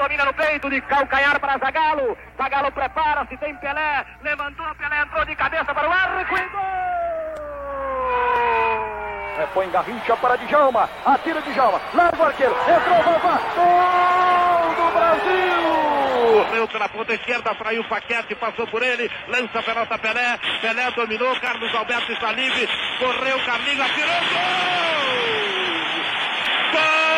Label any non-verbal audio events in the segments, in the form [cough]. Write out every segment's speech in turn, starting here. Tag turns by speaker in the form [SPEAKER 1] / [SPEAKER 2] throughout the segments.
[SPEAKER 1] domina no peito de calcanhar para Zagalo. Zagalo prepara-se, tem Pelé, levantou, Pelé entrou de cabeça para o arco e gol! Repõe Garrincha para Djalma, atira Djalma, larga o arqueiro, entrou, Vavá, gol do Brasil!
[SPEAKER 2] Correu pela ponta esquerda, fraiu o Paquete, passou por ele, lança a pelota Pelé, Pelé dominou, Carlos Alberto está livre, correu, Carlinhos, atirou,
[SPEAKER 3] gol! Gol!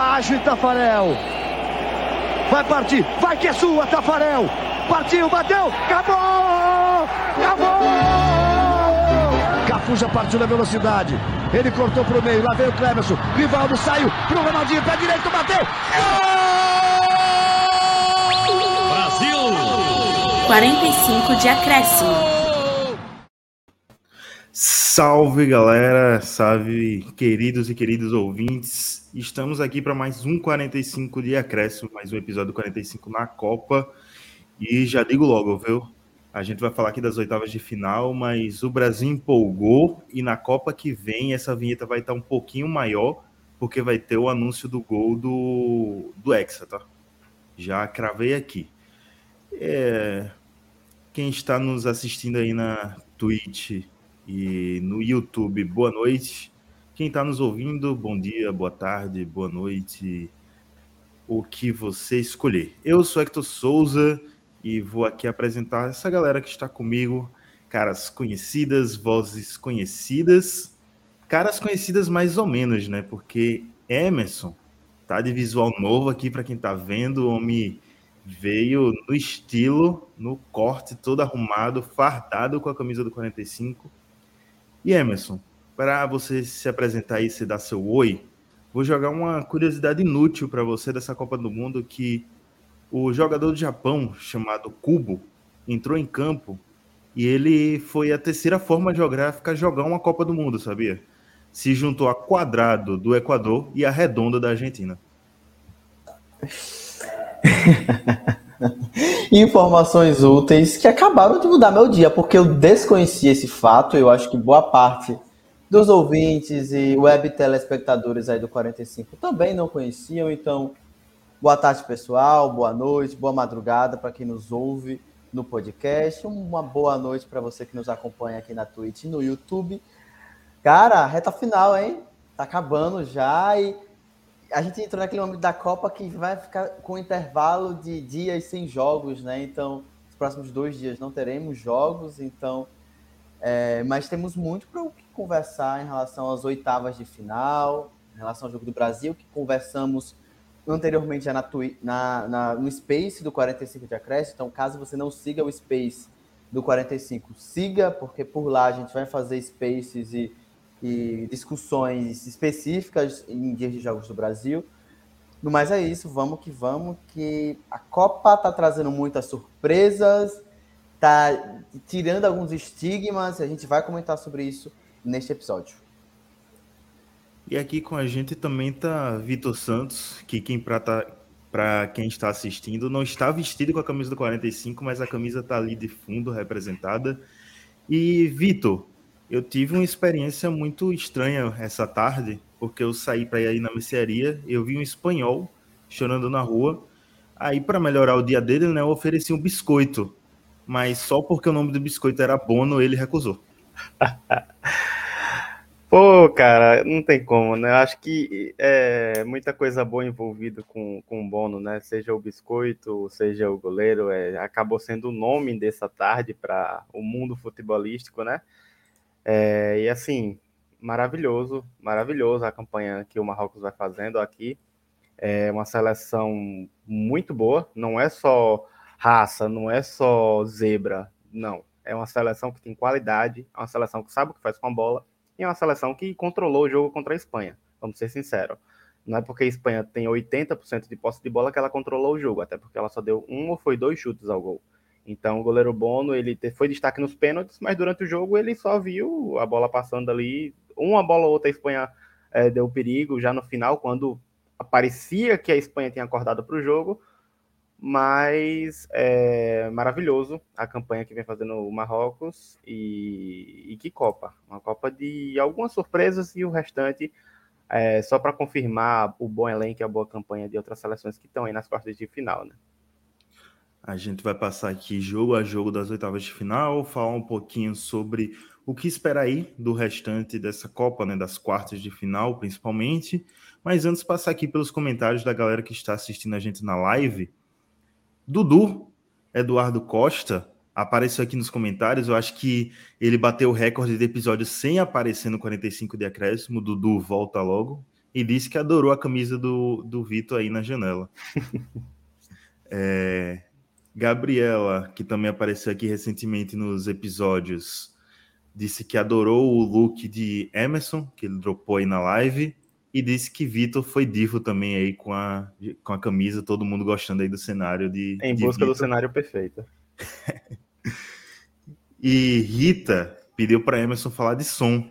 [SPEAKER 3] Baixo Tafarel, vai partir, vai que é sua, Tafarel, partiu, bateu, acabou! Acabou! Cafu já partiu na velocidade. Ele cortou pro meio, lá veio o Clemerson. Rivaldo saiu pro Ronaldinho, pé direito, bateu.
[SPEAKER 4] Gol! Brasil!
[SPEAKER 5] 45 de acréscimo.
[SPEAKER 6] Salve galera, salve queridos e queridos ouvintes. Estamos aqui para mais um 45 de acréscimo, mais um episódio 45 na Copa. E já digo logo, viu? A gente vai falar aqui das oitavas de final, mas o Brasil empolgou e na Copa que vem essa vinheta vai estar um pouquinho maior, porque vai ter o anúncio do gol do, do Hexa, tá? Já cravei aqui. É... Quem está nos assistindo aí na Twitch e no YouTube, boa noite. Quem está nos ouvindo, bom dia, boa tarde, boa noite. O que você escolher. Eu sou Hector Souza e vou aqui apresentar essa galera que está comigo, caras conhecidas, vozes conhecidas, caras conhecidas mais ou menos, né? Porque Emerson tá de visual novo aqui para quem tá vendo, o homem veio no estilo, no corte todo arrumado, fardado com a camisa do 45. E Emerson, para você se apresentar e se dar seu oi, vou jogar uma curiosidade inútil para você dessa Copa do Mundo que o jogador do Japão, chamado Kubo, entrou em campo e ele foi a terceira forma geográfica a jogar uma Copa do Mundo, sabia? Se juntou a quadrado do Equador e a redonda da Argentina. [laughs] [laughs]
[SPEAKER 7] Informações úteis que acabaram de mudar meu dia, porque eu desconhecia esse fato. Eu acho que boa parte dos ouvintes e web telespectadores aí do 45 também não conheciam, então Boa tarde, pessoal. Boa noite, boa madrugada para quem nos ouve no podcast. Uma boa noite para você que nos acompanha aqui na Twitch e no YouTube. Cara, reta final, hein? Tá acabando já e a gente entrou naquele momento da Copa que vai ficar com intervalo de dias sem jogos, né? Então, os próximos dois dias não teremos jogos, então. É, mas temos muito para o que conversar em relação às oitavas de final, em relação ao jogo do Brasil, que conversamos anteriormente já na, na, na, no Space do 45 de acréscimo. Então, caso você não siga o Space do 45, siga, porque por lá a gente vai fazer Spaces e, e discussões específicas em dias de jogos do Brasil. No mais é isso, vamos que vamos, que a Copa tá trazendo muitas surpresas, tá tirando alguns estigmas, a gente vai comentar sobre isso neste episódio.
[SPEAKER 6] E aqui com a gente também tá Vitor Santos, que quem para para quem está assistindo não está vestido com a camisa do 45, mas a camisa tá ali de fundo representada. E Vitor, eu tive uma experiência muito estranha essa tarde, porque eu saí para ir na mercearia, eu vi um espanhol chorando na rua. Aí para melhorar o dia dele, né, eu ofereci um biscoito, mas só porque o nome do biscoito era Bono, ele recusou. [laughs]
[SPEAKER 8] Pô, cara, não tem como, né? Eu acho que é muita coisa boa envolvida com, com o Bono, né? Seja o biscoito, seja o goleiro, é, acabou sendo o nome dessa tarde para o mundo futebolístico, né? É, e assim, maravilhoso, maravilhoso a campanha que o Marrocos vai fazendo aqui. É uma seleção muito boa, não é só raça, não é só zebra, não. É uma seleção que tem qualidade, é uma seleção que sabe o que faz com a bola e é uma seleção que controlou o jogo contra a Espanha, vamos ser sinceros. Não é porque a Espanha tem 80% de posse de bola que ela controlou o jogo, até porque ela só deu um ou foi dois chutes ao gol. Então o goleiro Bono, ele foi destaque nos pênaltis, mas durante o jogo ele só viu a bola passando ali, uma bola ou outra a Espanha é, deu perigo já no final, quando parecia que a Espanha tinha acordado para o jogo, mas é maravilhoso a campanha que vem fazendo o Marrocos e, e, que Copa, uma Copa de algumas surpresas e o restante é, só para confirmar o bom elenco e a boa campanha de outras seleções que estão aí nas quartas de final, né?
[SPEAKER 6] A gente vai passar aqui jogo a jogo das oitavas de final, falar um pouquinho sobre o que esperar aí do restante dessa Copa, né, das quartas de final, principalmente. Mas antes, passar aqui pelos comentários da galera que está assistindo a gente na live. Dudu, Eduardo Costa, apareceu aqui nos comentários. Eu acho que ele bateu o recorde de episódios sem aparecer no 45 de acréscimo. Dudu volta logo. E disse que adorou a camisa do, do Vitor aí na janela. [laughs] é, Gabriela, que também apareceu aqui recentemente nos episódios, disse que adorou o look de Emerson, que ele dropou aí na live, e disse que Vitor foi divo também aí com a, com a camisa, todo mundo gostando aí do cenário de.
[SPEAKER 8] Em
[SPEAKER 6] de
[SPEAKER 8] busca Vitor. do cenário perfeito. [laughs]
[SPEAKER 6] e Rita pediu para Emerson falar de som.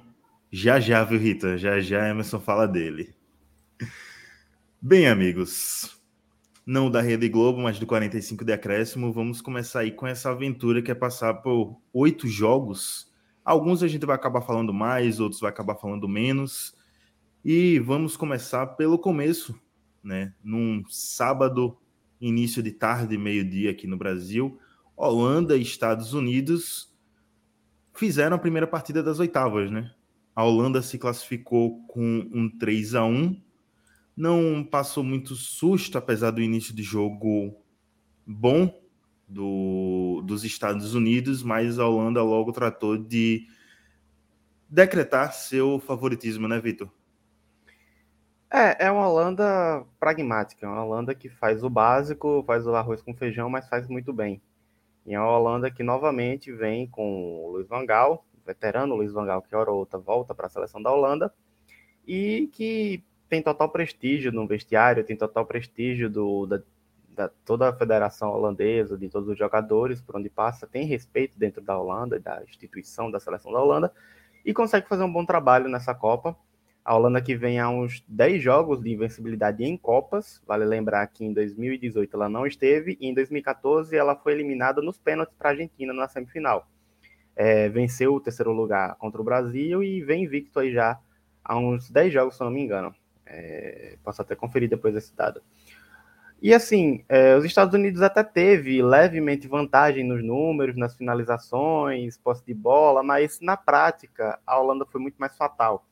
[SPEAKER 6] Já já, viu, Rita? Já já Emerson fala dele. Bem, amigos, não da Rede Globo, mas do 45 de acréscimo, vamos começar aí com essa aventura que é passar por oito jogos. Alguns a gente vai acabar falando mais, outros vai acabar falando menos. E vamos começar pelo começo, né? Num sábado, início de tarde, meio-dia aqui no Brasil, Holanda e Estados Unidos fizeram a primeira partida das oitavas, né? A Holanda se classificou com um 3 a 1 não passou muito susto, apesar do início de jogo bom do, dos Estados Unidos, mas a Holanda logo tratou de decretar seu favoritismo, né, Vitor?
[SPEAKER 8] É, é uma Holanda pragmática, é uma Holanda que faz o básico, faz o arroz com feijão, mas faz muito bem. E é uma Holanda que novamente vem com o Luiz Van Gaal, veterano Luiz Van Gaal, que hora ou outra volta para a seleção da Holanda, e que tem total prestígio no vestiário, tem total prestígio do, da, da, toda a federação holandesa, de todos os jogadores, por onde passa, tem respeito dentro da Holanda, da instituição da seleção da Holanda, e consegue fazer um bom trabalho nessa Copa. A Holanda que vem a uns 10 jogos de invencibilidade em Copas, vale lembrar que em 2018 ela não esteve, e em 2014 ela foi eliminada nos pênaltis para a Argentina na semifinal. É, venceu o terceiro lugar contra o Brasil e vem invicto aí já há uns 10 jogos, se não me engano. É, posso até conferir depois esse dado. E assim, é, os Estados Unidos até teve levemente vantagem nos números, nas finalizações, posse de bola, mas na prática a Holanda foi muito mais fatal.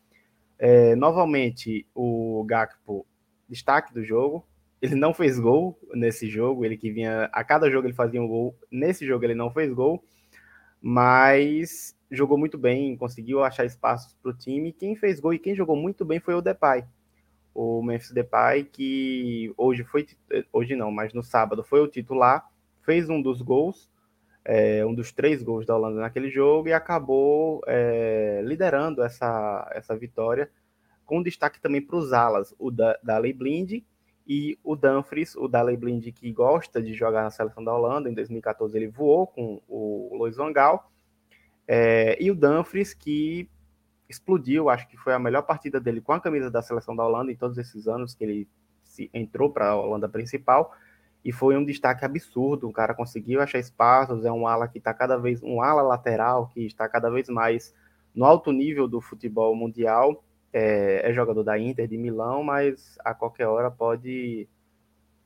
[SPEAKER 8] É, novamente, o Gakpo, destaque do jogo, ele não fez gol nesse jogo, ele que vinha, a cada jogo ele fazia um gol, nesse jogo ele não fez gol, mas jogou muito bem, conseguiu achar espaços para o time, quem fez gol e quem jogou muito bem foi o Depay, o Memphis Depay, que hoje foi, hoje não, mas no sábado foi o titular, fez um dos gols, é, um dos três gols da Holanda naquele jogo e acabou é, liderando essa, essa vitória, com destaque também para os alas, o da, Daley Blind e o Dumfries, o Daley Blind que gosta de jogar na seleção da Holanda, em 2014 ele voou com o Luiz Van Gaal, é, e o Dumfries que explodiu, acho que foi a melhor partida dele com a camisa da seleção da Holanda em todos esses anos que ele se entrou para a Holanda principal e foi um destaque absurdo. O cara conseguiu achar espaços, é um ala que está cada vez um ala lateral que está cada vez mais no alto nível do futebol mundial. É, é jogador da Inter de Milão, mas a qualquer hora pode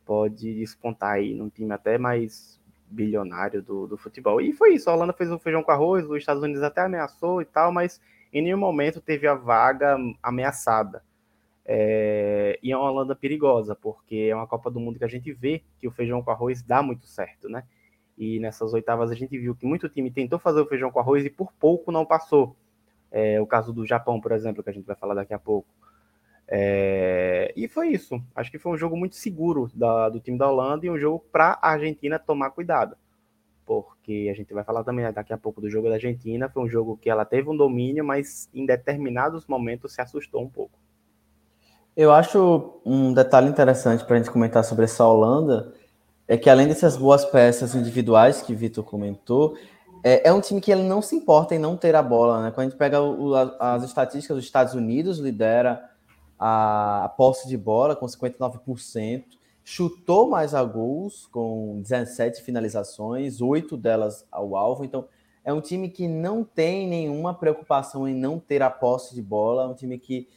[SPEAKER 8] pode despontar aí num time até mais bilionário do, do futebol. E foi isso, a Holanda fez o feijão com arroz, os Estados Unidos até ameaçou e tal, mas em nenhum momento teve a vaga ameaçada. É, e é uma Holanda perigosa, porque é uma Copa do Mundo que a gente vê que o feijão com arroz dá muito certo, né? E nessas oitavas a gente viu que muito time tentou fazer o feijão com arroz e por pouco não passou. É, o caso do Japão, por exemplo, que a gente vai falar daqui a pouco. É, e foi isso. Acho que foi um jogo muito seguro da, do time da Holanda e um jogo para a Argentina tomar cuidado porque a gente vai falar também daqui a pouco do jogo da Argentina. Foi um jogo que ela teve um domínio, mas em determinados momentos se assustou um pouco.
[SPEAKER 7] Eu acho um detalhe interessante para a gente comentar sobre essa Holanda é que além dessas boas peças individuais que Vitor comentou, é, é, um time que ele não se importa em não ter a bola, né? Quando a gente pega o, as estatísticas dos Estados Unidos, lidera a, a posse de bola com 59%, chutou mais a gols, com 17 finalizações, oito delas ao alvo. Então, é um time que não tem nenhuma preocupação em não ter a posse de bola, é um time que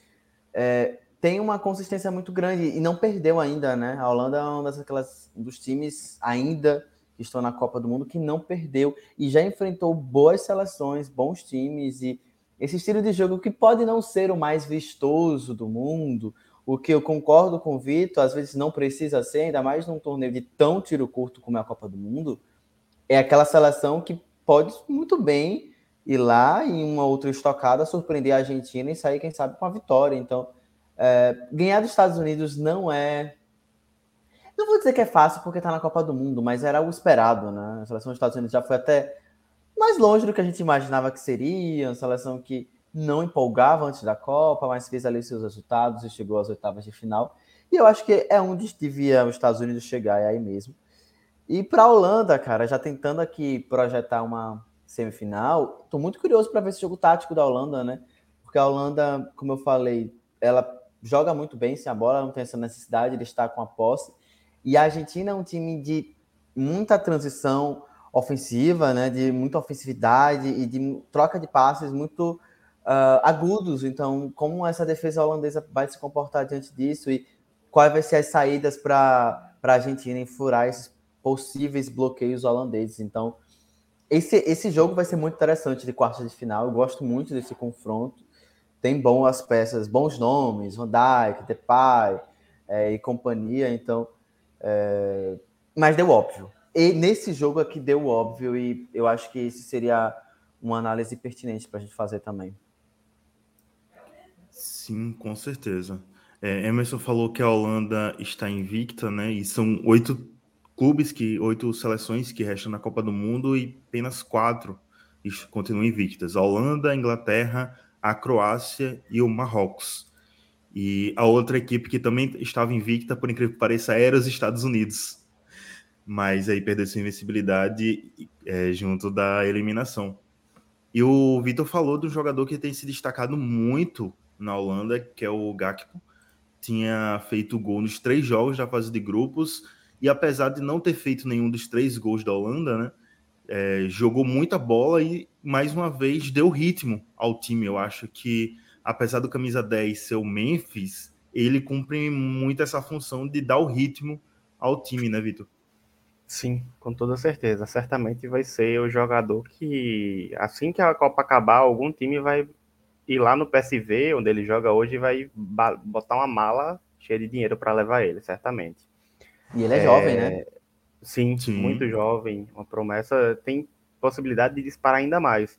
[SPEAKER 7] é, tem uma consistência muito grande e não perdeu ainda, né? A Holanda é um daquelas, dos times ainda que estão na Copa do Mundo que não perdeu e já enfrentou boas seleções, bons times e esse estilo de jogo que pode não ser o mais vistoso do mundo, o que eu concordo com o Vitor, às vezes não precisa ser, ainda mais num torneio de tão tiro curto como é a Copa do Mundo, é aquela seleção que pode muito bem ir lá em uma outra estocada, surpreender a Argentina e sair, quem sabe, com a vitória. Então, é, ganhar dos Estados Unidos não é. Não vou dizer que é fácil porque está na Copa do Mundo, mas era o esperado, né? A seleção dos Estados Unidos já foi até mais longe do que a gente imaginava que seria, uma seleção que não empolgava antes da Copa, mas fez ali seus resultados e chegou às oitavas de final. E eu acho que é onde devia os Estados Unidos chegar, é aí mesmo. E para a Holanda, cara, já tentando aqui projetar uma semifinal, estou muito curioso para ver esse jogo tático da Holanda, né? Porque a Holanda, como eu falei, ela joga muito bem sem a bola, não tem essa necessidade de estar com a posse. E a Argentina é um time de muita transição ofensiva, né? De muita ofensividade e de troca de passes muito uh, agudos. Então, como essa defesa holandesa vai se comportar diante disso e quais vai ser as saídas para a Argentina furar esses possíveis bloqueios holandeses. Então, esse, esse jogo vai ser muito interessante de quartas de final. Eu gosto muito desse confronto. Tem boas peças, bons nomes, Van Dijk, Depay é, e companhia. Então, é... mas deu óbvio. E nesse jogo aqui deu óbvio e eu acho que isso seria uma análise pertinente para a gente fazer também.
[SPEAKER 6] Sim, com certeza. É, Emerson falou que a Holanda está invicta, né? E são oito clubes que oito seleções que restam na Copa do Mundo e apenas quatro continuam invictas: a Holanda, a Inglaterra, a Croácia e o Marrocos. E a outra equipe que também estava invicta, por incrível que pareça, era os Estados Unidos. Mas aí perdeu sua invencibilidade é, junto da eliminação. E o Vitor falou do jogador que tem se destacado muito na Holanda, que é o Gakpo. Tinha feito gol nos três jogos da fase de grupos, e apesar de não ter feito nenhum dos três gols da Holanda, né, é, jogou muita bola e, mais uma vez, deu ritmo ao time. Eu acho que, apesar do camisa 10 ser o Memphis, ele cumpre muito essa função de dar o ritmo ao time, né, Vitor?
[SPEAKER 8] Sim, com toda certeza. Certamente vai ser o jogador que, assim que a Copa acabar, algum time vai ir lá no PSV, onde ele joga hoje, e vai botar uma mala cheia de dinheiro para levar ele, certamente.
[SPEAKER 7] E ele é, é, jovem, né?
[SPEAKER 8] Sim, sim, muito jovem. Uma promessa tem possibilidade de disparar ainda mais.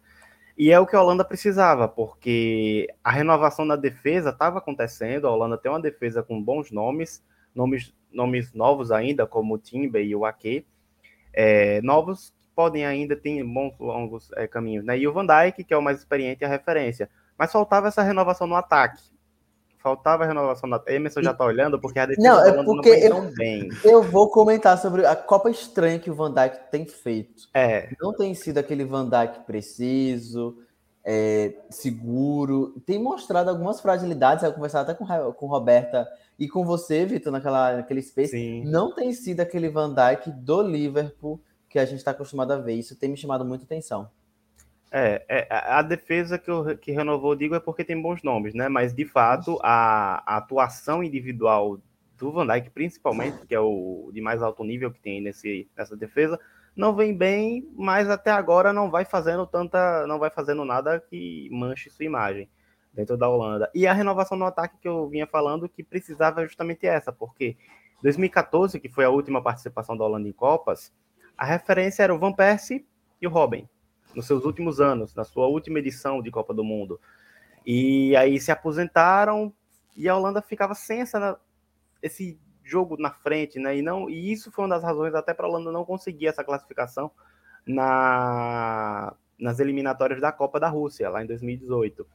[SPEAKER 8] E é o que a Holanda precisava, porque a renovação da defesa estava acontecendo. A Holanda tem uma defesa com bons nomes, nomes, nomes novos ainda, como o Timber e o Ake. É, novos podem ainda ter bons longos é, caminhos. Né? E o Van Dijk, que é o mais experiente e a referência. Mas faltava essa renovação no ataque. Faltava renovação na. Emerson já tá olhando porque a defesa
[SPEAKER 7] não, é porque não eu, bem. Eu vou comentar sobre a Copa estranha que o Van Dijk tem feito.
[SPEAKER 8] É.
[SPEAKER 7] Não tem sido aquele Van Dijk preciso, é, seguro. Tem mostrado algumas fragilidades. Eu conversar até com, com Roberta e com você, Vitor, naquela, naquele space. Sim. Não tem sido aquele Van Dijk do Liverpool que a gente está acostumado a ver. Isso tem me chamado muita atenção.
[SPEAKER 8] É, é, a defesa que, eu, que renovou, digo, é porque tem bons nomes, né? Mas, de fato, a, a, atuação individual do Van Dijk, principalmente, que é o de mais alto nível que tem nesse, nessa defesa, não vem bem, mas até agora não vai fazendo tanta, não vai fazendo nada que manche sua imagem dentro da Holanda. E a renovação no ataque que eu vinha falando que precisava é justamente essa, porque 2014, que foi a última participação da Holanda em Copas, a referência era o Van Persie e o Robin nos seus últimos anos, na sua última edição de Copa do Mundo. E aí se aposentaram e a Holanda ficava sem essa, esse jogo na frente, né? E, não, e isso foi uma das razões até para a Holanda não conseguir essa classificação na, nas eliminatórias da Copa da Rússia, lá em 2018.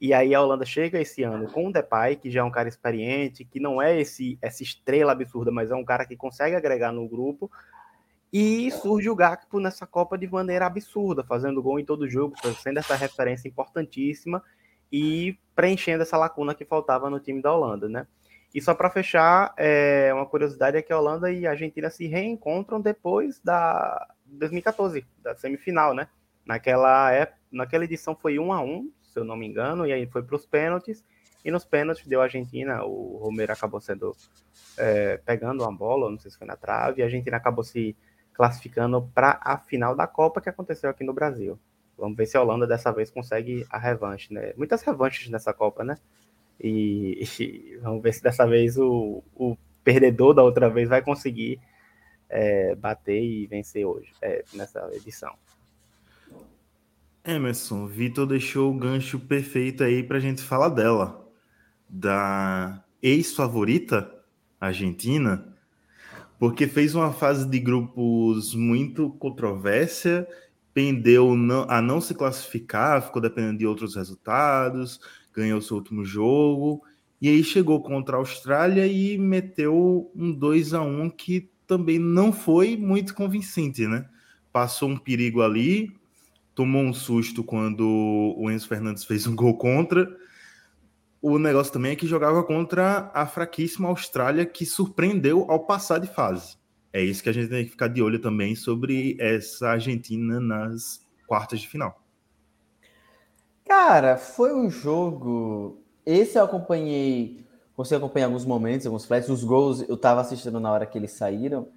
[SPEAKER 8] E aí a Holanda chega esse ano com o Depay, que já é um cara experiente, que não é esse essa estrela absurda, mas é um cara que consegue agregar no grupo, e surge o Gakpo nessa Copa de maneira absurda, fazendo gol em todo jogo, sendo essa referência importantíssima e preenchendo essa lacuna que faltava no time da Holanda, né? E só para fechar, é, uma curiosidade é que a Holanda e a Argentina se reencontram depois da 2014, da semifinal, né? Naquela, época, naquela edição foi 1 a 1 se eu não me engano, e aí foi para os pênaltis. E nos pênaltis deu a Argentina, o Romero acabou sendo é, pegando uma bola, não sei se foi na trave, a Argentina acabou se classificando para a final da Copa que aconteceu aqui no Brasil. Vamos ver se a Holanda dessa vez consegue a revanche, né? Muitas revanches nessa Copa, né? E, e vamos ver se dessa vez o, o perdedor da outra vez vai conseguir é, bater e vencer hoje, é, nessa edição.
[SPEAKER 6] Emerson, Vitor deixou o gancho perfeito aí para a gente falar dela, da ex-favorita Argentina, porque fez uma fase de grupos muito controvérsia, pendeu a não se classificar, ficou dependendo de outros resultados, ganhou seu último jogo, e aí chegou contra a Austrália e meteu um 2 a 1 que também não foi muito convincente, né? Passou um perigo ali, tomou um susto quando o Enzo Fernandes fez um gol contra. O negócio também é que jogava contra a fraquíssima Austrália, que surpreendeu ao passar de fase. É isso que a gente tem que ficar de olho também sobre essa Argentina nas quartas de final.
[SPEAKER 7] Cara, foi um jogo. Esse eu acompanhei. Consegui acompanhar alguns momentos, alguns flashes. Os gols eu tava assistindo na hora que eles saíram.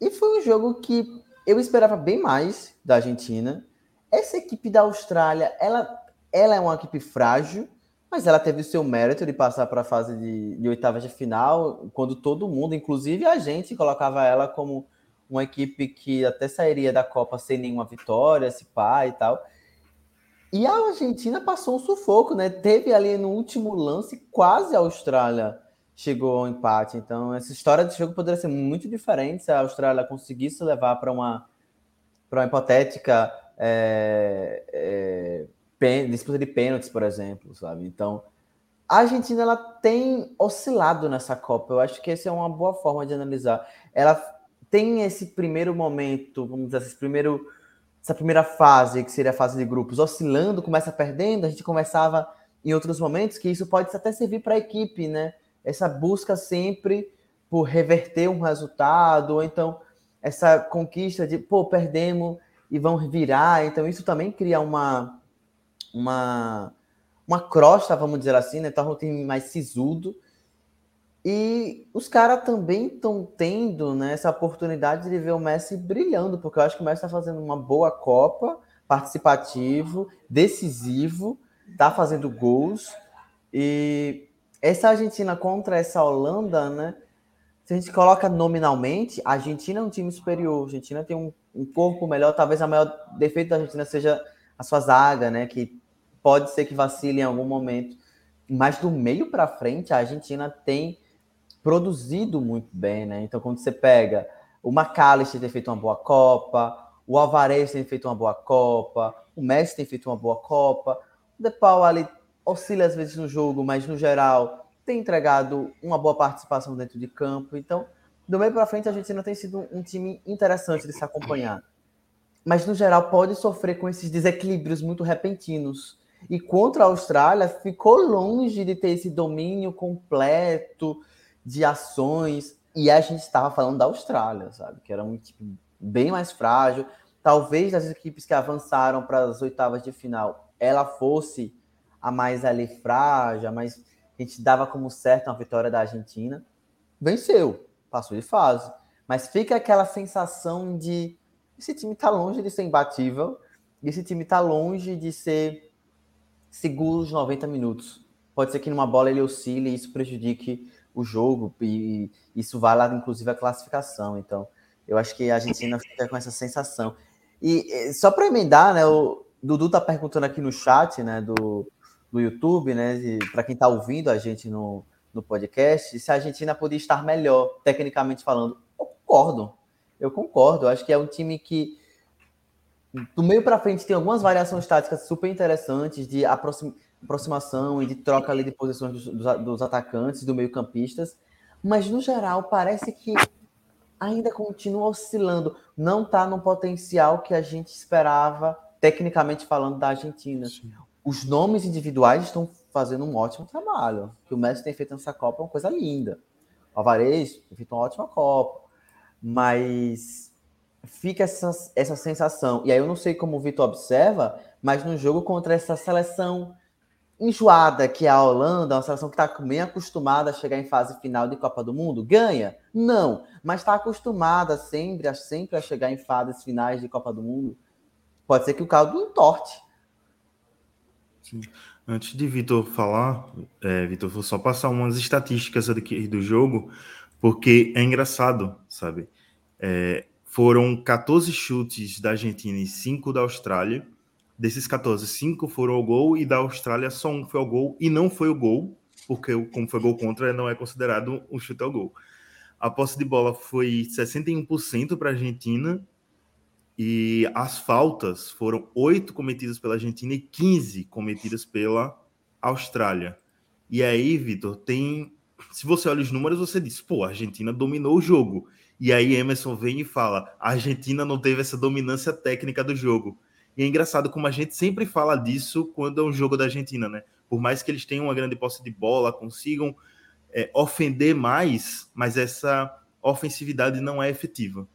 [SPEAKER 7] E foi um jogo que eu esperava bem mais da Argentina. Essa equipe da Austrália, ela, ela é uma equipe frágil, mas ela teve o seu mérito de passar para a fase de, de oitavas de final, quando todo mundo, inclusive a gente, colocava ela como uma equipe que até sairia da Copa sem nenhuma vitória, se pá e tal. E a Argentina passou um sufoco, né? Teve ali no último lance, quase a Austrália chegou ao empate. Então, essa história de jogo poderia ser muito diferente se a Austrália conseguisse levar para uma, uma hipotética é, é, disputa de pênaltis, por exemplo, sabe? Então, a Argentina ela tem oscilado nessa Copa. Eu acho que essa é uma boa forma de analisar. Ela tem esse primeiro momento, vamos dizer, esse primeiro, essa primeira fase, que seria a fase de grupos, oscilando, começa perdendo. A gente conversava em outros momentos que isso pode até servir para a equipe, né? Essa busca sempre por reverter um resultado, ou então essa conquista de, pô, perdemos, e vão virar. Então, isso também cria uma, uma, uma crosta, vamos dizer assim, né? Torna o time mais sisudo. E os caras também estão tendo né, essa oportunidade de ver o Messi brilhando, porque eu acho que o Messi está fazendo uma boa Copa, participativo, decisivo, está fazendo gols. E essa Argentina contra essa Holanda, né? Se a gente coloca nominalmente, a Argentina é um time superior. A Argentina tem um um corpo melhor. Talvez a maior defeito da Argentina seja a sua zaga, né? Que pode ser que vacile em algum momento. Mas do meio para frente, a Argentina tem produzido muito bem, né? Então, quando você pega o McAllister tem feito uma boa Copa, o Alvarez tem feito uma boa Copa, o Messi tem feito uma boa Copa, o De Paul ali oscila às vezes no jogo, mas no geral tem entregado uma boa participação dentro de campo. Então, do meio para frente, a Argentina tem sido um time interessante de se acompanhar. Mas, no geral, pode sofrer com esses desequilíbrios muito repentinos. E contra a Austrália, ficou longe de ter esse domínio completo de ações. E a gente estava falando da Austrália, sabe? Que era um time bem mais frágil. Talvez das equipes que avançaram para as oitavas de final, ela fosse a mais ali frágil, mas a gente dava como certo uma vitória da Argentina. Venceu, passou de fase. Mas fica aquela sensação de esse time está longe de ser imbatível, esse time está longe de ser seguro os 90 minutos. Pode ser que numa bola ele oscile e isso prejudique o jogo, e isso vai lá, inclusive, a classificação. Então, eu acho que a Argentina fica com essa sensação. E só para emendar, né, o Dudu está perguntando aqui no chat, né, do, do YouTube, né, para quem está ouvindo a gente no, no podcast se a Argentina podia estar melhor, tecnicamente falando. Eu concordo. Eu concordo. Eu acho que é um time que, do meio para frente, tem algumas variações táticas super interessantes de aproximação e de troca ali de posições dos, dos, dos atacantes, do meio-campistas. Mas, no geral, parece que ainda continua oscilando. Não está no potencial que a gente esperava, tecnicamente falando, da Argentina. Sim. Os nomes individuais estão fazendo um ótimo trabalho. O que o Messi tem feito nessa Copa é uma coisa linda. O Alvarez tem feito uma ótima Copa. Mas fica essa, essa sensação. E aí eu não sei como o Vitor observa, mas no jogo contra essa seleção enjoada que é a Holanda, uma seleção que está bem acostumada a chegar em fase final de Copa do Mundo? Ganha? Não, mas está acostumada sempre, sempre a chegar em fases finais de Copa do Mundo. Pode ser que o caldo entorte.
[SPEAKER 6] Sim. Antes de Vitor falar, é, Vitor, vou só passar umas estatísticas do jogo, porque é engraçado, sabe? É, foram 14 chutes da Argentina e 5 da Austrália Desses 14, 5 foram ao gol e da Austrália só um foi ao gol e não foi o gol, porque como foi gol contra, não é considerado um chute ao gol. A posse de bola foi 61% para a Argentina e as faltas foram 8 cometidas pela Argentina e 15 cometidas pela Austrália. E aí, Vitor, tem. Se você olha os números, você diz, pô, a Argentina dominou o jogo. E aí Emerson vem e fala: a Argentina não teve essa dominância técnica do jogo. E é engraçado como a gente sempre fala disso quando é um jogo da Argentina, né? Por mais que eles tenham uma grande posse de bola, consigam é, ofender mais, mas essa ofensividade não é efetiva.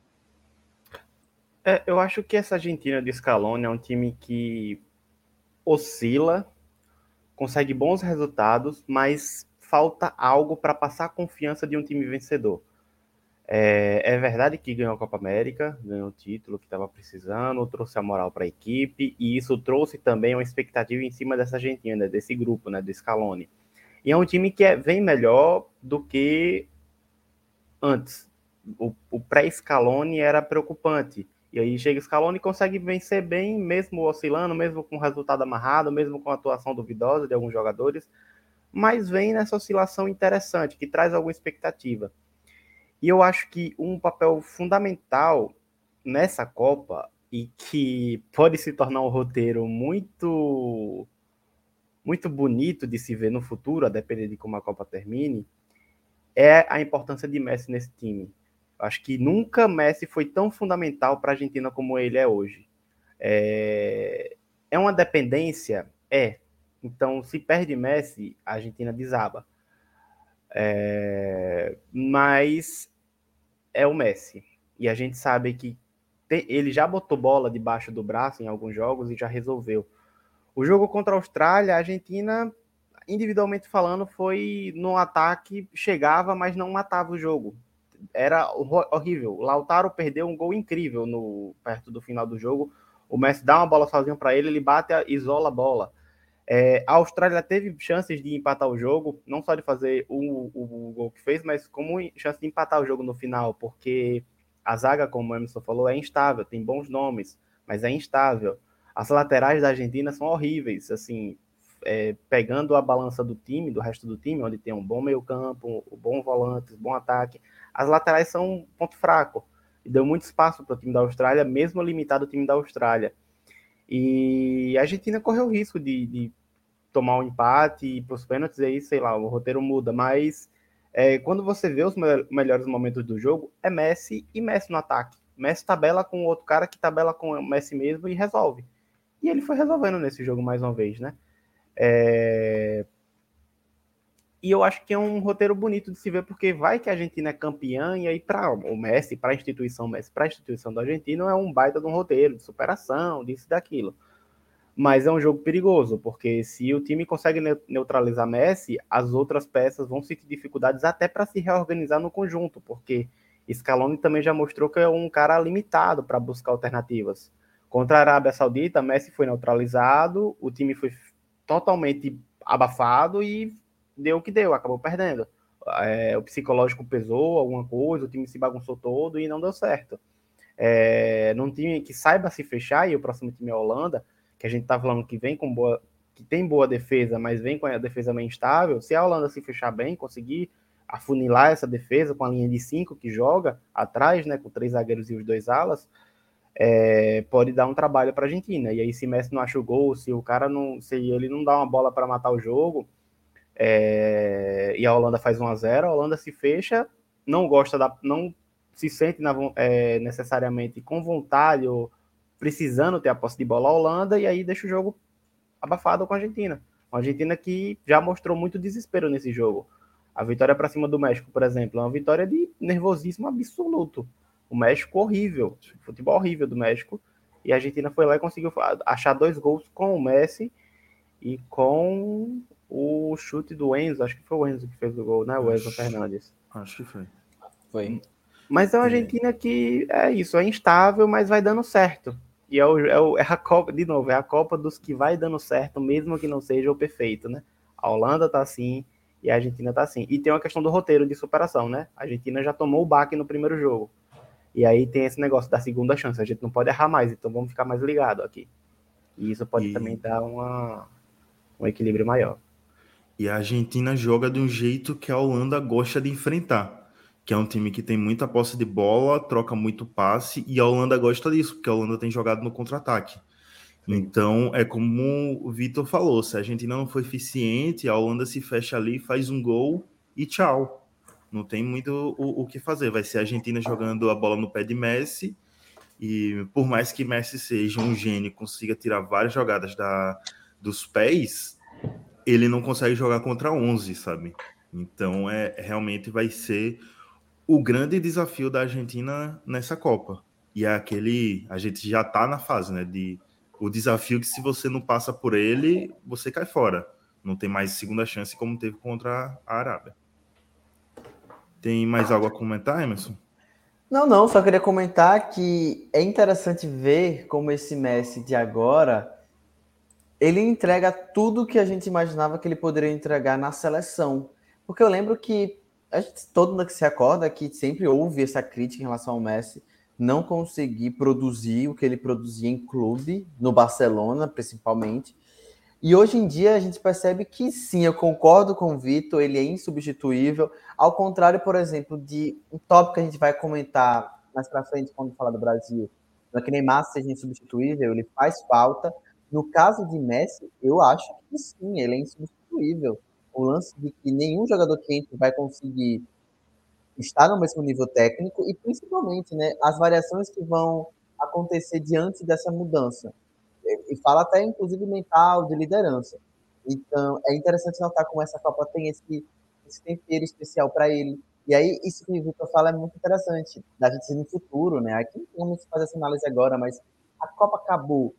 [SPEAKER 8] É, eu acho que essa Argentina de Scaloni é um time que oscila, consegue bons resultados, mas falta algo para passar a confiança de um time vencedor. É, é, verdade que ganhou a Copa América, ganhou o título que estava precisando, trouxe a moral para a equipe, e isso trouxe também uma expectativa em cima dessa Argentina, desse grupo, né, do Scaloni. E é um time que é, vem melhor do que antes. O, o pré-Scaloni era preocupante. E aí chega o Scaloni e consegue vencer bem, mesmo oscilando, mesmo com resultado amarrado, mesmo com atuação duvidosa de alguns jogadores, mas vem nessa oscilação interessante, que traz alguma expectativa. E eu acho que um papel fundamental nessa Copa e que pode se tornar um roteiro muito muito bonito de se ver no futuro, a depender de como a Copa termine, é a importância de Messi nesse time. Acho que nunca Messi foi tão fundamental para a Argentina como ele é hoje. É... é uma dependência? É. Então, se perde Messi, a Argentina desaba. É... Mas é o Messi. E a gente sabe que ele já botou bola debaixo do braço em alguns jogos e já resolveu. O jogo contra a Austrália, a Argentina, individualmente falando, foi no ataque, chegava, mas não matava o jogo. Era horrível. O Lautaro perdeu um gol incrível no perto do final do jogo. O Messi dá uma bola sozinho para ele, ele bate, isola a bola. É, a Austrália teve chances de empatar o jogo, não só de fazer o, o, o, gol que fez, mas como chance de empatar o jogo no final, porque a zaga, como o Emerson falou, é instável, tem bons nomes, mas é instável. As laterais da Argentina são horríveis, assim, é, pegando a balança do time, do resto do time, onde tem um bom meio campo, um bom volante, um bom ataque, as laterais são um ponto fraco, e deu muito espaço para o time da Austrália, mesmo limitado o time da Austrália. E a Argentina correu o risco de, de tomar um empate e para os pênaltis, aí, sei lá, o roteiro muda. Mas é, quando você vê os me melhores momentos do jogo, é Messi e Messi no ataque. Messi tabela com outro cara que tabela com o Messi mesmo e resolve. E ele foi resolvendo nesse jogo mais uma vez, né? É... E eu acho que é um roteiro bonito de se ver, porque vai que a Argentina é campeã, e aí para o Messi, para a instituição Messi, para a instituição da Argentina, é um baita de um roteiro de superação, disso e daquilo. Mas é um jogo perigoso, porque se o time consegue neutralizar Messi, as outras peças vão sentir dificuldades até para se reorganizar no conjunto, porque Scaloni também já mostrou que é um cara limitado para buscar alternativas. Contra a Arábia Saudita, Messi foi neutralizado, o time foi totalmente abafado e deu o que deu, acabou perdendo. É, o psicológico pesou alguma coisa, o time se bagunçou todo e não deu certo. É, num time que saiba se fechar, e o próximo time é a Holanda, que a gente tá falando que vem com boa, que tem boa defesa, mas vem com a defesa meio instável, se a Holanda se fechar bem, conseguir afunilar essa defesa com a linha de cinco que joga atrás, né, com três zagueiros e os dois alas, é, pode dar um trabalho para a Argentina. E aí, se Messi não acha o gol, se o cara não, se ele não dá uma bola para matar o jogo, é, e a Holanda faz 1 a 0 a Holanda se fecha, não gosta da. não se sente na, é, necessariamente com vontade ou precisando ter a posse de bola a Holanda, e aí deixa o jogo abafado com a Argentina. Uma Argentina que já mostrou muito desespero nesse jogo. A vitória para cima do México, por exemplo, é uma vitória de nervosismo absoluto. O México horrível, futebol horrível do México. E a Argentina foi lá e conseguiu achar dois gols com o Messi e com o chute do Enzo, acho que foi o Enzo que fez o gol, né? O Enzo Fernandes.
[SPEAKER 6] Acho que foi.
[SPEAKER 7] Foi.
[SPEAKER 8] Mas é uma Argentina que é isso, é instável, mas vai dando certo. E é, o, é, o, é a Copa, de novo, é a Copa dos que vai dando certo, mesmo que não seja o perfeito, né? A Holanda tá assim e a Argentina tá assim. E tem uma questão do roteiro de superação, né? A Argentina já tomou o baque no primeiro jogo. E aí tem esse negócio da segunda chance. A gente não pode errar mais, então vamos ficar mais ligado aqui. E isso pode
[SPEAKER 6] E-
[SPEAKER 8] também dar uma, um equilíbrio maior.
[SPEAKER 6] E a Argentina joga de um jeito que a Holanda gosta de enfrentar. Que é um time que tem muita posse de bola, troca muito passe, e a Holanda gosta disso, porque a Holanda tem jogado no contra-ataque. Então, é como o Vitor falou: se a Argentina não for eficiente, a Holanda se fecha ali, faz um gol e tchau. Não tem muito o, o que fazer. Vai ser a Argentina jogando a bola no pé de Messi. E por mais que Messi seja um gênio, consiga tirar várias jogadas da, dos pés, ele não consegue jogar contra 11, sabe? Então, é realmente vai ser o grande desafio da Argentina nessa Copa. E é aquele. A gente já tá na fase, né? De o desafio que se você não passa por ele, você cai fora. Não tem mais segunda chance como teve contra a Arábia. Tem mais algo a comentar, Emerson?
[SPEAKER 7] Não, não, só queria comentar que é interessante ver como esse Messi de agora ele entrega tudo que a gente imaginava que ele poderia entregar na seleção. Porque eu lembro que a gente, todo mundo que se acorda que sempre houve essa crítica em relação ao Messi não conseguir produzir o que ele produzia em clube, no Barcelona principalmente. E hoje em dia a gente percebe que sim, eu concordo com o Vitor, ele é insubstituível. Ao contrário, por exemplo, de um tópico que a gente vai comentar mais para frente quando falar do Brasil, não é que Neymar seja insubstituível, ele faz falta. No caso de Messi, eu acho que sim, ele é insubstituível. O lance de que nenhum jogador que entre vai conseguir estar no mesmo nível técnico e principalmente, né, as variações que vão acontecer diante dessa mudança. E fala até inclusive mental, de liderança. Então, é interessante notar como essa Copa tem esse, esse tempero especial para ele. E aí, isso que o Vitor fala é muito interessante, da gente no futuro, né? Aqui não vamos fazer essa análise agora, mas a Copa acabou.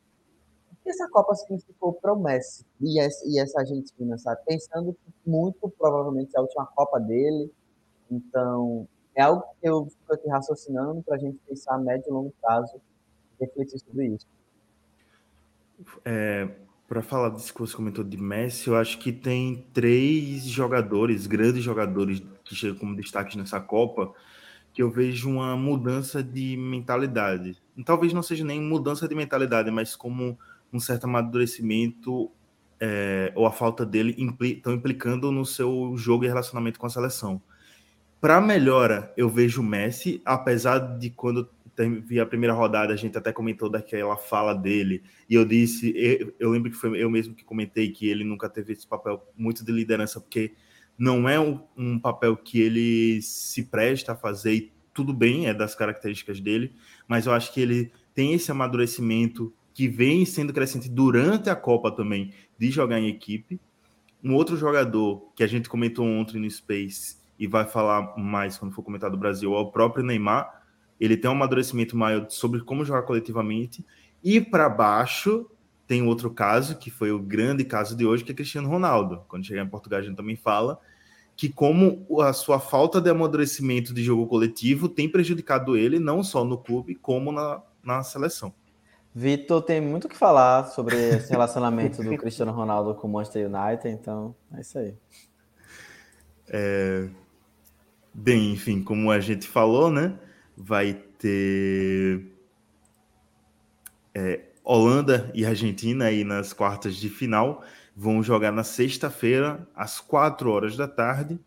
[SPEAKER 7] Essa Copa significou o Messi e essa, e essa Argentina, sabe? Pensando que muito provavelmente é a última Copa dele. Então, é algo que eu fico aqui raciocinando para a gente pensar a médio e longo prazo, refletir sobre isso.
[SPEAKER 6] É, para falar disso que você comentou de Messi, eu acho que tem três jogadores, grandes jogadores, que chegam como destaques nessa Copa, que eu vejo uma mudança de mentalidade. Talvez não seja nem mudança de mentalidade, mas como um certo amadurecimento é, ou a falta dele estão implicando no seu jogo e relacionamento com a seleção. Para melhora, eu vejo o Messi, apesar de quando vi a primeira rodada, a gente até comentou daquela fala dele, e eu disse, eu, eu, lembro que foi eu mesmo que comentei que ele nunca teve esse papel muito de liderança, porque não é um, um papel que ele se presta a fazer, e tudo bem, é das características dele, mas eu acho que ele tem esse amadurecimento que vem sendo crescente durante a Copa também, de jogar em equipe. Um outro jogador que a gente comentou ontem no Space, e vai falar mais quando for comentar do Brasil, é o próprio Neymar, ele tem um amadurecimento maior sobre como jogar coletivamente. E para baixo tem outro caso, que foi o grande caso de hoje, que é Cristiano Ronaldo. Quando chegar em Portugal, a gente também fala que como a sua falta de amadurecimento de jogo coletivo tem prejudicado ele, não só no clube, como na, na seleção.
[SPEAKER 7] Vitor tem muito o que falar sobre esse relacionamento do Cristiano Ronaldo com o Manchester United, então é isso aí.
[SPEAKER 6] É... Bem, enfim, como a gente falou, né? vai ter é, Holanda e Argentina aí nas quartas de final. Vão jogar na sexta-feira, às quatro horas da tarde.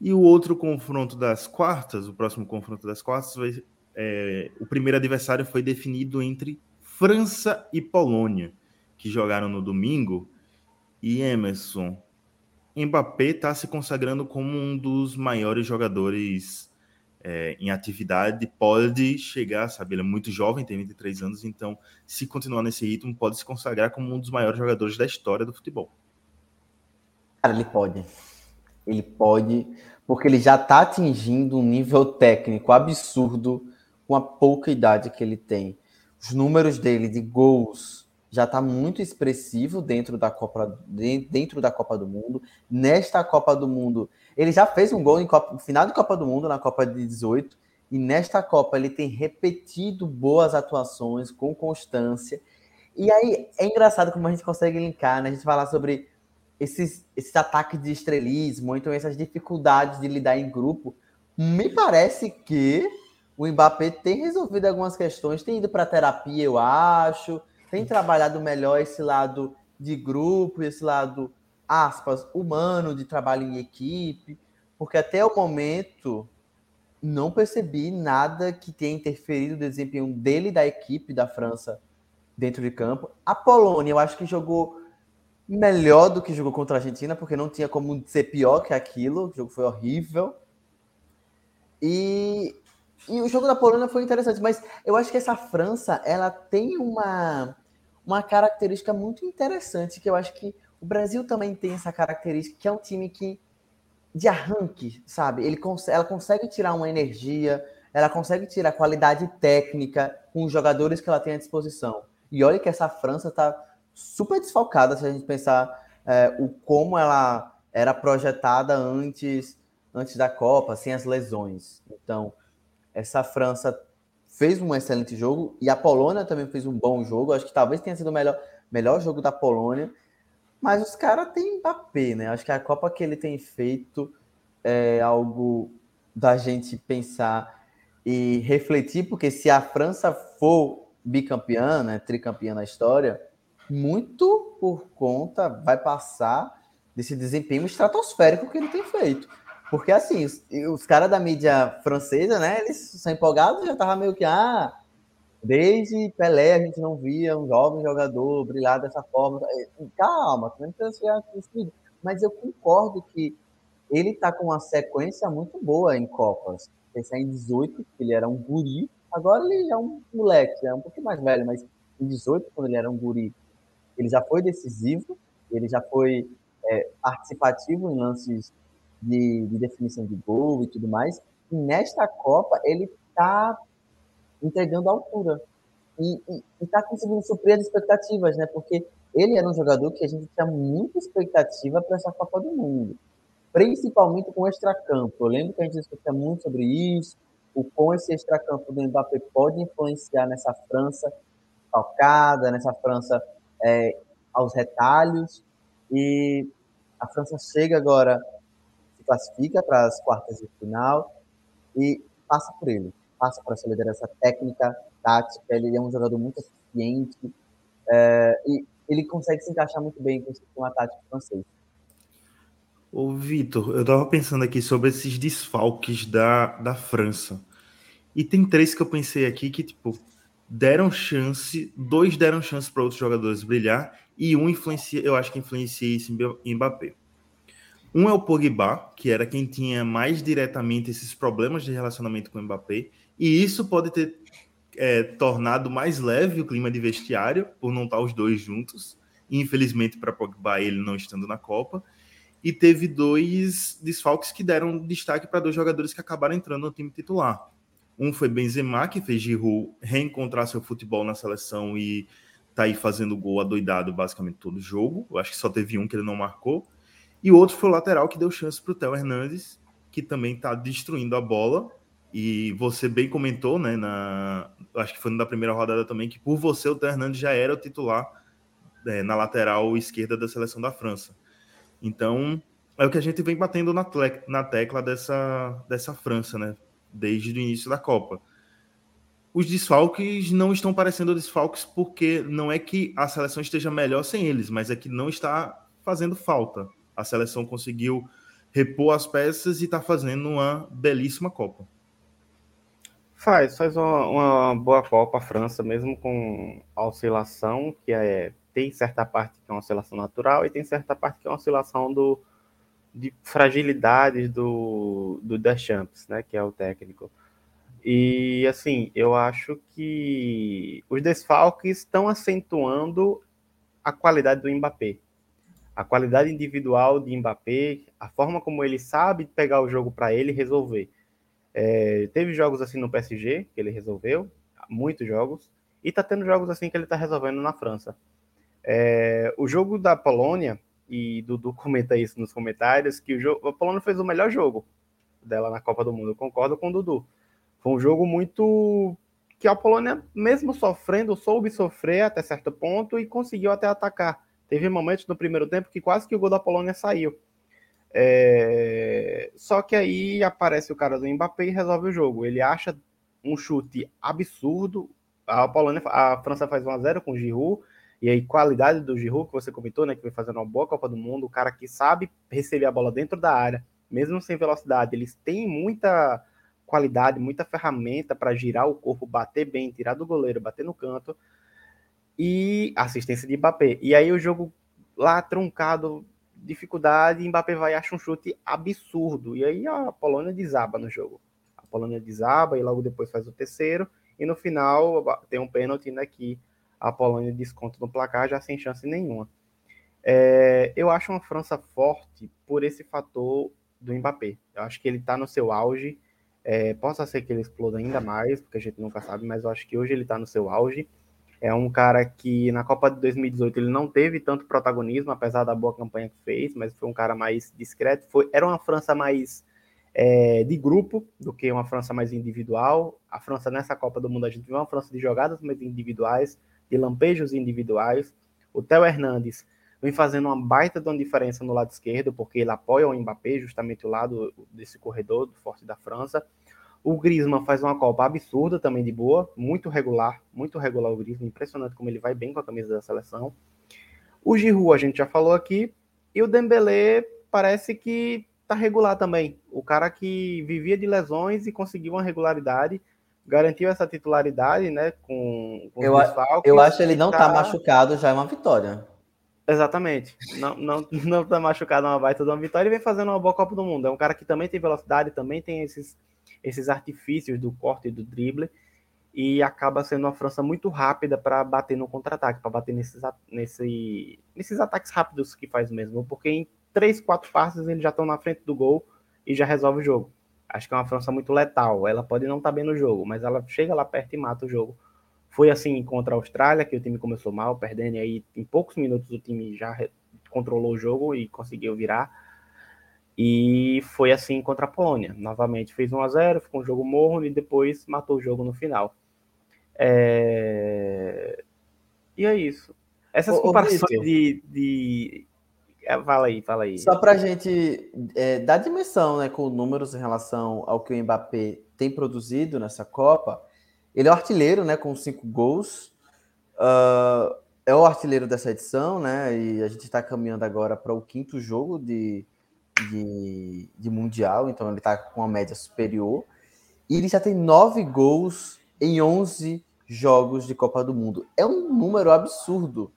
[SPEAKER 6] E o outro confronto das quartas, o próximo confronto das quartas, vai, é, o primeiro adversário foi definido entre França e Polônia, que jogaram no domingo. E Emerson, Mbappé está se consagrando como um dos maiores jogadores é, em atividade pode chegar, sabe? Ele é muito jovem, tem 23 anos, então, se continuar nesse ritmo, pode se consagrar como um dos maiores jogadores da história do futebol.
[SPEAKER 7] Cara, ele pode. Ele pode, porque ele já está atingindo um nível técnico absurdo com a pouca idade que ele tem. Os números dele de gols, já está muito expressivo dentro da Copa dentro da Copa do Mundo. Nesta Copa do Mundo, ele já fez um gol em Copa, no final de Copa do Mundo na Copa de 18 e nesta Copa ele tem repetido boas atuações com constância. E aí é engraçado como a gente consegue linkar, né? A gente falar sobre esses, esses ataques de estrelismo, então essas dificuldades de lidar em grupo. Me parece que o Mbappé tem resolvido algumas questões, tem ido para terapia, eu acho, tem trabalhado melhor esse lado de grupo, esse lado, aspas, humano, de trabalho em equipe, porque até o momento não percebi nada que tenha interferido no desempenho dele e da equipe da França dentro de campo. A Polônia, eu acho que jogou melhor do que jogou contra a Argentina, porque não tinha como ser pior que aquilo. O jogo foi horrível. E, e o jogo da Polônia foi interessante, mas eu acho que essa França, ela tem uma, uma característica muito interessante, que eu acho que o Brasil também tem essa característica, que é um time que de arranque, sabe? Ele ela consegue tirar uma energia, ela consegue tirar qualidade técnica com os jogadores que ela tem à disposição. E olha que essa França está super desfalcada se a gente pensar é, o como ela era projetada antes antes da Copa, sem as lesões. Então, essa França fez um excelente jogo e a Polônia também fez um bom jogo. Acho que talvez tenha sido o melhor, melhor jogo da Polônia. Mas os caras têm Mbappé, né? Acho que a Copa que ele tem feito é algo da gente pensar e refletir, porque se a França for bicampeã, né, tricampeã na história, muito por conta vai passar desse desempenho estratosférico que ele tem feito. Porque assim, os, os caras da mídia francesa, né, eles são empolgados, já tava meio que ah, Desde Pelé a gente não via um jovem jogador brilhar dessa forma. Calma, não Mas eu concordo que ele está com uma sequência muito boa em Copas. Pensar em 18, que ele era um guri, agora ele é um moleque, é um pouquinho mais velho, mas em 18, quando ele era um guri, ele já foi decisivo, ele já foi é, participativo em lances de, de definição de gol e tudo mais. E nesta Copa, ele está entregando a altura. E está conseguindo suprir as expectativas, né? Porque ele era um jogador que a gente tinha muita expectativa para essa Copa do Mundo, principalmente com o extracampo. Eu lembro que a gente discutia muito sobre isso, o como esse extracampo do Mbappé pode influenciar nessa França calcada, nessa França é, aos retalhos. E a França chega agora, classifica para as quartas de final e passa por ele passa por essa liderança técnica, tática, ele é um jogador muito eficiente é, e ele consegue se encaixar muito bem com o ataque francês.
[SPEAKER 6] Ô, Vitor, eu tava pensando aqui sobre esses desfalques da, da França. E tem três que eu pensei aqui que, tipo, deram chance, dois deram chance para outros jogadores brilhar e um influencia, eu acho que influencia em Mbappé. Um é o Pogba, que era quem tinha mais diretamente esses problemas de relacionamento com o Mbappé, e isso pode ter é, tornado mais leve o clima de vestiário, por não estar os dois juntos. Infelizmente, para Pogba, ele não estando na Copa. E teve dois desfalques que deram destaque para dois jogadores que acabaram entrando no time titular. Um foi Benzema, que fez Giroud reencontrar seu futebol na seleção e tá aí fazendo gol adoidado basicamente todo jogo. Eu acho que só teve um que ele não marcou. E o outro foi o lateral que deu chance para o Theo Hernandes, que também está destruindo a bola e você bem comentou, né, na, acho que foi na primeira rodada também, que por você o Hernandes já era o titular é, na lateral esquerda da seleção da França. Então, é o que a gente vem batendo na, na tecla dessa, dessa França, né, desde o início da Copa. Os desfalques não estão parecendo desfalques porque não é que a seleção esteja melhor sem eles, mas é que não está fazendo falta. A seleção conseguiu repor as peças e está fazendo uma belíssima Copa.
[SPEAKER 8] Faz, faz uma, uma, boa Copa a França, mesmo com a oscilação, que é, tem certa parte que é uma oscilação natural e tem certa parte que é uma oscilação do, de fragilidades do, do Deschamps, né, que é o técnico. E, assim, eu acho que os desfalques estão acentuando a qualidade do Mbappé. A qualidade individual de Mbappé, a forma como ele sabe pegar o jogo para ele resolver. É, teve jogos assim no PSG, que ele resolveu, muitos jogos, e tá tendo jogos assim que ele tá resolvendo na França. É, o jogo da Polônia, e Dudu [laughs] comenta isso nos comentários, que o jogo, a Polônia fez o melhor jogo dela na Copa do Mundo. Eu concordo com o Dudu. Foi um jogo muito que a Polônia, mesmo sofrendo, soube sofrer até certo ponto e conseguiu até atacar. Teve momentos no primeiro tempo que quase que o gol da Polônia saiu. É... Só que aí aparece o cara do Mbappé e resolve o jogo. Ele acha um chute absurdo. A Polônia, a França faz 1 a 0 com o Giroud. E aí, qualidade do Giroud, que você comentou, né? Que vem fazendo uma boa Copa do Mundo, o cara que sabe receber a bola dentro da área, mesmo sem velocidade. Eles têm muita qualidade, muita ferramenta para girar o corpo, bater bem, tirar do goleiro, bater no canto. E assistência de Mbappé. E aí o jogo lá truncado, dificuldade, Mbappé vai achar um chute absurdo. E aí a Polônia desaba no jogo. A Polônia desaba e logo depois faz o terceiro. E no final tem um pênalti né, que a Polônia desconta no placar já sem chance nenhuma. É, eu acho uma França forte por esse fator do Mbappé. Eu acho que ele está no seu auge. É, possa ser que ele exploda ainda mais, porque a gente nunca sabe, mas eu acho que hoje ele está no seu auge. É um cara que na Copa de 2018 ele não teve tanto protagonismo, apesar da boa campanha que fez, mas foi um cara mais discreto. Foi, era uma França mais é, de grupo do que uma França mais individual. A França nessa Copa do Mundo a gente viu uma França de jogadas mais individuais, de lampejos individuais. O Theo Hernandes vem fazendo uma baita de uma diferença no lado esquerdo, porque ele apoia o Mbappé, justamente o lado desse corredor do forte da França. O Griezmann faz uma Copa absurda também de boa, muito regular, muito regular o Griezmann, impressionante como ele vai bem com a camisa da seleção. O Giroud a gente já falou aqui, e o Dembélé parece que tá regular também. O cara que vivia de lesões e conseguiu uma regularidade, garantiu essa titularidade, né, com, com
[SPEAKER 7] eu, eu acho que ele não tá... tá machucado, já é uma vitória.
[SPEAKER 8] Exatamente. Não, não, [laughs] não tá machucado é uma baita de uma vitória e vem fazendo uma boa Copa do Mundo. É um cara que também tem velocidade, também tem esses, esses artifícios do corte e do drible e acaba sendo uma França muito rápida para bater no contra-ataque, para bater nesses, nesse, nesses ataques rápidos que faz mesmo, porque em três, quatro passes eles já estão na frente do gol e já resolve o jogo. Acho que é uma França muito letal. Ela pode não estar tá bem no jogo, mas ela chega lá perto e mata o jogo foi assim contra a Austrália, que o time começou mal, perdendo, aí em poucos minutos o time já controlou o jogo e conseguiu virar. E foi assim contra a Polônia. Novamente fez 1 a 0 ficou um jogo morno e depois matou o jogo no final. É... E é isso. Essas ô, comparações ô, de, de. É, fala aí, fala aí.
[SPEAKER 7] Só para a gente é, dar dimensão né, com números em relação ao que o Mbappé tem produzido nessa Copa, ele é o artilheiro, né, com cinco gols. Uh, é o artilheiro dessa edição, né? E a gente está caminhando agora para o quinto jogo de, de, de, Mundial, então ele está com uma média superior. E ele já tem nove gols em 11 jogos de Copa do Mundo. É um número absurdo.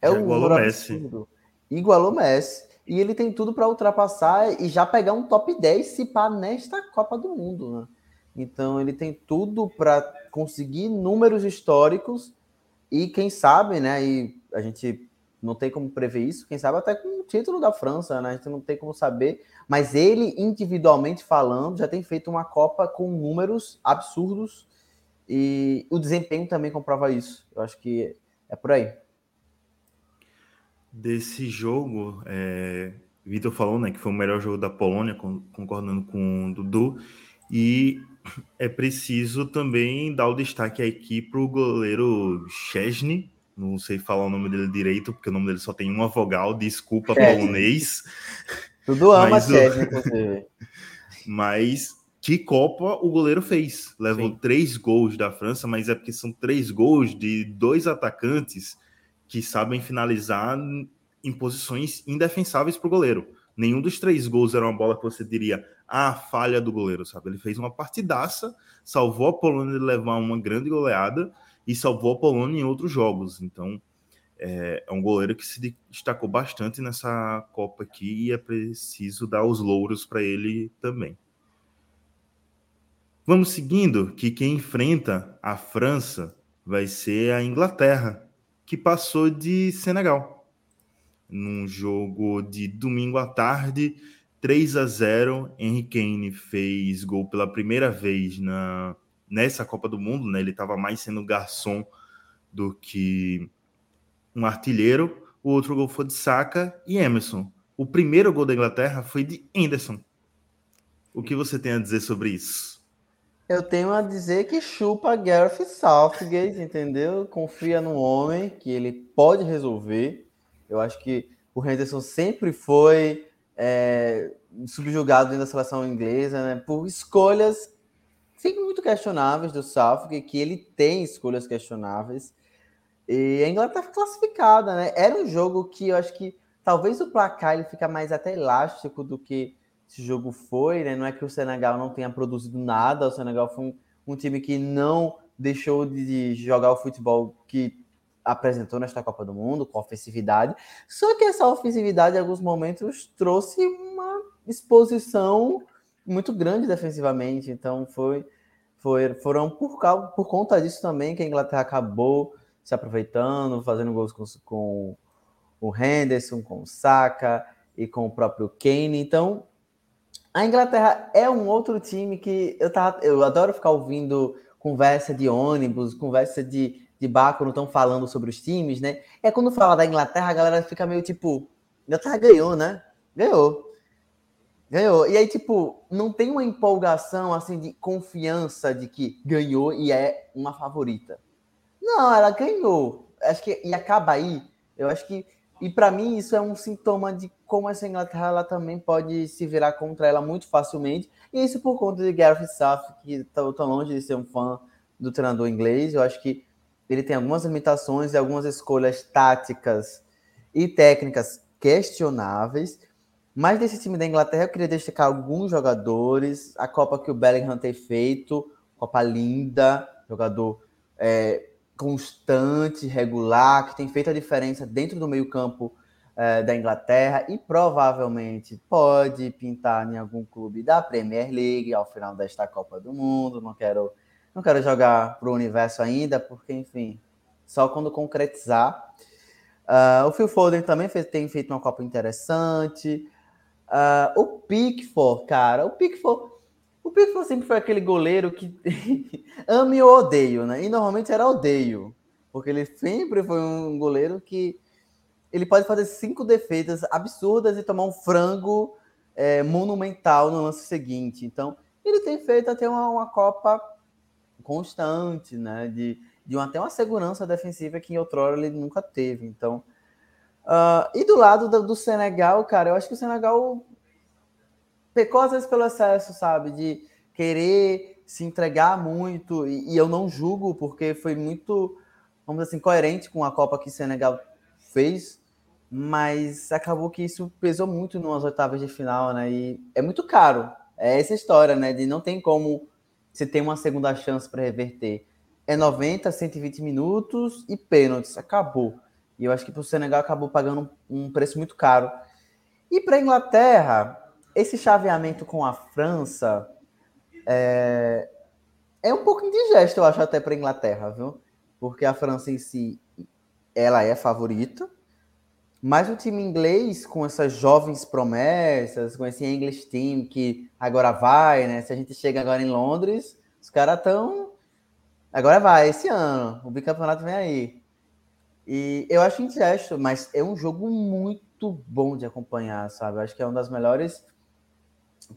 [SPEAKER 7] É um número Messi. absurdo. Igualou Messi. E ele tem tudo para ultrapassar e já pegar um top 10 se pá nesta Copa do Mundo, né? Então ele tem tudo para conseguir números históricos e quem sabe, né? E a gente não tem como prever isso, quem sabe até com o título da França, né? A gente não tem como saber, mas ele individualmente falando já tem feito uma Copa com números absurdos e o desempenho também comprova isso. Eu acho que é por aí.
[SPEAKER 6] Desse jogo, é... Vitor falou, né, que foi o melhor jogo da Polônia, concordando com o Dudu, e é preciso também dar o destaque aqui para o goleiro Chesney. Não sei falar o nome dele direito, porque o nome dele só tem uma vogal, desculpa, polonês. [laughs]
[SPEAKER 7] Tudo ama Chesney, [laughs] inclusive.
[SPEAKER 6] Mas que Copa o goleiro fez. Levou Sim. três gols da França, mas é porque são três gols de dois atacantes que sabem finalizar em posições indefensáveis para o goleiro. Nenhum dos três gols era uma bola que você diria a falha do goleiro, sabe? Ele fez uma partidaça, salvou a Polônia de levar uma grande goleada e salvou a Polônia em outros jogos. Então, é, é um goleiro que se destacou bastante nessa Copa aqui e é preciso dar os louros para ele também. Vamos seguindo, que quem enfrenta a França vai ser a Inglaterra, que passou de Senegal num jogo de domingo à tarde, 3 a 0. Henry Kane fez gol pela primeira vez na nessa Copa do Mundo, né? Ele estava mais sendo garçom do que um artilheiro, o outro gol foi de Saka e Emerson. O primeiro gol da Inglaterra foi de Henderson. O que você tem a dizer sobre isso?
[SPEAKER 7] Eu tenho a dizer que chupa Gareth Southgate, entendeu? Confia no homem, que ele pode resolver. Eu acho que o Henderson sempre foi é, subjugado dentro da seleção inglesa, né? Por escolhas sempre muito questionáveis do Southgate, que ele tem escolhas questionáveis. E a Inglaterra foi classificada, né? Era um jogo que eu acho que talvez o placar ele fica mais até elástico do que esse jogo foi, né? Não é que o Senegal não tenha produzido nada, o Senegal foi um, um time que não deixou de jogar o futebol que apresentou nesta Copa do Mundo, com ofensividade. Só que essa ofensividade, em alguns momentos, trouxe uma exposição muito grande defensivamente. Então, foi, foi foram por, causa, por conta disso também que a Inglaterra acabou se aproveitando, fazendo gols com, com o Henderson, com o Saka e com o próprio Kane. Então, a Inglaterra é um outro time que eu, tava, eu adoro ficar ouvindo conversa de ônibus, conversa de, de bar quando estão falando sobre os times, né? É quando fala da Inglaterra, a galera fica meio tipo, Inglaterra ganhou, né? Ganhou. Ganhou. E aí, tipo, não tem uma empolgação assim de confiança de que ganhou e é uma favorita. Não, ela ganhou. Acho que e acaba aí. Eu acho que e para mim isso é um sintoma de como essa Inglaterra ela também pode se virar contra ela muito facilmente. E isso por conta de Gareth Southgate, que está tão longe de ser um fã do treinador inglês. Eu acho que ele tem algumas limitações e algumas escolhas táticas e técnicas questionáveis. Mas desse time da Inglaterra eu queria destacar alguns jogadores. A Copa que o Bellingham tem feito, Copa linda, jogador é, constante, regular, que tem feito a diferença dentro do meio-campo é, da Inglaterra e provavelmente pode pintar em algum clube da Premier League ao final desta Copa do Mundo. Não quero, não quero jogar para o universo ainda, porque, enfim, só quando concretizar. Uh, o Phil Foden também fez, tem feito uma Copa interessante. Uh, o Pickford, cara, o Pickford o Pickford sempre foi aquele goleiro que [laughs] ame ou odeio, né? E normalmente era odeio, porque ele sempre foi um goleiro que ele pode fazer cinco defesas absurdas e tomar um frango é, monumental no lance seguinte. Então, ele tem feito até uma, uma Copa constante, né? De, de uma, até uma segurança defensiva que em outrora ele nunca teve. Então, uh, e do lado do, do Senegal, cara, eu acho que o Senegal pecou às vezes pelo excesso, sabe? De querer se entregar muito, e, e, eu não julgo, porque foi muito, vamos dizer assim, coerente com a Copa que o Senegal fez, mas acabou que isso pesou muito nas oitavas de final, né? E é muito caro. É essa história, né? De não tem como você ter uma segunda chance para reverter. É 90, 120 minutos e pênaltis. Acabou. E eu acho que para o Senegal acabou pagando um preço muito caro. E para a Inglaterra, esse chaveamento com a França é, é um pouco indigesto, eu acho, até para a Inglaterra, viu? Porque a França em si, ela é favorita, mas o time inglês, com essas jovens promessas, com esse English team que agora vai, né? Se a gente chega agora em Londres, os caras estão. Agora vai, esse ano. O bicampeonato vem aí. E eu acho indigesto, mas é um jogo muito bom de acompanhar, sabe? Acho que é uma das melhores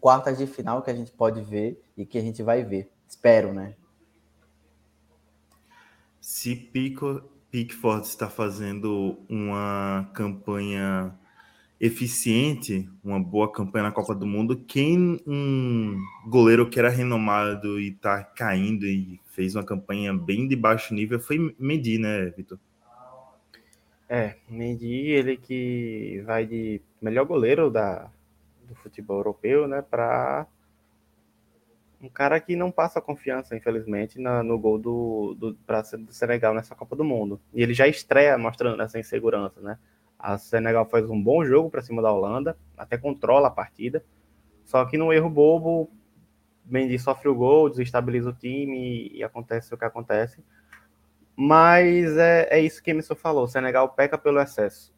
[SPEAKER 7] quartas de final que a gente pode ver e que a gente vai ver. Espero, né?
[SPEAKER 6] Se Pico, Pickford está fazendo uma campanha eficiente, uma boa campanha na Copa do Mundo, quem um goleiro que era renomado e está caindo e fez uma campanha bem de baixo nível foi Mendy, né, Vitor?
[SPEAKER 8] É, Mendy, ele que vai de melhor goleiro da, do futebol europeu, né, para um cara que não passa confiança, infelizmente, na, no gol do, do, pra, do Senegal nessa Copa do Mundo. E ele já estreia mostrando essa insegurança, né? A Senegal faz um bom jogo para cima da Holanda, até controla a partida, só que no erro bobo, Mendy sofre o gol, desestabiliza o time e acontece o que acontece. Mas é, é isso que Emerson falou, Senegal peca pelo excesso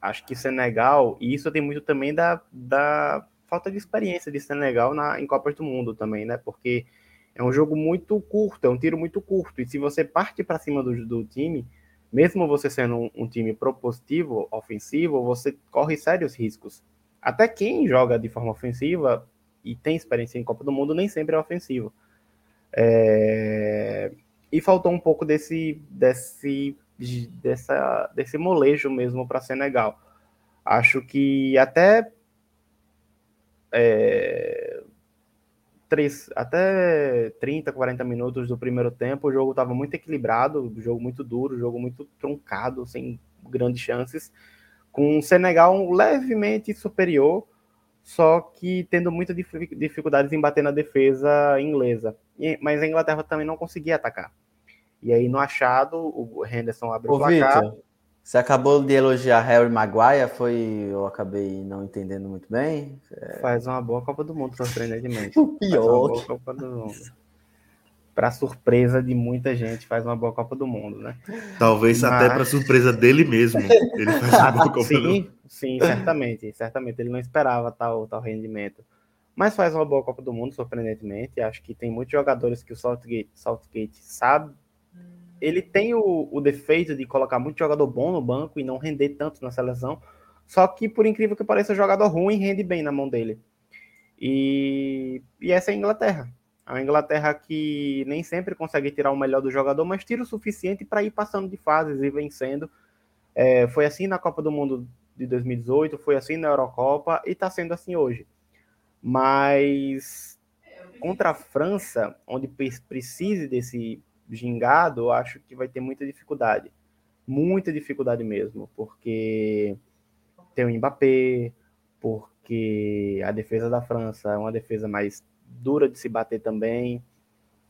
[SPEAKER 8] acho que Senegal, e isso tem muito também da, da falta de experiência de Senegal na, em Copas do Mundo também, né? Porque é um jogo muito curto, é um tiro muito curto, e se você parte para cima do, do time, mesmo você sendo um, um, time propositivo, ofensivo, você corre sérios riscos. Até quem joga de forma ofensiva e tem experiência em Copa do Mundo nem sempre é ofensivo. É... E faltou um pouco desse, desse, dessa, desse molejo mesmo para Senegal. Acho que até é, três, até 30, 40 minutos do primeiro tempo, o jogo estava muito equilibrado, jogo muito duro, jogo muito truncado, sem grandes chances, com o Senegal levemente superior, só que tendo muitas dificuldades em bater na defesa inglesa. Mas a Inglaterra também não conseguia atacar. E aí, no achado, o Henderson abre Ô, o placar. Victor,
[SPEAKER 7] você acabou de elogiar Harry Maguire, foi. Eu acabei não entendendo muito bem.
[SPEAKER 8] É... Faz uma boa Copa do Mundo, surpreendentemente. [laughs]
[SPEAKER 7] o pior. Faz uma boa Copa do
[SPEAKER 8] Mundo. Para surpresa de muita gente, faz uma boa Copa do Mundo, né?
[SPEAKER 6] Talvez Mas... até para surpresa dele mesmo. Ele faz uma [laughs] boa Copa
[SPEAKER 8] sim, do Mundo. Sim, certamente. Certamente. Ele não esperava tal, tal rendimento. Mas faz uma boa Copa do Mundo, surpreendentemente. Acho que tem muitos jogadores que o Southgate, Southgate sabe ele tem o, o, defeito de colocar muito jogador bom no banco e não render tanto na seleção. Só que, por incrível que pareça, jogador ruim rende bem na mão dele. E, e essa é a Inglaterra. A Inglaterra que nem sempre consegue tirar o melhor do jogador, mas tira o suficiente para ir passando de fases e vencendo. É, foi assim na Copa do Mundo de 2018, foi assim na Eurocopa e está sendo assim hoje. Mas contra a França, onde precise desse gingado, eu acho que vai ter muita dificuldade. Muita dificuldade mesmo, porque tem o Mbappé, porque a defesa da França é uma defesa mais dura de se bater também.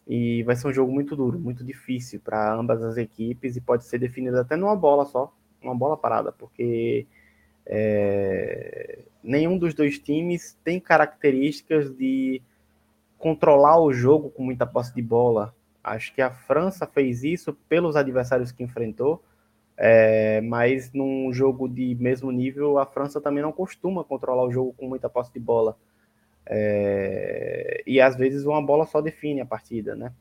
[SPEAKER 8] E vai ser um jogo muito duro, muito difícil para ambas as equipes e pode ser definido até numa bola só, uma bola parada, porque é, nenhum dos dois times tem características de controlar o jogo com muita posse de bola. Acho que a França fez isso pelos adversários que enfrentou, é, mas num jogo de mesmo nível, a França também não costuma controlar o jogo com muita posse de bola. É, e às vezes uma bola só define a partida, né?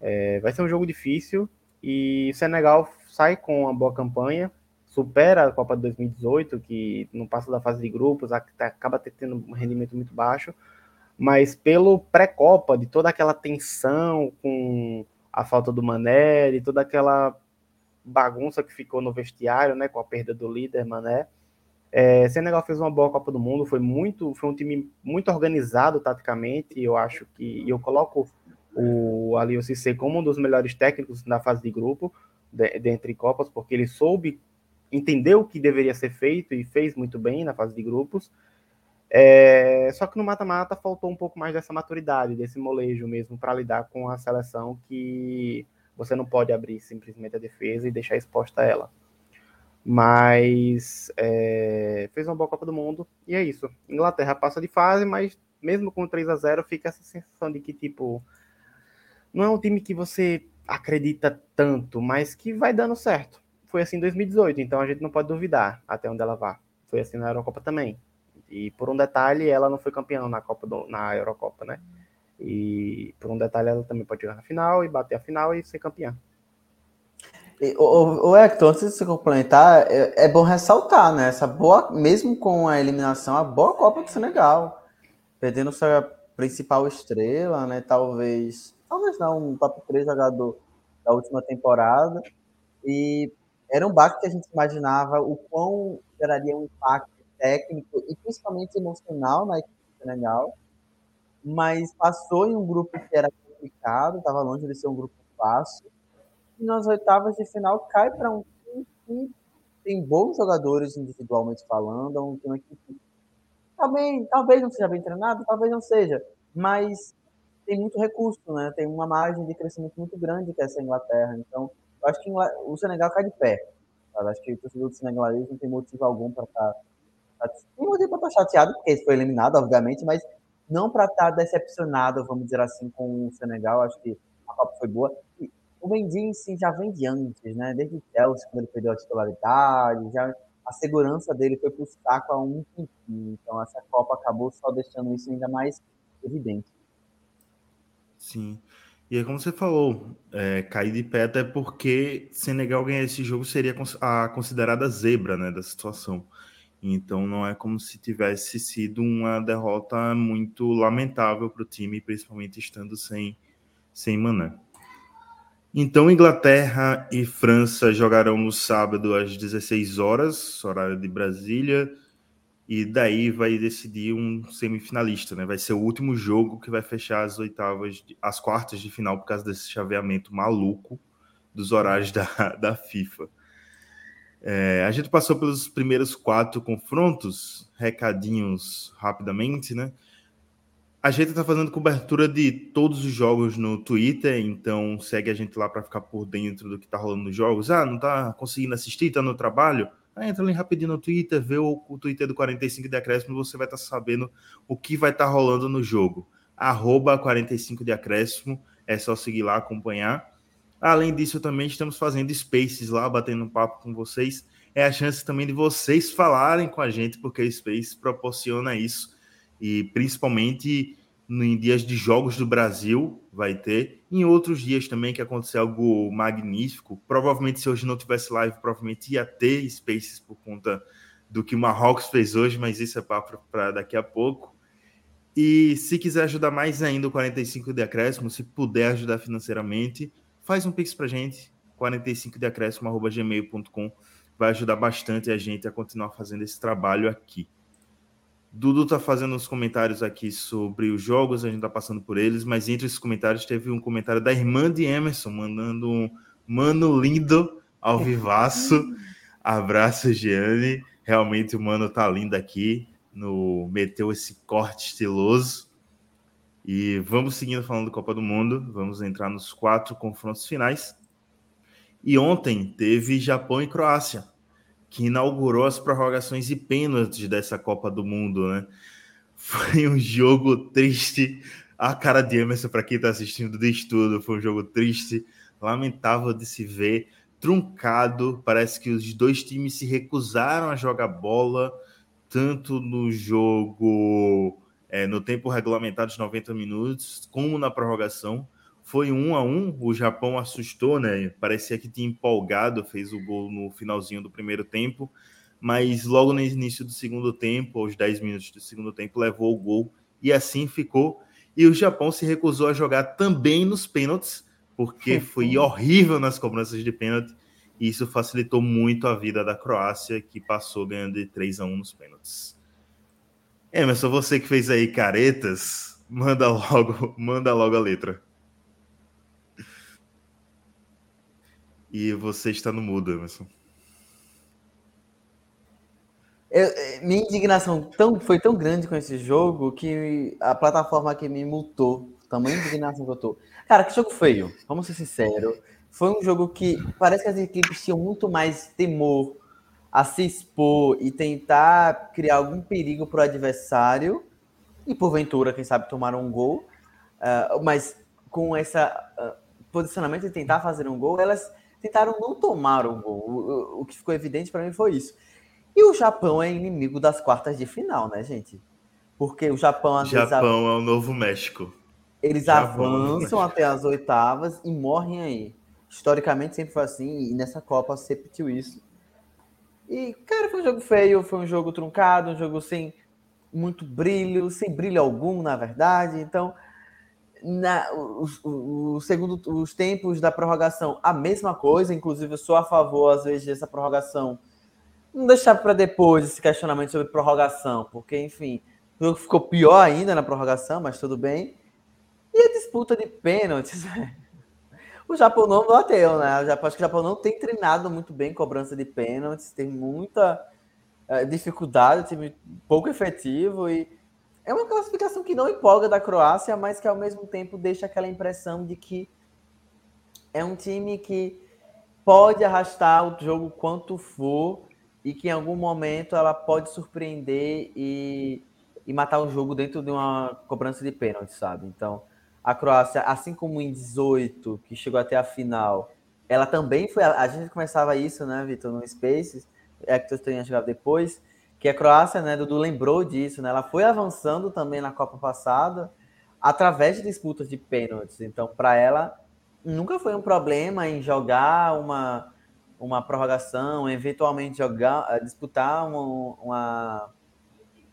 [SPEAKER 8] É, vai ser um jogo difícil e o Senegal sai com uma boa campanha, supera a Copa de 2018, que não passa da fase de grupos, acaba tendo um rendimento muito baixo, mas pelo pré-copa, de toda aquela tensão com a falta do Mané, de toda aquela bagunça que ficou no vestiário, né, com a perda do líder Mané. É, Senegal fez uma boa Copa do Mundo, foi muito, foi um time muito organizado taticamente. Eu acho que eu coloco o Aliou Cissé como um dos melhores técnicos na fase de grupo, de, dentre Copas, porque ele soube entender o que deveria ser feito e fez muito bem na fase de grupos. É, só que no mata-mata faltou um pouco mais dessa maturidade, desse molejo mesmo, para lidar com a seleção que você não pode abrir simplesmente a defesa e deixar exposta ela. Mas é, fez uma boa Copa do Mundo e é isso. Inglaterra passa de fase, mas mesmo com 3 a 0 fica essa sensação de que, tipo, não é um time que você acredita tanto, mas que vai dando certo. Foi assim em 2018, então a gente não pode duvidar até onde ela vá. Foi assim na Eurocopa também. E por um detalhe, ela não foi campeã na Copa do, na Eurocopa, né? E por um detalhe, ela também pode chegar na final e bater a final e ser campeã.
[SPEAKER 7] O, o Hector, antes de você complementar, é, é, bom ressaltar, né? Essa boa, mesmo com a eliminação, a boa Copa do Senegal, perdendo sua principal estrela, né? Talvez, talvez não, um top 3 jogador da última temporada. E era um baque que a gente imaginava o quão geraria um impacto técnico e principalmente emocional na equipe do Senegal, mas passou em um grupo que era complicado, estava longe de ser um grupo fácil, e nas oitavas de final cai para um time que tem bons jogadores individualmente falando, é um time que também, talvez não seja bem treinado, talvez não seja, mas tem muito recurso, né? Tem uma margem de crescimento muito grande que é essa Inglaterra. Então, eu acho que o Senegal cai de pé. Eu acho que o torcedor do não tem motivo algum para estar tá tem para estar chateado, porque ele foi eliminado, obviamente, mas não para estar decepcionado, vamos dizer assim, com o Senegal. Acho que a Copa foi boa. E o Mendy em si já vem de antes, né? Desde o Chelsea, quando ele perdeu a titularidade, já a segurança dele foi para o saco há um tempinho. Então, essa Copa acabou só deixando isso ainda mais evidente.
[SPEAKER 6] Sim. E é como você falou, é, cair de pé até porque Senegal ganhar esse jogo seria a considerada zebra né, da situação. Então não é como se tivesse sido uma derrota muito lamentável para o time, principalmente estando sem, sem Mané. Então Inglaterra e França jogarão no sábado às 16 horas, horário de Brasília, e daí vai decidir um semifinalista, né? Vai ser o último jogo que vai fechar as oitavas, as quartas de final por causa desse chaveamento maluco dos horários [laughs] da, da FIFA. É, a gente passou pelos primeiros quatro confrontos, recadinhos rapidamente, né? A gente está fazendo cobertura de todos os jogos no Twitter, então segue a gente lá para ficar por dentro do que está rolando nos jogos. Ah, não está conseguindo assistir, está no trabalho? Ah, entra ali rapidinho no Twitter, vê o, o Twitter do 45 de acréscimo, você vai estar tá sabendo o que vai estar tá rolando no jogo. Arroba 45 de acréscimo, é só seguir lá, acompanhar. Além disso, também estamos fazendo spaces lá, batendo um papo com vocês. É a chance também de vocês falarem com a gente, porque o Space proporciona isso. E principalmente em dias de jogos do Brasil, vai ter. Em outros dias também que aconteceu algo magnífico. Provavelmente, se hoje não tivesse live, provavelmente ia ter Spaces por conta do que o Marrocos fez hoje, mas isso é papo para daqui a pouco. E se quiser ajudar mais ainda o 45 de acréscimo, se puder ajudar financeiramente, faz um pix para gente, 45 de acréscimo@gmail.com, vai ajudar bastante a gente a continuar fazendo esse trabalho aqui. Dudu tá fazendo uns comentários aqui sobre os jogos, a gente tá passando por eles, mas entre esses comentários teve um comentário da irmã de Emerson, mandando um mano lindo ao vivaço. Abraço, Gianni. Realmente o mano tá lindo aqui, no meteu esse corte estiloso. E vamos seguindo falando do Copa do Mundo, vamos entrar nos quatro confrontos finais. E ontem teve Japão e Croácia que inaugurou as prorrogações e pênaltis dessa Copa do Mundo, né? Foi um jogo triste. A cara de Emerson, para quem está assistindo de estudo, foi um jogo triste, lamentável de se ver, truncado. Parece que os dois times se recusaram a jogar bola, tanto no jogo, é, no tempo regulamentado de 90 minutos, como na prorrogação. Foi um a um, o Japão assustou, né? Parecia que tinha empolgado, fez o gol no finalzinho do primeiro tempo, mas logo no início do segundo tempo, aos 10 minutos do segundo tempo, levou o gol e assim ficou. E o Japão se recusou a jogar também nos pênaltis, porque [laughs] foi horrível nas cobranças de pênalti. E isso facilitou muito a vida da Croácia, que passou ganhando de 3 a 1 nos pênaltis. Emerson, você que fez aí caretas, manda logo, [laughs] manda logo a letra. E você está no mudo, Emerson.
[SPEAKER 7] Eu, eh, minha indignação tão, foi tão grande com esse jogo que a plataforma aqui me multou. Tamanha indignação que eu tô. Cara, que jogo feio. Vamos ser sinceros. Foi um jogo que parece que as equipes tinham muito mais temor a se expor e tentar criar algum perigo para o adversário. E porventura, quem sabe, tomaram um gol. Uh, mas com esse uh, posicionamento de tentar fazer um gol, elas tentaram não tomar o gol. O, o que ficou evidente para mim foi isso. E o Japão é inimigo das quartas de final, né, gente? Porque o Japão...
[SPEAKER 6] Japão é o novo México.
[SPEAKER 7] Eles Japão avançam é até as oitavas e morrem aí. Historicamente sempre foi assim, e nessa Copa se repetiu isso. E, cara, foi um jogo feio, foi um jogo truncado, um jogo sem muito brilho, sem brilho algum, na verdade. Então, na, o, o, segundo, os tempos da prorrogação, a mesma coisa, inclusive eu sou a favor, às vezes, dessa prorrogação. Não deixar para depois esse questionamento sobre prorrogação, porque, enfim, o jogo ficou pior ainda na prorrogação, mas tudo bem. E a disputa de pênaltis, [laughs] o Japão não bateu, né? O Japão, acho que o Japão não tem treinado muito bem cobrança de pênaltis, tem muita é, dificuldade, time pouco efetivo e é uma classificação que não empolga da Croácia, mas que ao mesmo tempo deixa aquela impressão de que é um time que pode arrastar o jogo quanto for e que em algum momento ela pode surpreender e, e matar o jogo dentro de uma cobrança de pênalti, sabe? Então, a Croácia, assim como em 18, que chegou até a final, ela também foi. A, gente começava isso, né, Vitor, no Spaces, você tinha chegado depois que a Croácia, né, Dudu lembrou disso, né? Ela foi avançando também na Copa passada, através de disputas de pênaltis. Então, para ela, nunca foi um problema em jogar uma, uma prorrogação, eventualmente jogar, disputar uma, uma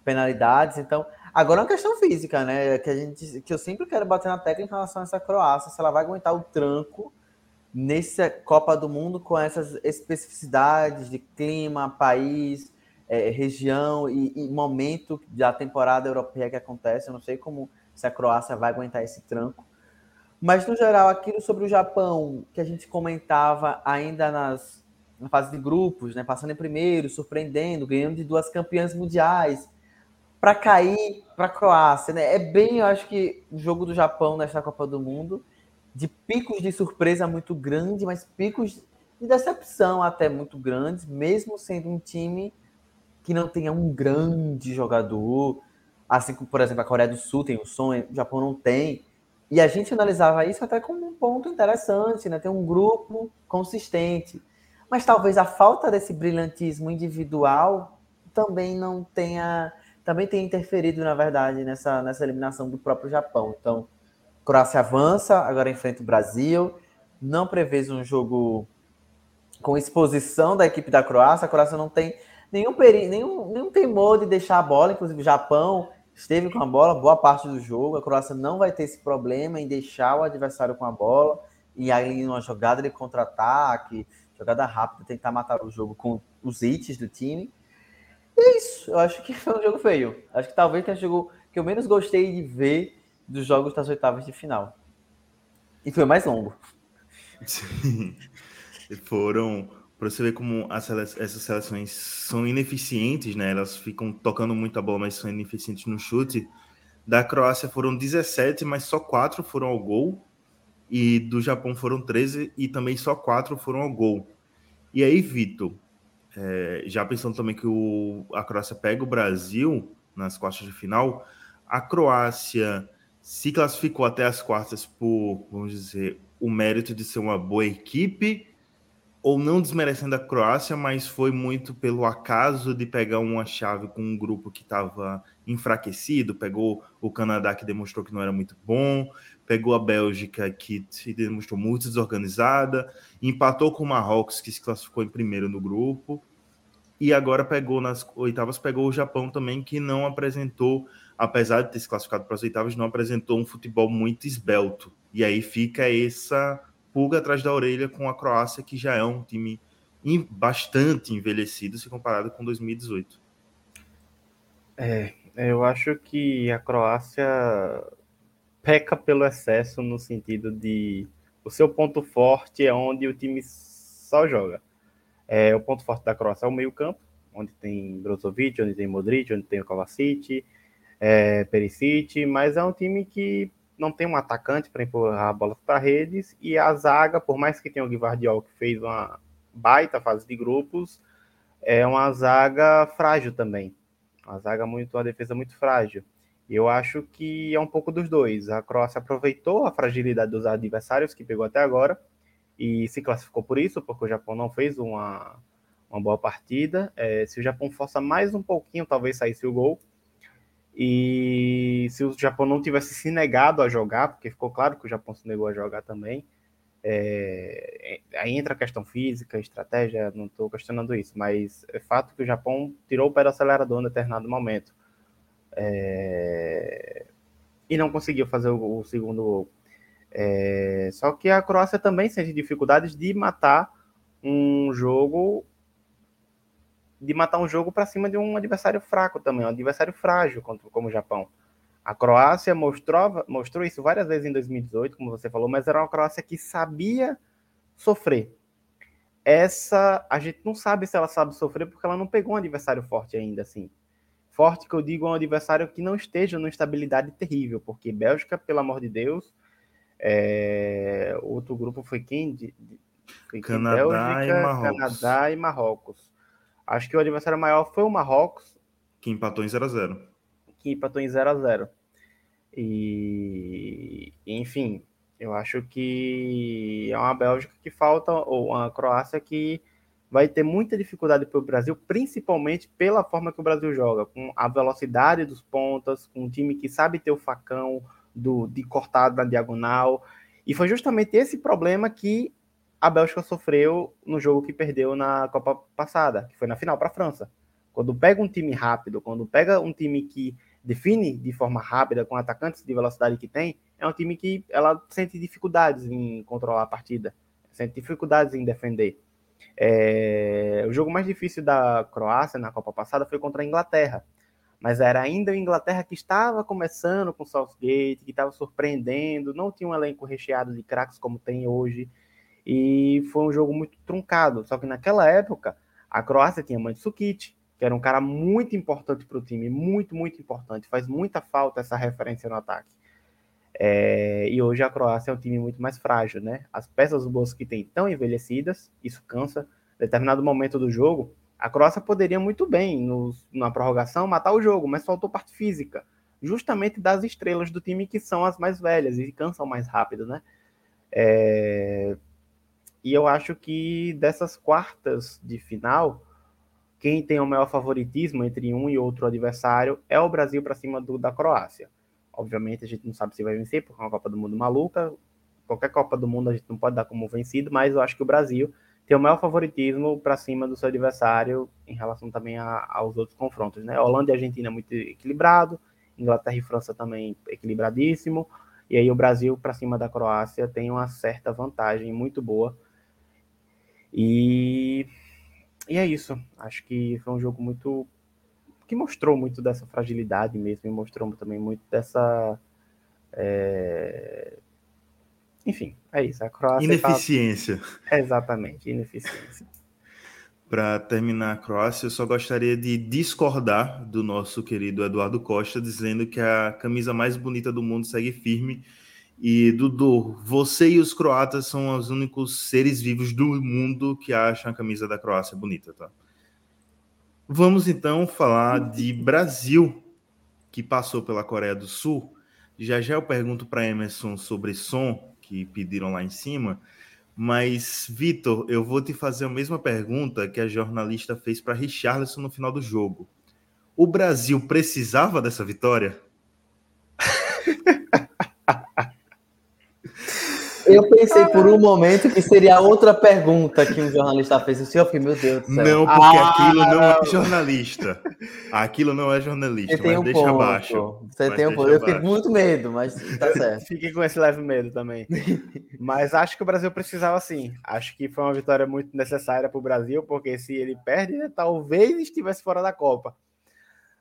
[SPEAKER 7] penalidades. Então, agora é uma questão física, né? Que a gente, que eu sempre quero bater na tecla em relação a essa Croácia, se ela vai aguentar o tranco nessa Copa do Mundo com essas especificidades de clima, país, é, região e, e, momento da temporada europeia que acontece. Eu não sei como se a Croácia vai aguentar esse tranco. Mas, no geral, aquilo sobre o Japão que a gente comentava ainda nas, na fase de grupos, né, passando em primeiro, surpreendendo, ganhando de duas campeãs mundiais, para cair para a Croácia. Né? É bem, eu acho que, o jogo do Japão nesta Copa do Mundo de picos de surpresa muito grande, mas picos de decepção até muito grandes, mesmo sendo um time que não tenha um grande jogador, assim como, por exemplo, a Coreia do Sul tem o sonho, o Japão não tem. E a gente analisava isso até como um ponto interessante, né? Ter um grupo consistente. Mas talvez a falta desse brilhantismo individual também não tenha, também tenha interferido, na verdade, nessa, nessa eliminação do próprio Japão. Então, Croácia avança, agora enfrenta o Brasil. Não prevês um jogo com exposição da equipe da Croácia. A Croácia não tem nenhum, peri nenhum, nenhum temor de deixar a bola. Inclusive, o Japão esteve com a bola boa parte do jogo. A Croácia não vai ter esse problema em deixar o adversário com a bola. E aí, numa jogada de contra-ataque, jogada rápida, tentar matar o jogo com os hits do time. É isso. Eu acho que [laughs] foi um jogo feio. Acho que talvez tenha um jogo que eu menos gostei de ver dos jogos das oitavas de final. E foi mais longo.
[SPEAKER 6] Sim. Foram. Para você ver como sele... essas seleções são ineficientes, né? Elas ficam tocando muito a bola, mas são ineficientes no chute. Da Croácia foram 17, mas só 4 foram ao gol. E do Japão foram 13 e também só 4 foram ao gol. E aí, Vitor, é, já pensando também que o, a Croácia pega o Brasil nas quartas de final, a Croácia se classificou até as quartas por, vamos dizer, o mérito de ser uma boa equipe, ou não desmerecendo a Croácia, mas foi muito pelo acaso de pegar uma chave com um grupo que estava enfraquecido, pegou o Canadá que demonstrou que não era muito bom, pegou a Bélgica que se demonstrou muito desorganizada, empatou com o Marrocos que se classificou em primeiro no grupo, e agora pegou nas oitavas, pegou o Japão também que não apresentou apesar de ter se classificado para as oitavas, não apresentou um futebol muito esbelto. E aí fica essa pulga atrás da orelha com a Croácia, que já é um time bastante envelhecido se comparado com 2018.
[SPEAKER 8] É, eu acho que a Croácia peca pelo excesso no sentido de o seu ponto forte é onde o time só joga. É, o ponto forte da Croácia é o meio-campo, onde tem Brozovic, onde tem Modric, onde tem o Kovacic, é, Perisic, mas é um time que não tem um atacante para empurrar a bola para redes e a zaga, por mais que tenha o Guivardiol que fez uma baita fase de grupos, é uma zaga frágil também. Uma zaga muito, uma defesa muito frágil. Eu acho que é um pouco dos dois. A Croácia aproveitou a fragilidade dos adversários que pegou até agora e se classificou por isso, porque o Japão não fez uma, uma boa partida. É, se o Japão força mais um pouquinho, talvez saísse o gol. E se o Japão não tivesse se negado a jogar, porque ficou claro que o Japão se negou a jogar também, é, é aí entra a questão física, estratégia, não estou questionando isso, mas é fato que o Japão tirou o pé do acelerador em determinado momento. É, e não conseguiu fazer o, o segundo gol. É, só que a Croácia também sente dificuldades de matar um jogo de matar um jogo para cima de um adversário fraco também, um adversário frágil como o Japão. A Croácia mostrou, mostrou isso várias vezes em 2018, como você falou, mas era uma Croácia que sabia sofrer. Essa, a gente não sabe se ela sabe sofrer porque ela não pegou um adversário forte ainda, assim. Forte que eu digo é um adversário que não esteja numa estabilidade terrível, porque Bélgica, pelo amor de Deus, é... outro grupo foi quem? De.
[SPEAKER 6] Foi Canadá, Bélgica, e Marrocos.
[SPEAKER 8] Canadá e Marrocos. Acho que o adversário maior foi o Marrocos.
[SPEAKER 6] Que empatou em 0 a 0
[SPEAKER 8] Que empatou em 0 a 0 E, enfim, eu acho que é uma Bélgica que falta, ou uma Croácia que vai ter muita dificuldade para o Brasil, principalmente pela forma que o Brasil joga, com a velocidade dos pontas, com um time que sabe ter o facão do, de cortar na diagonal. E foi justamente esse problema que a Bélgica sofreu no jogo que perdeu na Copa passada, que foi na final para a França. Quando pega um time rápido, quando pega um time que define de forma rápida, com atacantes de velocidade que tem, é um time que ela sente dificuldades em controlar a partida, sente dificuldades em defender. É... O jogo mais difícil da Croácia na Copa passada foi contra a Inglaterra, mas era ainda a Inglaterra que estava começando com o Southgate, que estava surpreendendo, não tinha um elenco recheado de craques como tem hoje, e foi um jogo muito truncado. Só que naquela época, a Croácia tinha Mandzukic, que era um cara muito importante para o time, muito, muito importante. Faz muita falta essa referência no ataque. É, e hoje a Croácia é um time muito mais frágil, né? As peças boas que tem tão envelhecidas, isso cansa. Em determinado momento do jogo, a Croácia poderia muito bem, no, na prorrogação, matar o jogo, mas faltou parte física, justamente das estrelas do time que são as mais velhas e cansam mais rápido, né? É, e eu acho que dessas quartas de final, quem tem o maior favoritismo entre um e outro adversário é o Brasil para cima do, da Croácia. Obviamente a gente não sabe se vai vencer, porque é uma Copa do Mundo maluca. Qualquer Copa do Mundo a gente não pode dar como vencido, mas eu acho que o Brasil tem o maior favoritismo para cima do seu adversário em relação também a, aos outros confrontos. Né? Holanda e Argentina é muito equilibrado, Inglaterra e França também equilibradíssimo, e aí o Brasil para cima da Croácia tem uma certa vantagem muito boa. E e é isso. Acho que foi um jogo muito. Que mostrou muito dessa fragilidade mesmo, e mostrou também muito dessa. É... Enfim, é isso. A Croácia.
[SPEAKER 6] Ineficiência.
[SPEAKER 8] Tá... Exatamente, ineficiência. [laughs]
[SPEAKER 6] Para terminar a Croácia, eu só gostaria de discordar do nosso querido Eduardo Costa, dizendo que a camisa mais bonita do mundo segue firme e Dudu, você e os croatas são os únicos seres vivos do mundo que acham a camisa da Croácia bonita, tá? Vamos então falar de Brasil, que passou pela Coreia do Sul. Já já eu pergunto para Emerson sobre som, que pediram lá em cima. Mas, Vitor, eu vou te fazer a mesma pergunta que a jornalista fez para Richarlison no final do jogo. O Brasil precisava dessa vitória? [laughs]
[SPEAKER 7] Eu pensei por um momento que seria outra pergunta que um jornalista fez. Assim, eu fiquei, meu Deus do
[SPEAKER 6] céu. Não, porque ah, aquilo não é jornalista. Aquilo não é jornalista, mas
[SPEAKER 7] um
[SPEAKER 6] deixa
[SPEAKER 7] ponto.
[SPEAKER 6] abaixo.
[SPEAKER 7] Você tem um ponto. Eu fiquei com muito medo, mas tá [laughs] certo.
[SPEAKER 8] Fiquei com esse leve medo também. mas acho que o Brasil precisava sim. Acho que foi uma vitória muito necessária para o Brasil, porque se ele perde, né, talvez estivesse fora da Copa.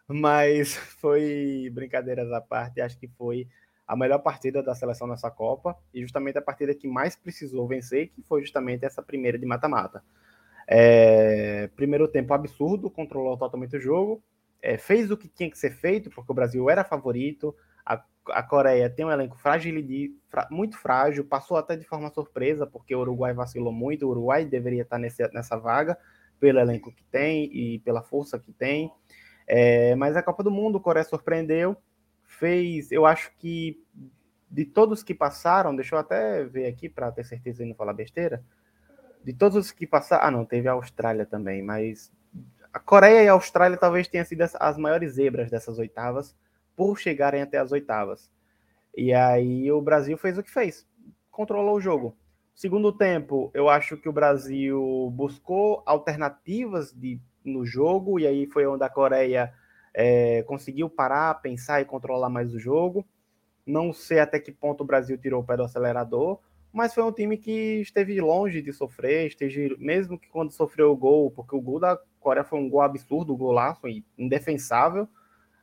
[SPEAKER 8] Mas [laughs] foi brincadeiras à parte, acho que foi a melhor partida da seleção nessa Copa e justamente a partida que mais precisou vencer, que foi justamente essa primeira de mata-mata. É, primeiro tempo absurdo, controlou totalmente o jogo, é, fez o que tinha que ser feito, porque o Brasil era favorito, a, a Coreia tem um elenco frágil, muito frágil, passou até de forma surpresa, porque o Uruguai vacilou muito, o Uruguai deveria estar nesse, nessa vaga, pelo elenco que tem e pela força que tem, é, mas a Copa do Mundo, a Coreia surpreendeu, fez, eu acho que de todos que passaram, deixa eu até ver aqui para ter certeza de não falar besteira. De todos os que passaram, ah, não, teve a Austrália também, mas a Coreia e a Austrália talvez tenham sido as maiores zebras dessas oitavas por chegarem até as oitavas. E aí o Brasil fez o que fez, controlou o jogo. Segundo tempo, eu acho que o Brasil buscou alternativas de, no jogo, e aí foi onde a Coreia é, conseguiu parar, pensar e controlar mais o jogo. Não sei até que ponto o Brasil tirou o pé do acelerador, mas foi um time que esteve longe de sofrer, esteve, mesmo que quando sofreu o gol, porque o gol da Coreia foi um gol absurdo, um golaço, indefensável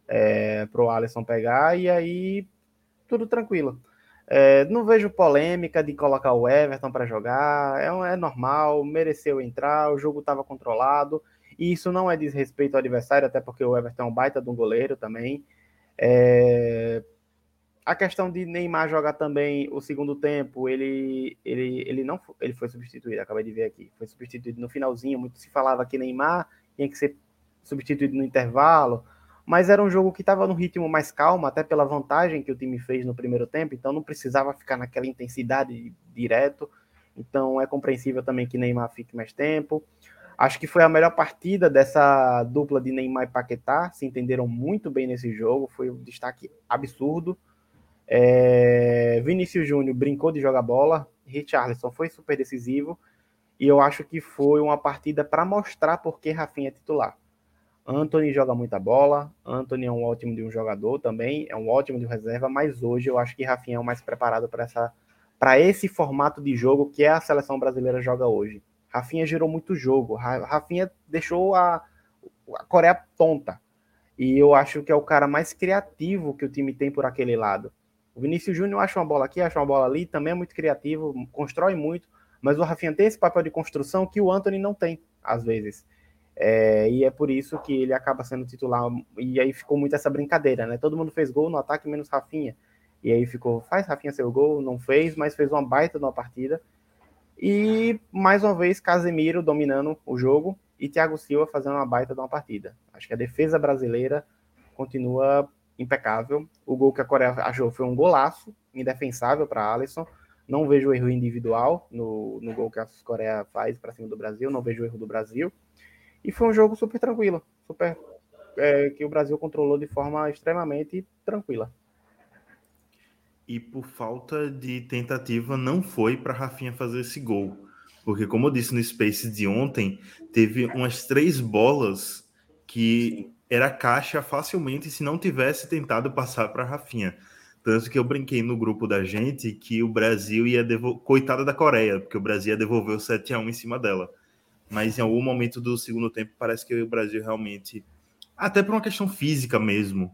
[SPEAKER 8] é, para o Alisson pegar, e aí tudo tranquilo. É, não vejo polêmica de colocar o Everton para jogar, é, é normal, mereceu entrar, o jogo estava controlado. E isso não é desrespeito ao adversário, até porque o Everton é um baita de um goleiro também. É... A questão de Neymar jogar também o segundo tempo, ele, ele, ele não ele foi substituído, acabei de ver aqui. Foi substituído no finalzinho. Muito se falava que Neymar tinha que ser substituído no intervalo, mas era um jogo que estava no ritmo mais calmo, até pela vantagem que o time fez no primeiro tempo, então não precisava ficar naquela intensidade direto. Então é compreensível também que Neymar fique mais tempo. Acho que foi a melhor partida dessa dupla de Neymar e Paquetá. Se entenderam muito bem nesse jogo. Foi um destaque absurdo. É, Vinícius Júnior brincou de jogar bola, Richarlison foi super decisivo, e eu acho que foi uma partida para mostrar por que Rafinha é titular. Anthony joga muita bola, Anthony é um ótimo de um jogador também, é um ótimo de reserva, mas hoje eu acho que Rafinha é o mais preparado para essa para esse formato de jogo que é a seleção brasileira joga hoje. Rafinha gerou muito jogo, Rafinha deixou a, a Coreia tonta. E eu acho que é o cara mais criativo que o time tem por aquele lado. O Vinícius Júnior acha uma bola aqui, acha uma bola ali, também é muito criativo, constrói muito, mas o Rafinha tem esse papel de construção que o Anthony não tem, às vezes. É, e é por isso que ele acaba sendo titular. E aí ficou muito essa brincadeira, né? Todo mundo fez gol no ataque, menos Rafinha. E aí ficou, faz Rafinha seu gol, não fez, mas fez uma baita numa partida. E mais uma vez, Casemiro dominando o jogo e Thiago Silva fazendo uma baita de uma partida. Acho que a defesa brasileira continua impecável. O gol que a Coreia achou foi um golaço, indefensável para Alisson. Não vejo erro individual no, no gol que a Coreia faz para cima do Brasil, não vejo erro do Brasil. E foi um jogo super tranquilo, super é, que o Brasil controlou de forma extremamente tranquila.
[SPEAKER 6] E por falta de tentativa, não foi para Rafinha fazer esse gol. Porque, como eu disse no Space de ontem, teve umas três bolas que era caixa facilmente se não tivesse tentado passar para Rafinha. Tanto que eu brinquei no grupo da gente que o Brasil ia devolver. Coitada da Coreia, porque o Brasil ia devolver o 7 a 1 em cima dela mas em algum momento do segundo tempo parece que o Brasil realmente, até por uma questão física mesmo,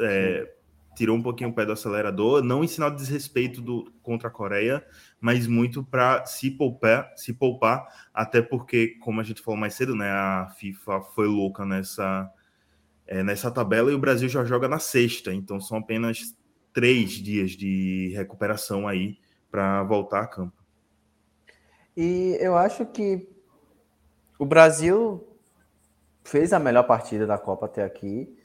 [SPEAKER 6] é, tirou um pouquinho o pé do acelerador, não em sinal de desrespeito do, contra a Coreia, mas muito para se poupar, se poupar, até porque, como a gente falou mais cedo, né, a FIFA foi louca nessa, é, nessa tabela e o Brasil já joga na sexta, então são apenas três dias de recuperação aí para voltar a campo.
[SPEAKER 7] E eu acho que o Brasil fez a melhor partida da Copa até aqui.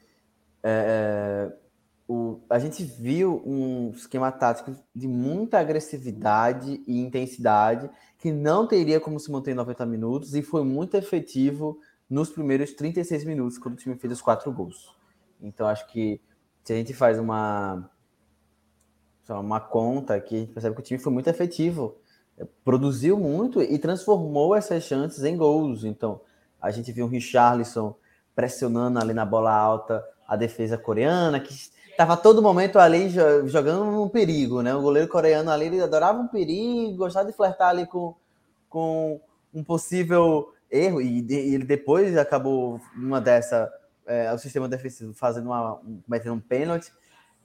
[SPEAKER 7] É, é, o, a gente viu um esquema tático de muita agressividade e intensidade que não teria como se manter em 90 minutos e foi muito efetivo nos primeiros 36 minutos, quando o time fez os quatro gols. Então, acho que se a gente faz uma, uma conta aqui, a gente percebe que o time foi muito efetivo produziu muito e transformou essas chances em gols. Então, a gente viu o Richarlison pressionando ali na bola alta a defesa coreana, que estava todo momento ali jogando um perigo, né? O goleiro coreano ali, ele adorava um perigo, gostava de flertar ali com, com um possível erro, e, ele depois acabou uma dessa, é, o sistema defensivo fazendo uma, metendo um pênalti.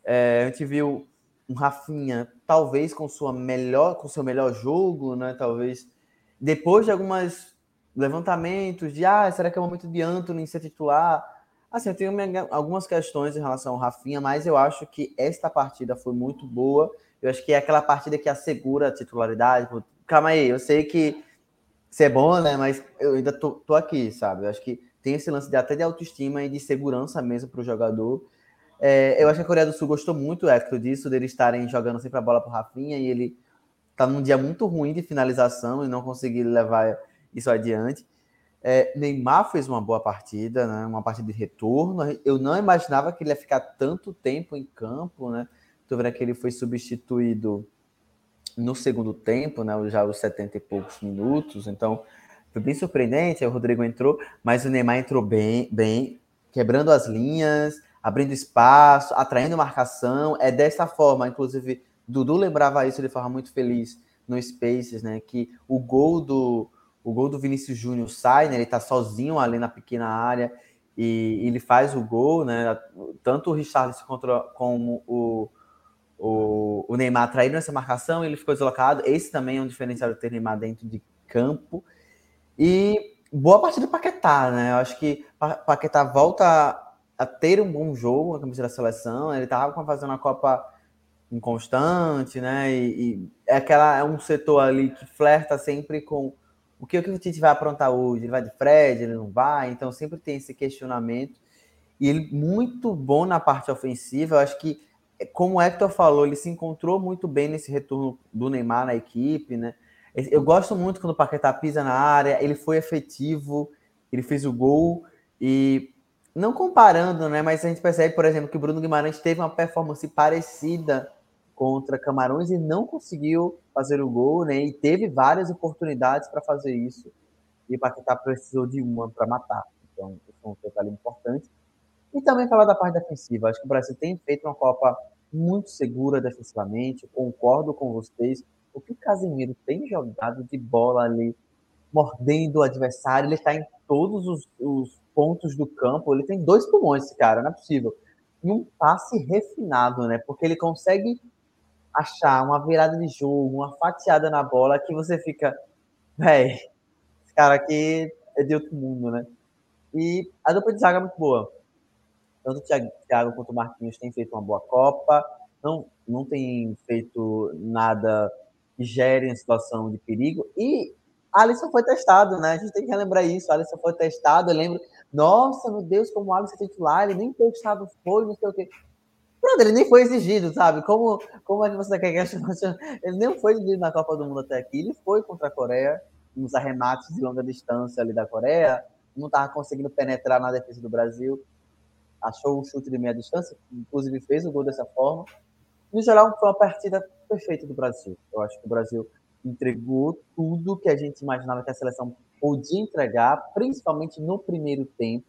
[SPEAKER 7] É, a gente viu um Rafinha, talvez com sua melhor, com seu melhor jogo, né? Talvez depois de algumas levantamentos de ah, será que é o momento de Anthony ser titular? Assim, eu tenho algumas questões em relação ao Rafinha, mas eu acho que esta partida foi muito boa. Eu acho que é aquela partida que assegura a titularidade. Calma aí, eu sei que você é bom, né? Mas eu ainda tô, tô aqui, sabe? Eu acho que tem esse lance de até de autoestima e de segurança mesmo para o jogador. É, eu acho que a Coreia do Sul gostou muito, Hector, disso, deles estarem jogando sempre a bola pro Rafinha e ele tá num dia muito ruim de finalização e não conseguir levar isso adiante. É, Neymar fez uma boa partida, né? uma partida de retorno. Eu não imaginava que ele ia ficar tanto tempo em campo, né? Tô vendo que ele foi substituído no segundo tempo, né? Já os 70 e poucos minutos. Então, foi bem surpreendente. O Rodrigo entrou, mas o Neymar entrou bem, bem, quebrando as linhas, abrindo espaço, atraindo marcação. É dessa forma, inclusive, Dudu lembrava isso de forma muito feliz no Spaces, né? Que o gol do o gol do Vinícius Júnior sai, né? Ele tá sozinho ali na pequena área e, ele faz o gol, né? Tanto o Richarlison contra como o, o, o Neymar traíram essa marcação, ele ficou deslocado. Esse também é um diferencial de ter Neymar dentro de campo. E boa partida do Paquetá, né? Eu acho que Paquetá volta a ter um bom jogo na camisa da seleção. Ele estava fazendo uma Copa inconstante, né? E, e, é aquela é um setor ali que flerta sempre com o que, o que o Tite vai aprontar hoje. Ele vai de Fred, ele não vai, então sempre tem esse questionamento. E ele muito bom na parte ofensiva. Eu acho que, como o Hector falou, ele se encontrou muito bem nesse retorno do Neymar na equipe, né? Eu gosto muito quando o Paquetá pisa na área, ele foi efetivo, ele fez o gol e não comparando, né? Mas a gente percebe, por exemplo, que o Bruno Guimarães teve uma performance parecida contra Camarões e não conseguiu fazer o gol, né? E teve várias oportunidades para fazer isso. E o Paquetá precisou de uma para matar. Então, isso é um detalhe importante. E também falar da parte defensiva. Acho que o Brasil tem feito uma Copa muito segura defensivamente. Concordo com vocês. O que o Casemiro tem jogado de bola ali, mordendo o adversário, ele está em todos os, os, pontos do campo. Ele tem dois pulmões, esse cara, não é possível. E um passe refinado, né? Porque ele consegue achar uma virada de jogo, uma fatiada na bola que você fica, véi, esse cara aqui é de outro mundo, né? E a dupla de zaga é muito boa. Tanto o Thiago quanto o Marquinhos têm feito uma boa Copa, não, não tem feito nada que gere a situação de perigo. E Alisson foi testado, né? A gente tem que relembrar isso. Alisson foi testado, eu lembro. Nossa, meu Deus, como o Alisson é titular, ele nem testado foi, não sei o quê. Pronto, ele nem foi exigido, sabe? Como, como é que você quer que Ele nem foi exigido na Copa do Mundo até aqui. Ele foi contra a Coreia, nos arremates de longa distância ali da Coreia. Não estava conseguindo penetrar na defesa do Brasil. Achou um chute de meia distância, inclusive fez o gol dessa forma. No geral, foi uma partida perfeita do Brasil. Eu acho que o Brasil entregou tudo que a gente imaginava que a seleção podia entregar, principalmente no primeiro tempo.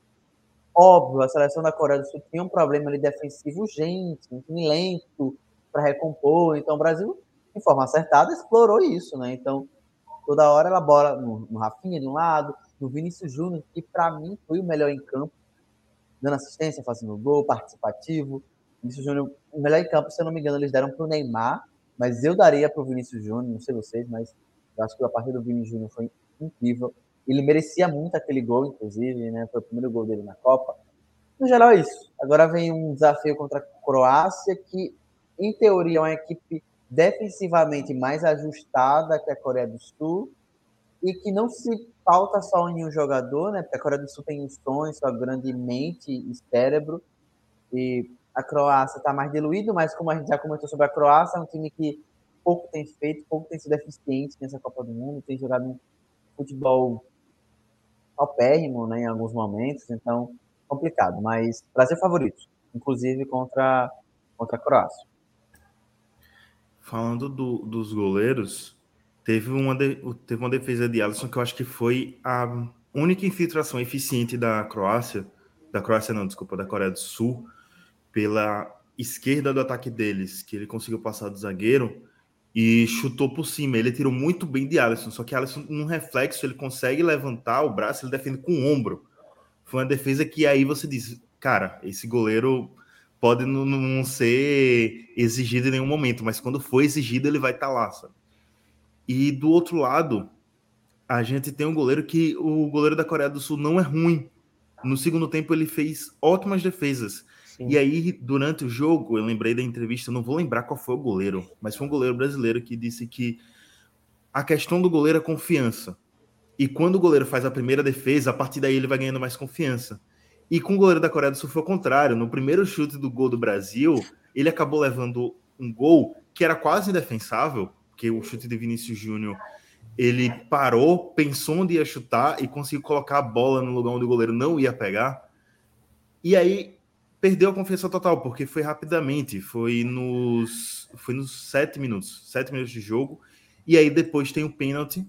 [SPEAKER 7] Óbvio, a seleção da Coreia do Sul tinha um problema ali defensivo urgente, um time lento para recompor. Então, o Brasil, de forma acertada, explorou isso, né? Então, toda hora ela bola no, no Rafinha de um lado, no Vinícius Júnior, que para mim foi o melhor em campo, dando assistência, fazendo gol, participativo. Vinícius Júnior, o melhor em campo, se eu não me engano, eles deram para o Neymar, mas eu daria para o Vinícius Júnior, não sei vocês, mas eu acho que a partida do Vinícius Júnior foi incrível. Ele merecia muito aquele gol, inclusive, né? Foi o primeiro gol dele na Copa. No geral, é isso. Agora vem um desafio contra a Croácia, que, em teoria, é uma equipe defensivamente mais ajustada que a Coreia do Sul e que não se falta só em um jogador, né? Porque a Coreia do Sul tem os sonhos, sua grande mente e cérebro. E a Croácia está mais diluído, mas como a gente já comentou sobre a Croácia, é um time que pouco tem feito, pouco tem sido eficiente nessa Copa do Mundo, tem jogado um futebol paupérrimo, né, em alguns momentos, então complicado, mas Brasil favorito, inclusive contra, contra a Croácia.
[SPEAKER 6] Falando do, dos goleiros, teve uma, de, teve uma defesa de Alisson que eu acho que foi a única infiltração eficiente da Croácia, da Croácia não, desculpa, da Coreia do Sul, pela esquerda do ataque deles, que ele conseguiu passar do zagueiro e chutou por cima. Ele tirou muito bem de Alisson, só que Alisson, num reflexo, ele consegue levantar o braço, ele defende com o ombro. Foi uma defesa que aí você diz, cara, esse goleiro pode não, não ser exigido em nenhum momento, mas quando for exigido, ele vai estar tá lá, sabe? E do outro lado, a gente tem um goleiro que o goleiro da Coreia do Sul não é ruim. No segundo tempo, ele fez ótimas defesas. Sim. E aí, durante o jogo, eu lembrei da entrevista, não vou lembrar qual foi o goleiro, mas foi um goleiro brasileiro que disse que a questão do goleiro é confiança. E quando o goleiro faz a primeira defesa, a partir daí ele vai ganhando mais confiança. E com o goleiro da Coreia do Sul foi o contrário. No primeiro chute do gol do Brasil, ele acabou levando um gol que era quase indefensável, porque o chute de Vinícius Júnior ele parou, pensou onde ia chutar e conseguiu colocar a bola no lugar onde o goleiro não ia pegar. E aí perdeu a confiança total, porque foi rapidamente, foi nos, foi nos sete minutos, sete minutos de jogo, e aí depois tem o pênalti,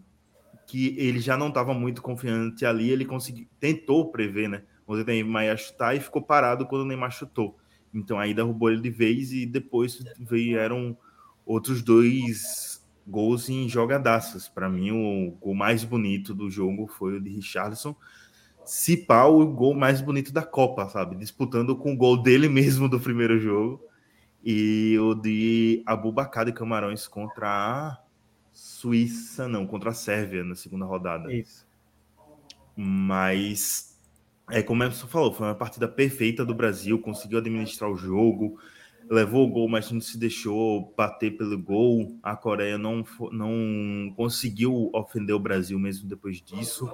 [SPEAKER 6] que ele já não estava muito confiante ali, ele conseguiu, tentou prever, né, o Neymar ia chutar e ficou parado quando o Neymar chutou. Então aí derrubou ele de vez e depois vieram outros dois gols em jogadaças. Para mim, o gol mais bonito do jogo foi o de Richarlison, se pá, o gol mais bonito da Copa, sabe? Disputando com o gol dele mesmo do primeiro jogo. E o de Abubakar de Camarões contra a Suíça, não, contra a Sérvia na segunda rodada.
[SPEAKER 8] Isso.
[SPEAKER 6] Mas, é como você falou, foi uma partida perfeita do Brasil, conseguiu administrar o jogo, levou o gol, mas não se deixou bater pelo gol. A Coreia não, não conseguiu ofender o Brasil mesmo depois disso.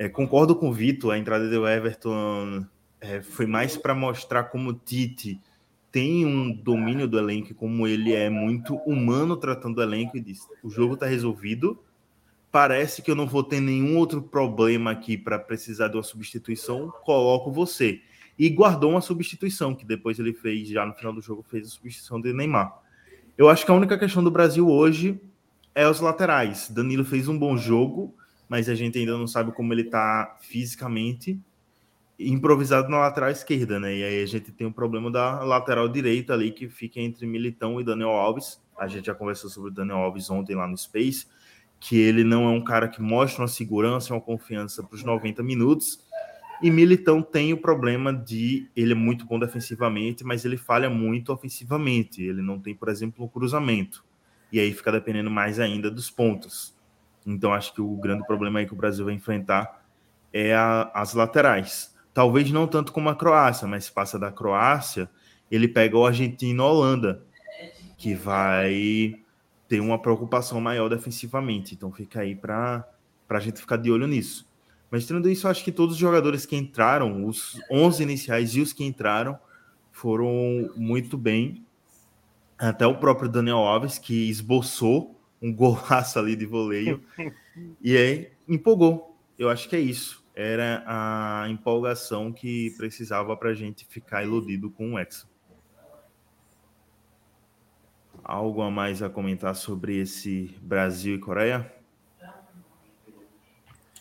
[SPEAKER 6] É, concordo com o Vitor, a entrada do Everton é, foi mais para mostrar como o Tite tem um domínio do elenco, como ele é muito humano tratando o elenco e diz: o jogo está resolvido, parece que eu não vou ter nenhum outro problema aqui para precisar de uma substituição, coloco você. E guardou uma substituição, que depois ele fez, já no final do jogo, fez a substituição de Neymar. Eu acho que a única questão do Brasil hoje é os laterais. Danilo fez um bom jogo, mas a gente ainda não sabe como ele está fisicamente. Improvisado na lateral esquerda, né? E aí a gente tem o problema da lateral direita ali, que fica entre Militão e Daniel Alves. A gente já conversou sobre o Daniel Alves ontem lá no Space, que ele não é um cara que mostra uma segurança, uma confiança para os 90 minutos. E Militão tem o problema de ele é muito bom defensivamente, mas ele falha muito ofensivamente. Ele não tem, por exemplo, um cruzamento. E aí fica dependendo mais ainda dos pontos. Então acho que o grande problema aí que o Brasil vai enfrentar é a, as laterais. Talvez não tanto como a Croácia, mas se passa da Croácia, ele pega o Argentina e Holanda, que vai ter uma preocupação maior defensivamente. Então fica aí para a gente ficar de olho nisso. Mas tendo isso, acho que todos os jogadores que entraram, os 11 iniciais e os que entraram, foram muito bem. Até o próprio Daniel Alves, que esboçou um golaço ali de voleio. e aí empolgou. Eu acho que é isso. Era a empolgação que precisava para a gente ficar iludido com o Hexa. Algo a mais a comentar sobre esse Brasil e Coreia?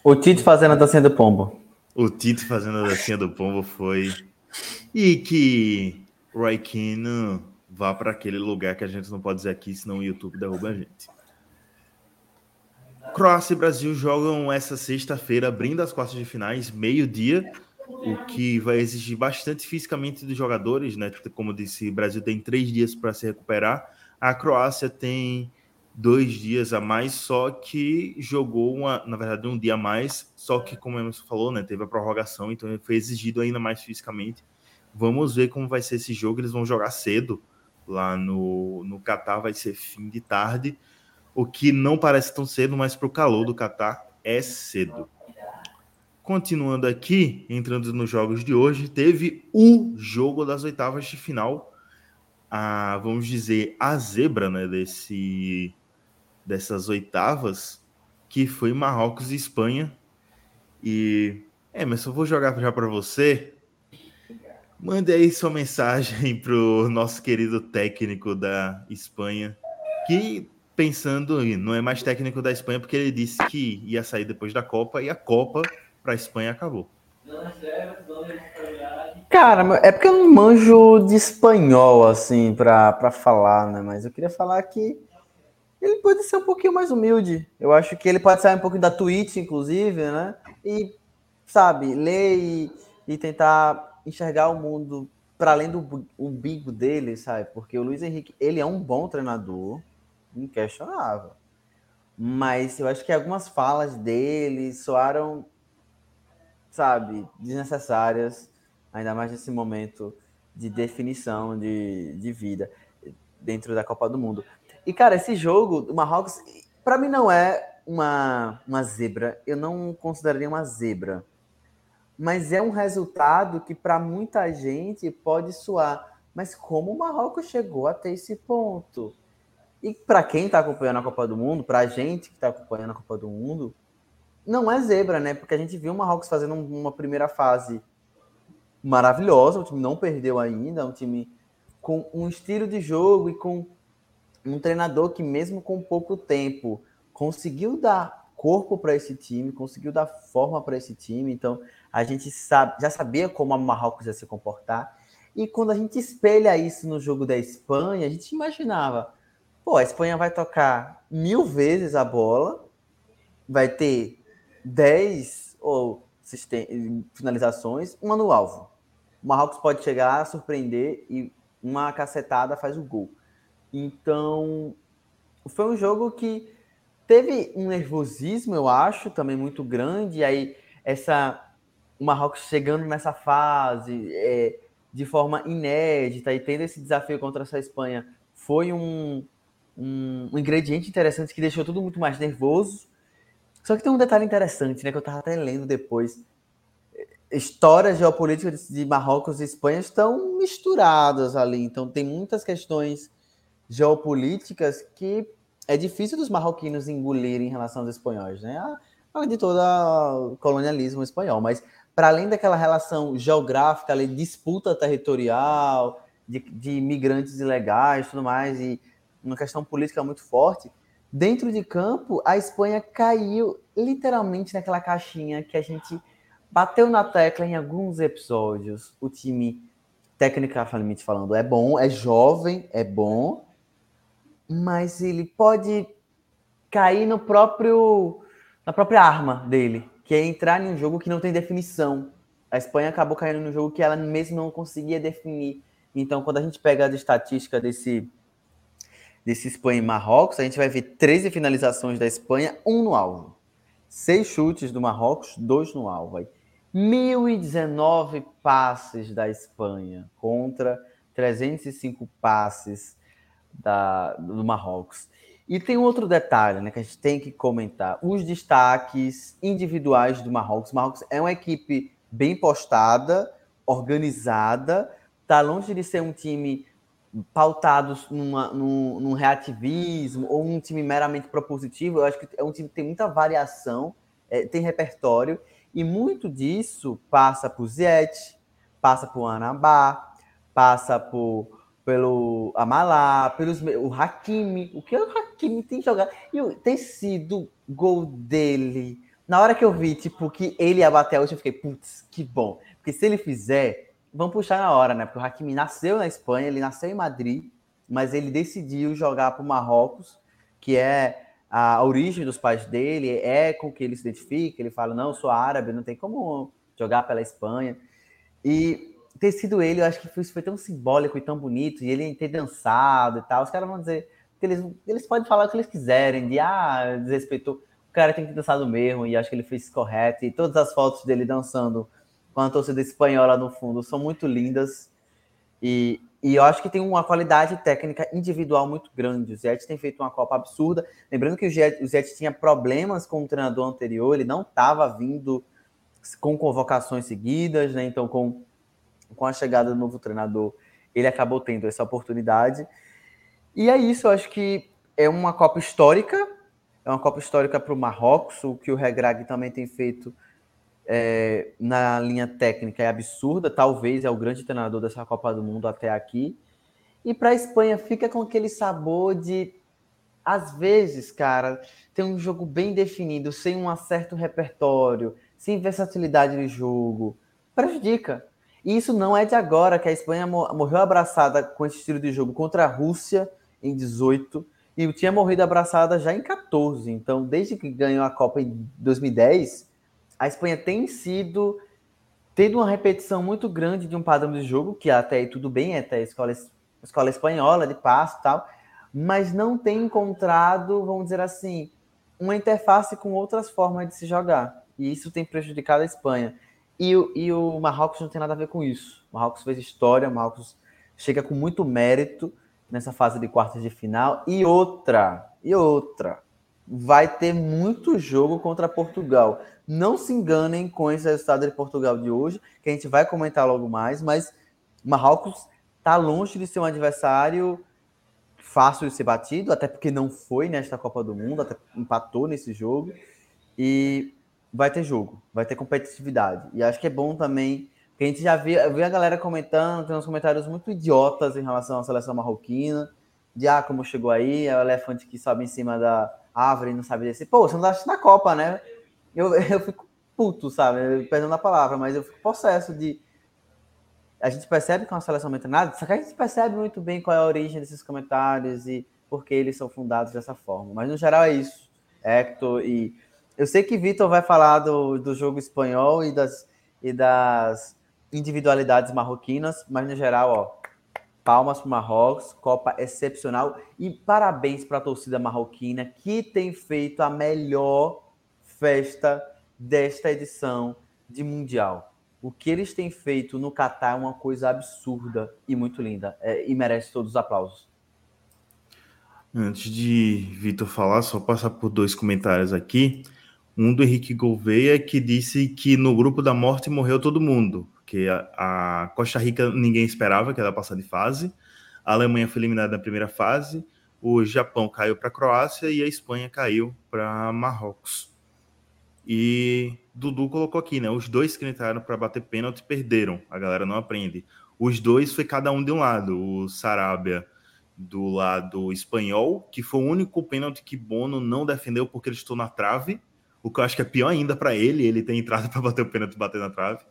[SPEAKER 7] O Tite fazendo a dancinha do pombo.
[SPEAKER 6] O Tite fazendo a dancinha do pombo foi. E que Roy Keane vá para aquele lugar que a gente não pode dizer aqui, senão o YouTube derruba a gente. Croácia e Brasil jogam essa sexta-feira, abrindo as quartas de finais, meio-dia, o que vai exigir bastante fisicamente dos jogadores, né? Como disse, o Brasil tem três dias para se recuperar. A Croácia tem dois dias a mais, só que jogou uma, na verdade, um dia a mais, só que, como Emerson falou, né, teve a prorrogação, então foi exigido ainda mais fisicamente. Vamos ver como vai ser esse jogo. Eles vão jogar cedo lá no, no Catar, vai ser fim de tarde, o que não parece tão cedo, mas para o calor do Catar é cedo. Continuando aqui, entrando nos jogos de hoje, teve o jogo das oitavas de final, a, vamos dizer, a zebra né, desse dessas oitavas, que foi Marrocos e Espanha. E, Emerson, vou jogar já para você. Mande aí sua mensagem [laughs] para o nosso querido técnico da Espanha, que pensando, não é mais técnico da Espanha, porque ele disse que ia sair depois da Copa e a Copa para a Espanha acabou.
[SPEAKER 7] Cara, é porque eu não manjo de espanhol, assim, para falar, né? Mas eu queria falar que ele pode ser um pouquinho mais humilde. Eu acho que ele pode sair um pouquinho da Twitch, inclusive, né? E, sabe, ler e, e tentar enxergar o mundo para além do umbigo dele, sabe? Porque o Luiz Henrique, ele é um bom treinador, inquestionável. Mas eu acho que algumas falas dele soaram, sabe, desnecessárias, ainda mais nesse momento de definição de, de vida dentro da Copa do Mundo. E, cara, esse jogo do Marrocos, para mim não é uma, uma zebra. Eu não consideraria uma zebra. Mas é um resultado que, para muita gente, pode soar. Mas como o Marrocos chegou até esse ponto? E para quem está acompanhando a Copa do Mundo, para a gente que está acompanhando a Copa do Mundo, não é zebra, né? Porque a gente viu o Marrocos fazendo uma primeira fase maravilhosa, o time não perdeu ainda, um time com um estilo de jogo e com um treinador que, mesmo com pouco tempo, conseguiu dar corpo para esse time, conseguiu dar forma para esse time. Então, a gente sabe, já sabia como a Marrocos ia se comportar. E quando a gente espelha isso no jogo da Espanha, a gente imaginava, pô, a Espanha vai tocar mil vezes a bola, vai ter dez ou finalizações, uma no alvo. O Marrocos pode chegar, surpreender e uma cacetada faz o gol. Então, foi um jogo que teve um nervosismo, eu acho, também muito grande. E aí, essa, o Marrocos chegando nessa fase é, de forma inédita e tendo esse desafio contra essa Espanha foi um, um, um, ingrediente interessante que deixou tudo muito mais nervoso. Só que tem um detalhe interessante, né, que eu estava até lendo depois. Histórias geopolíticas de Marrocos e Espanha estão misturadas ali, então tem muitas questões geopolíticas que é difícil dos marroquinos engolirem em relação aos espanhóis, né? Além de todo o colonialismo espanhol, mas para além daquela relação geográfica, ali, disputa territorial, de, de imigrantes ilegais tudo mais, e uma questão política muito forte. Dentro de campo, a Espanha caiu literalmente naquela caixinha que a gente bateu na tecla em alguns episódios. O time, tecnicamente falando, é bom, é jovem, é bom, mas ele pode cair no próprio na própria arma dele, que é entrar em um jogo que não tem definição. A Espanha acabou caindo no jogo que ela mesmo não conseguia definir. Então, quando a gente pega a estatística desse desse Espanha e Marrocos, a gente vai ver 13 finalizações da Espanha, um no alvo. Seis chutes do Marrocos, dois no alvo. Aí. 1.019 passes da Espanha contra 305 passes da, do Marrocos. E tem outro detalhe né, que a gente tem que comentar: os destaques individuais do Marrocos. O Marrocos é uma equipe bem postada, organizada, está longe de ser um time pautados numa, num, num, reativismo ou um time meramente propositivo. Eu acho que é um time que tem muita variação, é, tem repertório, e muito disso passa por Ziet, passa por Anabá, passa por, pelo Amalá, pelos, o Hakimi. O que o Hakimi tem jogado? E tem sido gol dele. Na hora que eu vi, tipo, que ele ia bater hoje, eu fiquei, putz, que bom. Porque se ele fizer, vamos puxar na hora, né? Porque o Hakimi nasceu na Espanha, ele nasceu em Madrid, mas ele decidiu jogar para o Marrocos, que é a origem dos pais dele, é com que ele se identifica. Ele fala: não, sou árabe, não tem como jogar pela Espanha. E ter sido ele, eu acho que isso foi tão simbólico e tão bonito, e ele ter dançado e tal. Os caras vão dizer que eles, eles podem falar o que eles quiserem, de ah, desrespeitou. O cara tem que ter dançado mesmo, e acho que ele fez correto. E todas as fotos dele dançando com a torcida espanhola no fundo são muito lindas. E, e eu acho que tem uma qualidade técnica individual muito grande. O Zete tem feito uma Copa absurda. Lembrando que o Zete, tinha problemas com o treinador anterior, ele não estava vindo com convocações seguidas, né? Então, com, com a chegada do novo treinador, ele acabou tendo essa oportunidade. E é isso, eu acho que é uma Copa histórica, é uma Copa histórica para o Marrocos, o que o Regrag também tem feito é, na linha técnica é absurda, talvez é o grande treinador dessa Copa do Mundo até aqui. E para a Espanha fica com aquele sabor de, às vezes, cara, tem um jogo bem definido, sem um certo repertório, sem versatilidade de jogo, prejudica. E isso não é de agora, que a Espanha morreu abraçada com esse estilo de jogo contra a Rússia em 18 e tinha morrido abraçada já em 14. Então, desde que ganhou a Copa em 2010, a Espanha tem sido tendo uma repetição muito grande de um padrão de jogo, que até aí tudo bem, até a escola, escola espanhola de passo e tal, mas não tem encontrado, vamos dizer assim, uma interface com outras formas de se jogar. E isso tem prejudicado a Espanha. E, e o Marrocos não tem nada a ver com isso. O Marrocos fez história, o Marrocos chega com muito mérito nessa fase de quartas de final. E outra, e outra, vai ter muito jogo contra Portugal. Não se enganem com esse resultado de Portugal de hoje, que a gente vai comentar logo mais, mas Marrocos está longe de ser um adversário fácil de ser batido, até porque não foi nesta Copa do Mundo, até empatou nesse jogo. E vai ter jogo, vai ter competitividade. E acho que é bom também, que a gente já vi a galera comentando, tem uns comentários muito idiotas em relação à seleção marroquina, de ah, como chegou aí, é o elefante que sobe em cima da árvore e não sabe descer. Pô, você não tá na Copa, né? Eu, [laughs] eu fico puto, sabe? Perdendo a palavra, mas eu fico possesso de. A gente percebe que é uma seleção muito nada, só que a gente percebe muito bem qual é a origem desses comentários e por que eles são fundados dessa forma. Mas no geral é isso. Hector e. Eu sei que Vitor vai falar do, do jogo espanhol e das, e das individualidades marroquinas, mas no geral, ó, palmas para Marrocos, Copa excepcional e parabéns para a torcida marroquina que tem feito a melhor festa desta edição de Mundial. O que eles têm feito no Catar é uma coisa absurda e muito linda é, e merece todos os aplausos.
[SPEAKER 6] Antes de Vitor falar, só passar por dois comentários aqui. Um do Henrique Gouveia, que disse que no grupo da morte morreu todo mundo, que a, a Costa Rica ninguém esperava que ela passar de fase, a Alemanha foi eliminada na primeira fase, o Japão caiu para a Croácia e a Espanha caiu para Marrocos. E Dudu colocou aqui, né? Os dois que entraram para bater pênalti perderam. A galera não aprende. Os dois foi cada um de um lado. O Sarabia do lado espanhol, que foi o único pênalti que Bono não defendeu porque ele estou na trave, o que eu acho que é pior ainda para ele, ele tem entrado para bater o pênalti e bater na trave.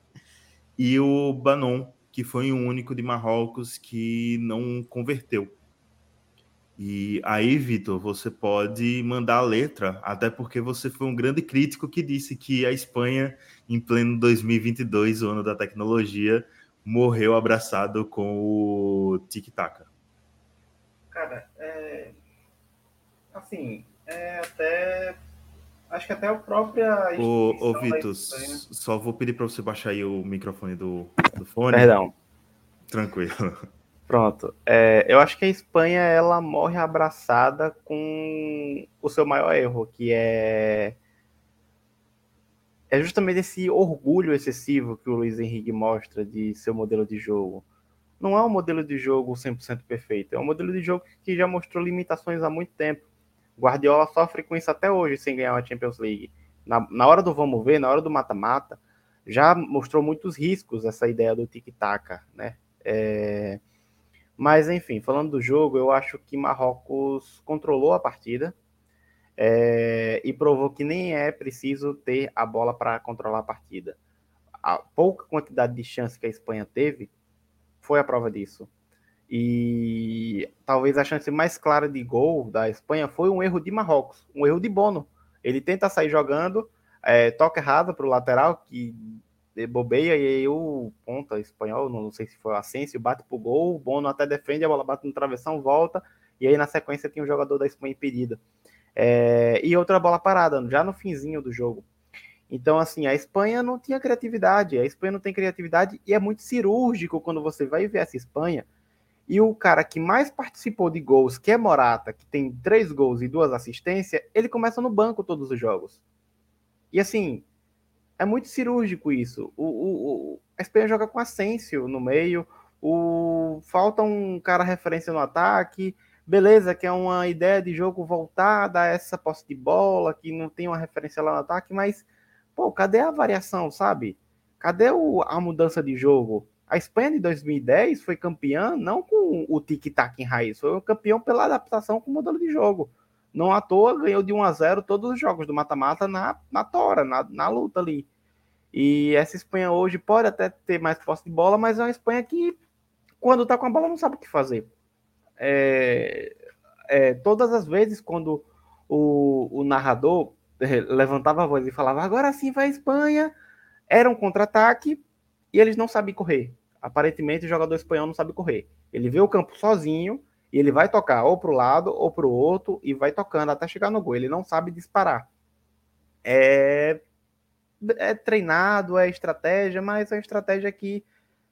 [SPEAKER 6] E o Banon, que foi o único de Marrocos que não converteu. E aí, Vitor, você pode mandar a letra, até porque você foi um grande crítico que disse que a Espanha, em pleno 2022, o ano da tecnologia, morreu abraçado com o tic-tac.
[SPEAKER 8] Cara, é... assim, é até acho que até a própria
[SPEAKER 6] Ô, ô Vitor, só vou pedir para você baixar aí o microfone do, do fone.
[SPEAKER 8] Perdão.
[SPEAKER 6] Tranquilo.
[SPEAKER 8] Pronto. É, eu acho que a Espanha ela morre abraçada com o seu maior erro, que é é justamente esse orgulho excessivo que o Luiz Henrique mostra de seu modelo de jogo. Não é um modelo de jogo 100% perfeito, é um modelo de jogo que já mostrou limitações há muito tempo. Guardiola sofre com isso até hoje sem ganhar a Champions League. Na, na hora do vamos ver, na hora do mata-mata, já mostrou muitos riscos essa ideia do tic-tac, né? É... Mas, enfim, falando do jogo, eu acho que Marrocos controlou a partida é, e provou que nem é preciso ter a bola para controlar a partida. A pouca quantidade de chance que a Espanha teve foi a prova disso. E talvez a chance mais clara de gol da Espanha foi um erro de Marrocos, um erro de Bono. Ele tenta sair jogando, é, toca errado para o lateral, que bobeia e aí o ponta espanhol, não sei se foi o Asensio, bate pro gol, o Bono até defende, a bola bate no travessão, volta, e aí na sequência tem um jogador da Espanha impedido. É, e outra bola parada, já no finzinho do jogo. Então, assim, a Espanha não tinha criatividade, a Espanha não tem criatividade e é muito cirúrgico quando você vai ver essa Espanha. E o cara que mais participou de gols, que é Morata, que tem três gols e duas assistências, ele começa no banco todos os jogos. E assim, é muito cirúrgico isso. O, o, o, a Espanha joga com Asensio no meio, o, falta um cara referência no ataque, beleza, que é uma ideia de jogo voltada a essa posse de bola, que não tem uma referência lá no ataque, mas, pô, cadê a variação, sabe? Cadê o, a mudança de jogo? A Espanha de 2010 foi campeã não com o tic-tac em raiz, foi campeão pela adaptação com o modelo de jogo. Não à toa ganhou de 1 a 0 todos os jogos do mata-mata na, na tora, na, na luta ali. E essa Espanha hoje pode até ter mais posse de bola, mas é uma Espanha que, quando tá com a bola, não sabe o que fazer. É, é, todas as vezes, quando o, o narrador é, levantava a voz e falava agora sim vai a Espanha, era um contra-ataque e eles não sabem correr. Aparentemente, o jogador espanhol não sabe correr. Ele vê o campo sozinho e ele vai tocar ou para o lado ou para o outro e vai tocando até chegar no gol. Ele não sabe disparar. É, é treinado, é estratégia, mas é uma estratégia que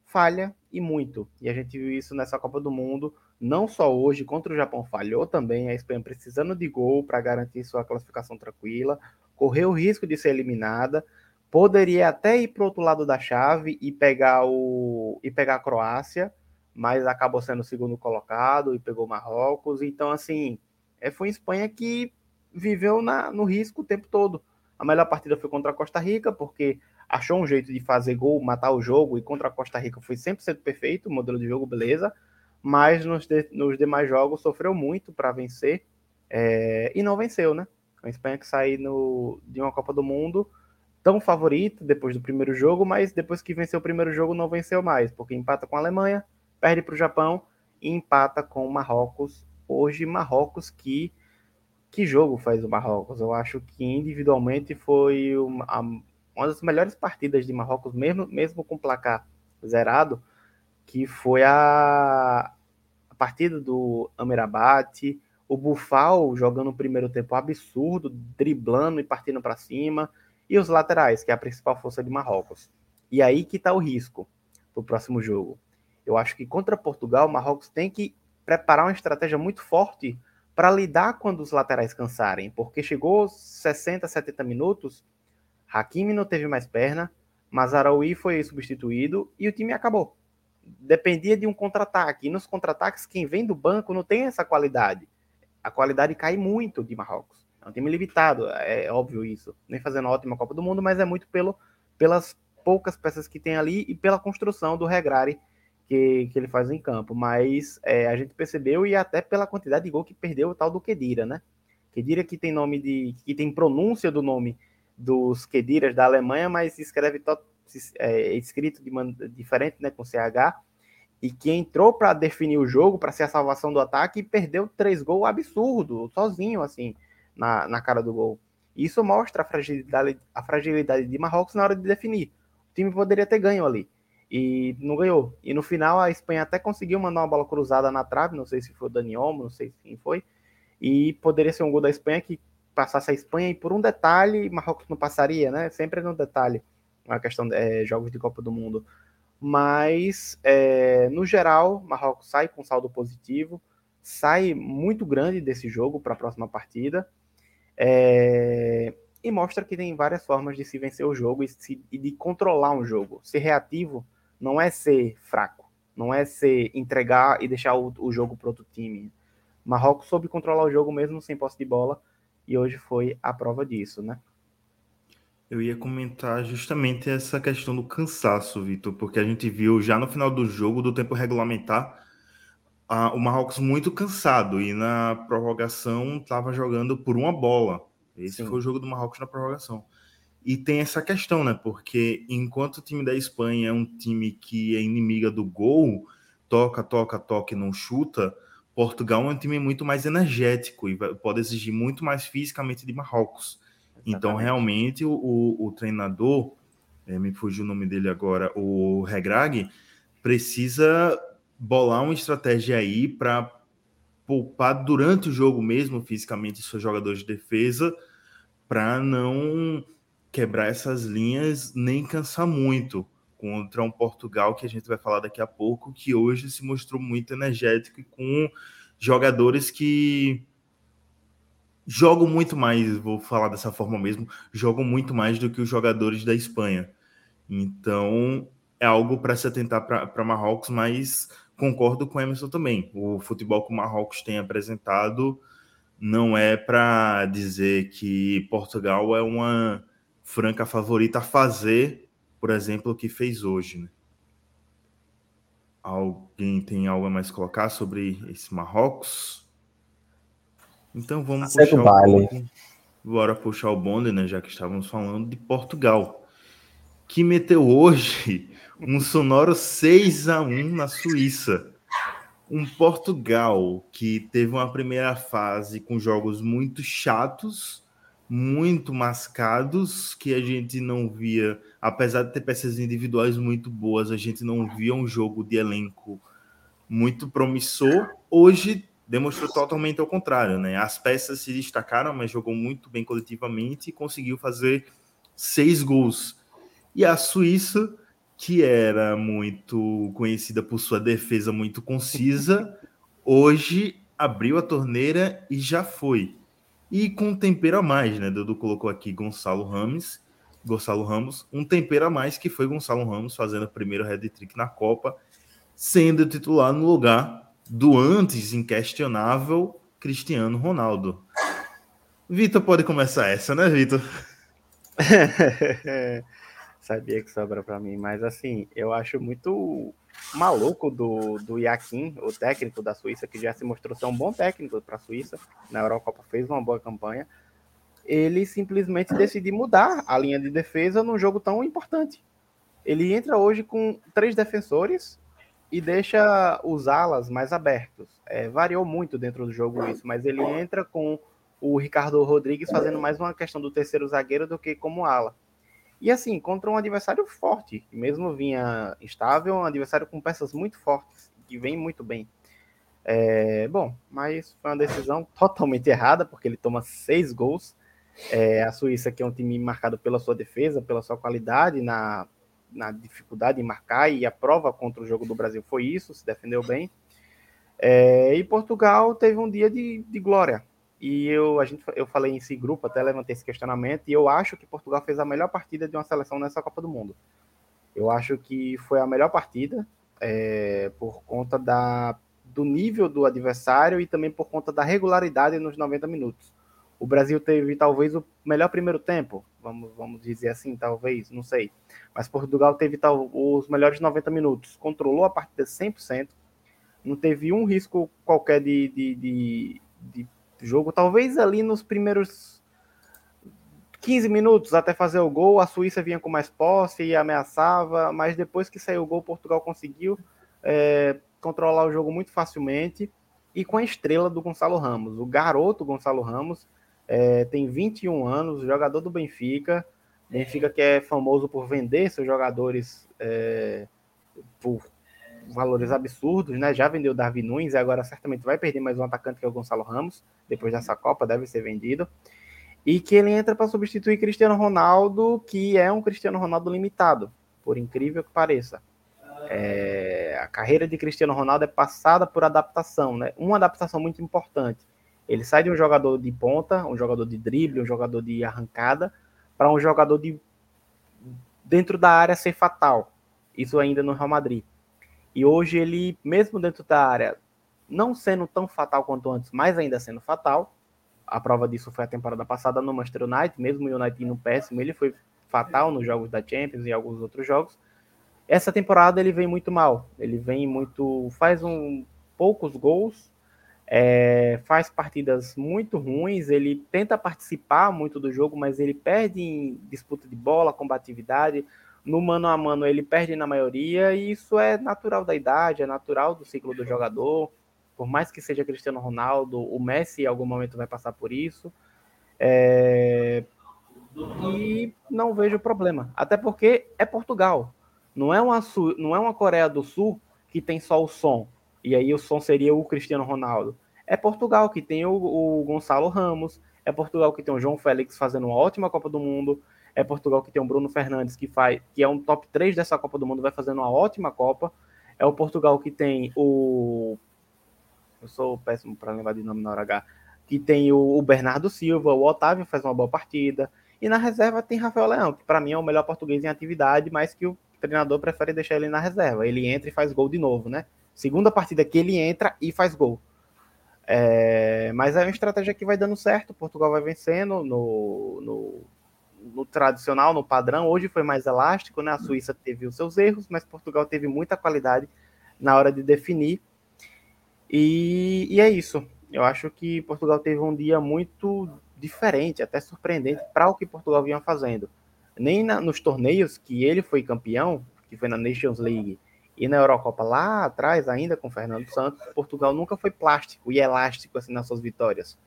[SPEAKER 8] falha e muito. E a gente viu isso nessa Copa do Mundo, não só hoje, contra o Japão falhou também, a Espanha precisando de gol para garantir sua classificação tranquila, correu o risco de ser eliminada, poderia até ir para o outro lado da chave e pegar o e pegar a Croácia, mas acabou sendo o segundo colocado e pegou Marrocos. Então, assim, é, foi a Espanha que viveu na, no risco o tempo todo. A melhor partida foi contra a Costa Rica, porque achou um jeito de fazer gol, matar o jogo, e contra a Costa Rica foi 100% perfeito, modelo de jogo, beleza, mas nos, de, nos demais jogos sofreu muito para vencer, é, e não venceu, né? A Espanha que saiu de uma Copa do Mundo tão favorita depois do primeiro jogo, mas depois que venceu o primeiro jogo não venceu mais, porque empata com a Alemanha, perde para o Japão e empata com o Marrocos. Hoje, Marrocos que. Que jogo faz o Marrocos? Eu acho que individualmente foi uma, uma das melhores partidas de Marrocos, mesmo, mesmo com placar zerado, que foi a, a partida do Amerabat, o Bufal jogando o primeiro tempo absurdo, driblando e partindo para cima, e os laterais, que é a principal força de Marrocos. E aí que está o risco para o próximo jogo. Eu acho que contra Portugal, o Marrocos tem que preparar uma estratégia muito forte para lidar quando os laterais cansarem, porque chegou 60, 70 minutos, Hakimi não teve mais perna, Mazaraoui foi substituído e o time acabou. Dependia de um contra-ataque. E nos contra-ataques, quem vem do banco não tem essa qualidade. A qualidade cai muito de Marrocos. É um time limitado, é óbvio isso. Nem fazendo ótima Copa do Mundo, mas é muito pelo, pelas poucas peças que tem ali e pela construção do Regrari que, que ele faz em campo. Mas é, a gente percebeu, e até pela quantidade de gol que perdeu o tal do Kedira, né? Kedira que tem nome de. que tem pronúncia do nome dos Kediras da Alemanha, mas se escreve to, é, escrito de man, diferente, né? Com CH. E que entrou para definir o jogo, para ser a salvação do ataque, e perdeu três gols absurdo, sozinho, assim, na, na cara do gol. Isso mostra a fragilidade, a fragilidade de Marrocos na hora de definir. O time poderia ter ganho ali e não ganhou. E no final a Espanha até conseguiu mandar uma bola cruzada na trave, não sei se foi o Dani Olmo, não sei quem foi, e poderia ser um gol da Espanha que passasse a Espanha e por um detalhe Marrocos não passaria, né? Sempre no detalhe, a questão de é, jogos de Copa do Mundo. Mas é, no geral, Marrocos sai com saldo positivo, sai muito grande desse jogo para a próxima partida. É, e mostra que tem várias formas de se vencer o jogo e, se, e de controlar um jogo. Ser reativo não é ser fraco, não é ser entregar e deixar o, o jogo para outro time. Marrocos soube controlar o jogo mesmo sem posse de bola e hoje foi a prova disso, né?
[SPEAKER 6] Eu ia comentar justamente essa questão do cansaço, Vitor, porque a gente viu já no final do jogo, do tempo regulamentar, a, o Marrocos muito cansado e na prorrogação estava jogando por uma bola. Esse Sim. foi o jogo do Marrocos na prorrogação. E tem essa questão, né? Porque enquanto o time da Espanha é um time que é inimiga do gol, toca, toca, toca e não chuta, Portugal é um time muito mais energético e pode exigir muito mais fisicamente de Marrocos. Então, Exatamente. Então, realmente, o, o, o treinador, é, me fugiu o nome dele agora, o Regrag, precisa bolar uma estratégia aí para poupar durante o jogo mesmo, fisicamente, seus jogadores de defesa, para não quebrar essas linhas nem cansar muito contra um Portugal que a gente vai falar daqui a pouco, que hoje se mostrou muito energético e com jogadores que jogam muito mais, vou falar dessa forma mesmo, jogam muito mais do que os jogadores da Espanha. Então, é algo para se atentar para Marrocos, mas concordo com o Emerson também. O futebol que o Marrocos tem apresentado não é para dizer que Portugal é uma franca favorita a fazer, por exemplo, o que fez hoje. Né? Alguém tem algo a mais colocar sobre esse Marrocos? Então vamos
[SPEAKER 7] Segue puxar o
[SPEAKER 6] baile. Bora puxar o bonde, né? Já que estávamos falando de Portugal, que meteu hoje [laughs] um sonoro 6 a 1 na Suíça. Um Portugal que teve uma primeira fase com jogos muito chatos, muito mascados, que a gente não via, apesar de ter peças individuais muito boas, a gente não via um jogo de elenco muito promissor. Hoje demonstrou totalmente ao contrário, né? As peças se destacaram, mas jogou muito bem coletivamente e conseguiu fazer seis gols. E a Suíça que era muito conhecida por sua defesa muito concisa, hoje abriu a torneira e já foi. E com um tempero a mais, né? Dudu colocou aqui Gonçalo Ramos, Gonçalo Ramos, um tempero a mais que foi Gonçalo Ramos fazendo o primeiro head trick na Copa, sendo titular no lugar do antes inquestionável Cristiano Ronaldo. Vitor pode começar essa, né, Vitor? [laughs]
[SPEAKER 8] Sabia que sobra para mim, mas assim, eu acho muito maluco do, do Iaquim, o técnico da Suíça, que já se mostrou ser um bom técnico para a Suíça, na Eurocopa fez uma boa campanha. Ele simplesmente decidiu mudar a linha de defesa num jogo tão importante. Ele entra hoje com três defensores e deixa os alas mais abertos. É, variou muito dentro do jogo isso, mas ele entra com o Ricardo Rodrigues fazendo mais uma questão do terceiro zagueiro do que como ala. E assim, contra um adversário forte, que mesmo vinha estável, um adversário com peças muito fortes, que vem muito bem. É, bom, mas foi uma decisão [laughs] totalmente errada, porque ele toma seis gols. É, a Suíça, que é um time marcado pela sua defesa, pela sua qualidade na, na dificuldade em marcar, e a prova contra o jogo do Brasil foi isso, se defendeu bem. É, e Portugal teve um dia de, de glória. E eu, a gente, eu falei em si grupo, até levantei esse questionamento, e eu acho que Portugal fez a melhor partida de uma seleção nessa Copa do Mundo. Eu acho que foi a melhor partida é, por conta da, do nível do adversário e também por conta da regularidade nos 90 minutos. O Brasil teve talvez o melhor primeiro tempo, vamos, vamos dizer assim, talvez, não sei. Mas Portugal teve tal, os melhores 90 minutos, controlou a partida 100%, não teve um risco qualquer de, de, de, de jogo. Talvez ali nos primeiros 15 minutos até fazer o gol, a Suíça vinha com mais posse e ameaçava, mas depois que saiu o gol, Portugal conseguiu é, controlar o jogo muito facilmente e com a estrela do Gonçalo Ramos. O garoto Gonçalo Ramos é, tem 21 anos, jogador do Benfica. Benfica que é famoso por vender seus jogadores é, por valores absurdos, né? Já vendeu o Darwin Nunes e agora certamente vai perder mais um atacante que é o Gonçalo Ramos, depois dessa Copa, deve ser vendido. E que ele entra para substituir Cristiano Ronaldo, que é um Cristiano Ronaldo limitado, por incrível que pareça. É, a carreira de Cristiano Ronaldo é passada por adaptação, né? Uma adaptação muito importante. Ele sai de um jogador de ponta, um jogador de drible, um jogador de arrancada, para um jogador de dentro da área ser fatal. Isso ainda no Real Madrid. E hoje ele, mesmo dentro da área, não sendo tão fatal quanto antes, mas ainda sendo fatal. A prova disso foi a temporada passada no Manchester United, mesmo o United no péssimo, ele foi fatal nos jogos da Champions e alguns outros jogos. Essa temporada ele vem muito mal. Ele vem muito. faz um poucos gols, é, faz partidas muito ruins. Ele tenta participar muito do jogo, mas ele perde em disputa de bola, combatividade no mano a mano ele perde na maioria, e isso é natural da idade, é natural do ciclo do jogador. Por mais que seja Cristiano Ronaldo, o Messi em algum momento vai passar por isso. É... E não vejo problema. Até porque é Portugal. Não é, uma, não é uma Coreia do Sul que tem só o som. E aí o som seria o Cristiano Ronaldo. É Portugal que tem o, o Gonçalo Ramos. É Portugal que tem o João Félix fazendo uma ótima Copa do Mundo. É Portugal que tem o Bruno Fernandes, que faz, que é um top 3 dessa Copa do Mundo, vai fazendo uma ótima Copa. É o Portugal que tem o. Eu sou péssimo para lembrar de nome na hora H. Que tem o, Bernardo Silva, o Otávio faz uma boa partida. E na reserva tem Rafael Leão, que para mim é o melhor português em atividade, mas que o treinador prefere deixar ele na reserva. Ele entra e faz gol de novo, né? Segunda partida que ele entra e faz gol. É, mas é uma estratégia que vai dando certo. Portugal vai vencendo no, no, no tradicional, no padrão. Hoje foi mais elástico, né? A Suíça teve os seus erros, mas Portugal teve muita qualidade na hora de definir. E, e é isso. Eu acho que Portugal teve um dia muito diferente, até surpreendente para o que Portugal vinha fazendo. Nem na, nos torneios que ele foi campeão, que foi na Nations League e na Eurocopa lá atrás, ainda com Fernando Santos, Portugal nunca foi plástico e elástico assim nas suas vitórias.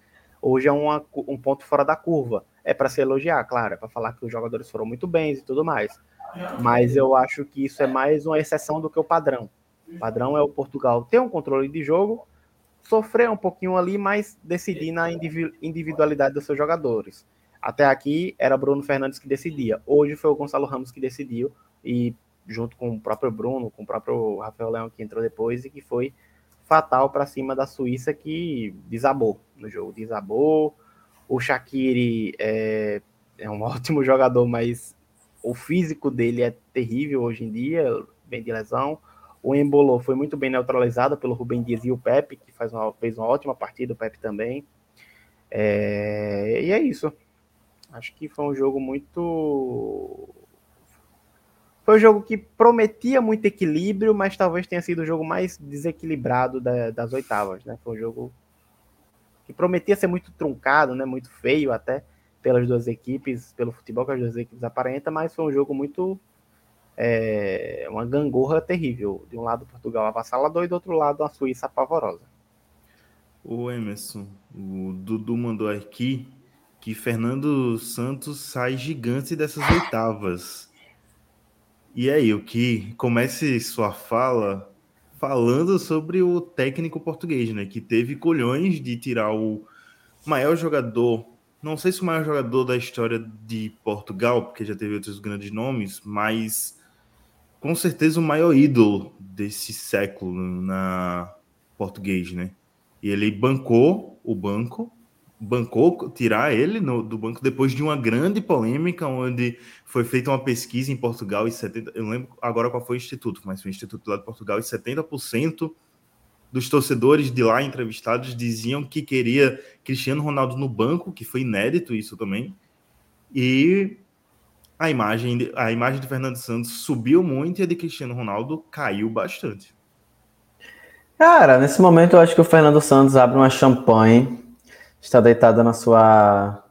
[SPEAKER 8] Hoje é uma, um ponto fora da curva é para se elogiar, claro, é para falar que os jogadores foram muito bem e tudo mais. Mas eu acho que isso é mais uma exceção do que o padrão. O padrão é o Portugal ter um controle de jogo, sofrer um pouquinho ali, mas decidir na individualidade dos seus jogadores. Até aqui era Bruno Fernandes que decidia. Hoje foi o Gonçalo Ramos que decidiu e junto com o próprio Bruno, com o próprio Rafael Leão que entrou depois e que foi fatal para cima da Suíça que desabou no jogo, desabou o Shaqiri é, é um [laughs] ótimo jogador, mas o físico dele é terrível hoje em dia, bem de lesão. O Embolo foi muito bem neutralizado pelo Rubem Dias e o Pepe, que faz uma, fez uma ótima partida, o Pepe também. É, e é isso. Acho que foi um jogo muito. Foi um jogo que prometia muito equilíbrio, mas talvez tenha sido o jogo mais desequilibrado da, das oitavas. Né? Foi um jogo que prometia ser muito truncado, né, muito feio até pelas duas equipes, pelo futebol que as duas equipes aparentam, mas foi um jogo muito é, uma gangorra terrível. De um lado Portugal avassalador e do outro lado a Suíça pavorosa.
[SPEAKER 6] O Emerson, o Dudu mandou aqui que Fernando Santos sai gigante dessas oitavas. E aí, o que comece sua fala falando sobre o técnico português, né? Que teve colhões de tirar o maior jogador, não sei se o maior jogador da história de Portugal, porque já teve outros grandes nomes, mas com certeza o maior ídolo desse século na português, né? E ele bancou o banco bancou tirar ele no, do banco depois de uma grande polêmica, onde foi feita uma pesquisa em Portugal e 70%, eu não lembro agora qual foi o instituto, mas foi o instituto lá de Portugal, e 70% dos torcedores de lá entrevistados diziam que queria Cristiano Ronaldo no banco, que foi inédito isso também. E a imagem, a imagem de Fernando Santos subiu muito e a de Cristiano Ronaldo caiu bastante.
[SPEAKER 7] Cara, nesse momento eu acho que o Fernando Santos abre uma champanhe, está deitado na sua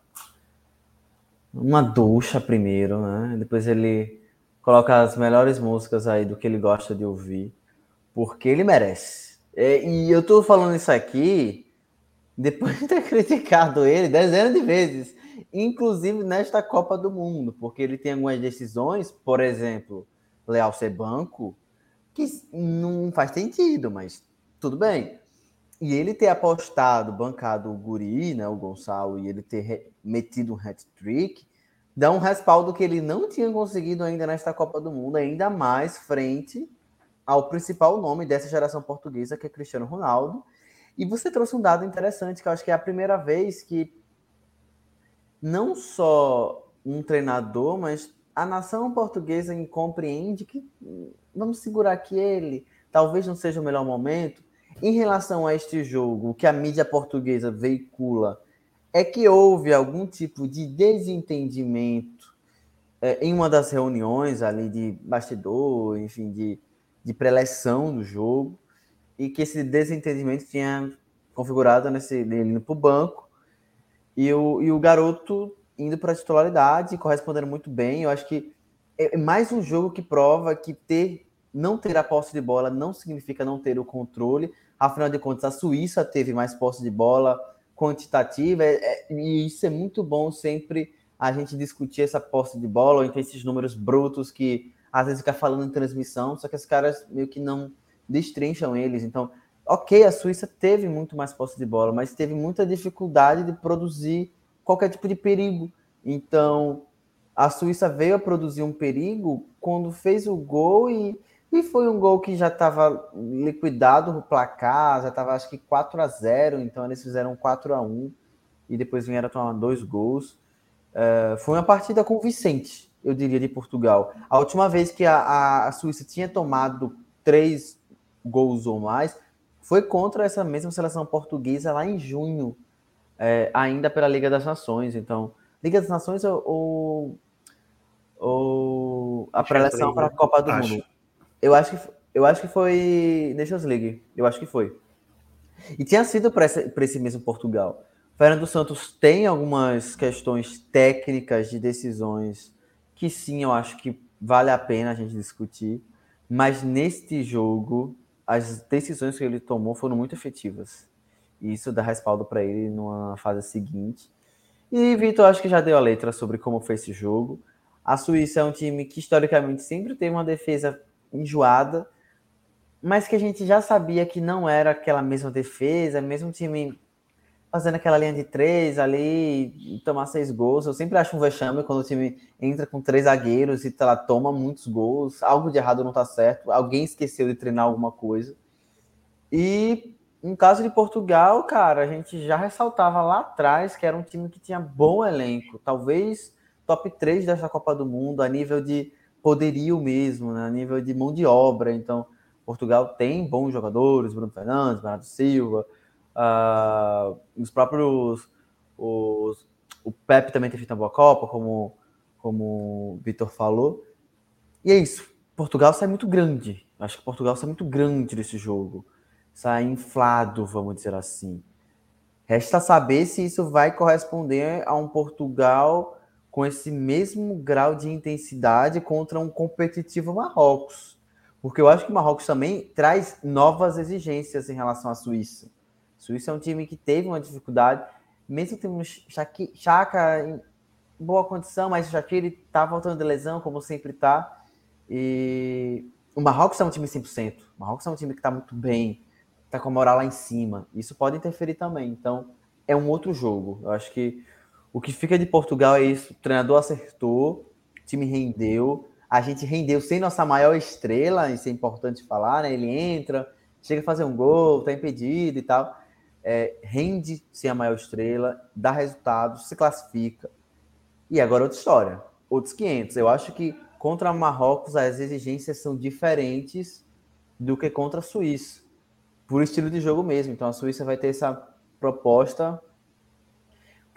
[SPEAKER 7] uma ducha primeiro, né? Depois ele coloca as melhores músicas aí do que ele gosta de ouvir, porque ele merece. E eu tô falando isso aqui depois de ter [laughs] criticado ele dezenas de vezes, inclusive nesta Copa do Mundo, porque ele tem algumas decisões, por exemplo, Leal ser banco, que não faz sentido, mas tudo bem. E ele ter apostado, bancado o Guri, né, o Gonçalo, e ele ter metido um hat-trick, dá um respaldo que ele não tinha conseguido ainda nesta Copa do Mundo, ainda mais frente ao principal nome dessa geração portuguesa, que é Cristiano Ronaldo. E você trouxe um dado interessante, que eu acho que é a primeira vez que não só um treinador, mas a nação portuguesa compreende que vamos segurar aqui ele, talvez não seja o melhor momento, em relação a este jogo, o que a mídia portuguesa veicula é que houve algum tipo de desentendimento é, em uma das reuniões ali de bastidor, enfim, de, de preleção do jogo, e que esse desentendimento tinha configurado nesse ele indo para o banco e o, e o garoto indo para a titularidade, correspondendo muito bem. Eu acho que é mais um jogo que prova que ter não ter a posse de bola não significa não ter o controle, Afinal de contas, a Suíça teve mais posse de bola quantitativa, é, é, e isso é muito bom sempre a gente discutir essa posse de bola, ou então esses números brutos que às vezes fica falando em transmissão, só que os caras meio que não destrincham eles. Então, ok, a Suíça teve muito mais posse de bola, mas teve muita dificuldade de produzir qualquer tipo de perigo. Então, a Suíça veio a produzir um perigo quando fez o gol e e foi um gol que já estava liquidado no placar, já estava acho que 4 a 0 então eles fizeram 4 a 1 e depois vieram tomar dois gols. Uh, foi uma partida convincente, eu diria, de Portugal. A última vez que a, a Suíça tinha tomado três gols ou mais foi contra essa mesma seleção portuguesa lá em junho, é, ainda pela Liga das Nações. Então, Liga das Nações ou, ou a preleção para a Copa do Acho. Mundo? Eu acho que, eu acho que foi Nations League. Eu acho que foi. E tinha sido para esse, mesmo Portugal. Fernando Santos tem algumas questões técnicas de decisões que sim, eu acho que vale a pena a gente discutir. Mas neste jogo, as decisões que ele tomou foram muito efetivas. E isso dá respaldo para ele numa fase seguinte. E Vitor, acho que já deu a letra sobre como foi esse jogo. A Suíça é um time que historicamente sempre teve uma defesa enjoada, mas que a gente já sabia que não era aquela mesma defesa, mesmo time fazendo aquela linha de três ali tomar seis gols. Eu sempre acho um vexame quando o time entra com três zagueiros e lá, toma muitos gols. Algo de errado não está certo. Alguém esqueceu de treinar alguma coisa. E no caso de Portugal, cara, a gente já ressaltava lá atrás que era um time que tinha bom elenco. Talvez top 3 dessa Copa do Mundo a nível de poderio mesmo, né, a nível de mão de obra. Então, Portugal tem bons jogadores, Bruno Fernandes, Bernardo Silva, uh, os próprios. Os, o Pepe também tem feito uma boa Copa, como, como o Vitor falou. E é isso. Portugal sai muito grande. Acho que Portugal sai muito grande desse jogo. Sai inflado, vamos dizer assim. Resta saber se isso vai corresponder a um Portugal com esse mesmo grau de intensidade contra um competitivo Marrocos. Porque eu acho que o Marrocos também traz novas exigências em relação à Suíça. A Suíça é um time que teve uma dificuldade, mesmo tendo Chaka em boa condição, mas o Shaqiri tá voltando de lesão, como sempre tá. E o Marrocos é um time 100%. O Marrocos é um time que está muito bem, está com a moral lá em cima. Isso pode interferir também. Então, é um outro jogo. Eu acho que o que fica de Portugal é isso: o treinador acertou, o time rendeu, a gente rendeu sem nossa maior estrela, isso é importante falar, né? Ele entra, chega a fazer um gol, tá impedido e tal. É, rende sem a maior estrela, dá resultado, se classifica. E agora outra história, outros 500. Eu acho que contra Marrocos as exigências são diferentes do que contra a Suíça. por estilo de jogo mesmo. Então a Suíça vai ter essa proposta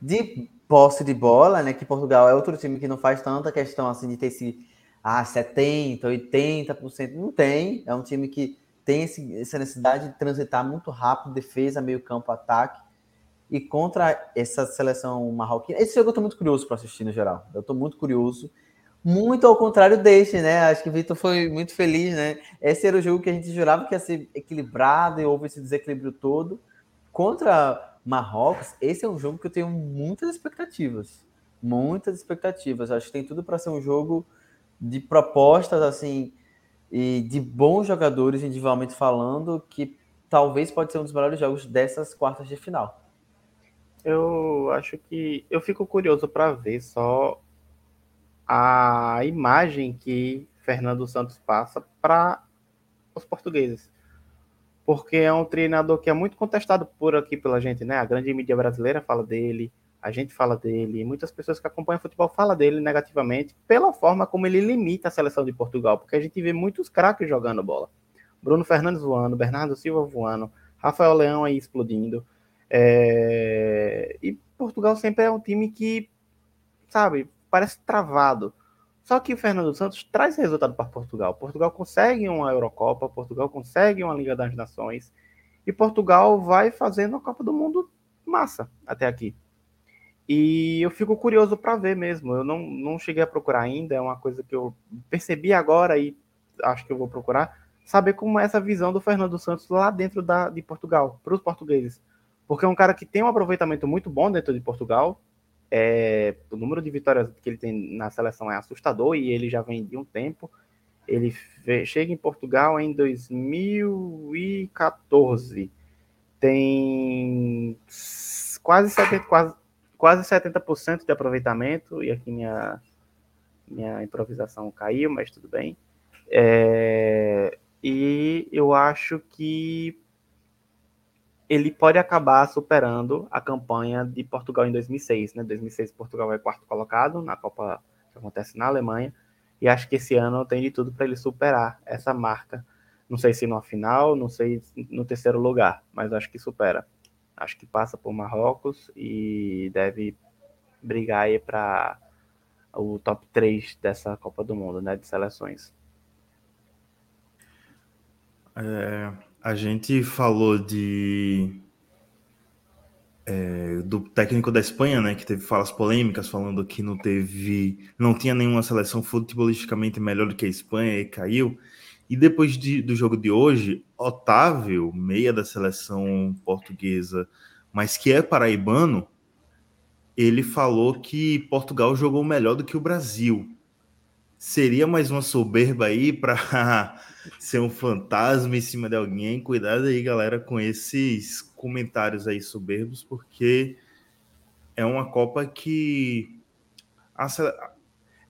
[SPEAKER 7] de posse de bola, né? Que Portugal é outro time que não faz tanta questão assim de ter esse ah, 70, 80%. Não tem. É um time que tem esse, essa necessidade de transitar muito rápido, defesa, meio campo, ataque. E contra essa seleção marroquina, esse jogo eu estou muito curioso para assistir no geral. Eu estou muito curioso. Muito ao contrário deste, né? Acho que o Vitor foi muito feliz, né? Esse era o jogo que a gente jurava que ia ser equilibrado e houve esse desequilíbrio todo. Contra Marrocos, esse é um jogo que eu tenho muitas expectativas. Muitas expectativas. Acho que tem tudo para ser um jogo de propostas, assim, e de bons jogadores, individualmente falando, que talvez pode ser um dos melhores jogos dessas quartas de final.
[SPEAKER 8] Eu acho que eu fico curioso para ver só a imagem que Fernando Santos passa para os portugueses. Porque é um treinador que é muito contestado por aqui pela gente, né? A grande mídia brasileira fala dele, a gente fala dele, muitas pessoas que acompanham futebol falam dele negativamente pela forma como ele limita a seleção de Portugal, porque a gente vê muitos craques jogando bola. Bruno Fernandes voando, Bernardo Silva voando, Rafael Leão aí explodindo. É... E Portugal sempre é um time que, sabe, parece travado. Só que Fernando Santos traz resultado para Portugal. Portugal consegue uma Eurocopa, Portugal consegue uma Liga das Nações e Portugal vai fazendo a Copa do Mundo massa até aqui. E eu fico curioso para ver mesmo. Eu não, não cheguei a procurar ainda, é uma coisa que eu percebi agora e acho que eu vou procurar saber como é essa visão do Fernando Santos lá dentro da, de Portugal, para os portugueses. Porque é um cara que tem um aproveitamento muito bom dentro de Portugal, é, o número de vitórias que ele tem na seleção é assustador e ele já vem de um tempo. Ele chega em Portugal em 2014. Tem quase 70%, quase, quase 70% de aproveitamento. E aqui minha, minha improvisação caiu, mas tudo bem. É, e eu acho que ele pode acabar superando a campanha de Portugal em 2006. Né? 2006 Portugal é quarto colocado na Copa que acontece na Alemanha e acho que esse ano tem de tudo para ele superar essa marca. Não sei se no final, não sei no terceiro lugar, mas acho que supera. Acho que passa por Marrocos e deve brigar aí para o top 3 dessa Copa do Mundo, né, de seleções.
[SPEAKER 6] É, a gente falou de é, do técnico da Espanha, né, que teve falas polêmicas falando que não teve, não tinha nenhuma seleção futebolisticamente melhor do que a Espanha e caiu. E depois de, do jogo de hoje, Otávio, meia da seleção portuguesa, mas que é paraibano, ele falou que Portugal jogou melhor do que o Brasil. Seria mais uma soberba aí para [laughs] ser um fantasma em cima de alguém. Cuidado aí, galera, com esses comentários aí soberbos, porque é uma Copa que.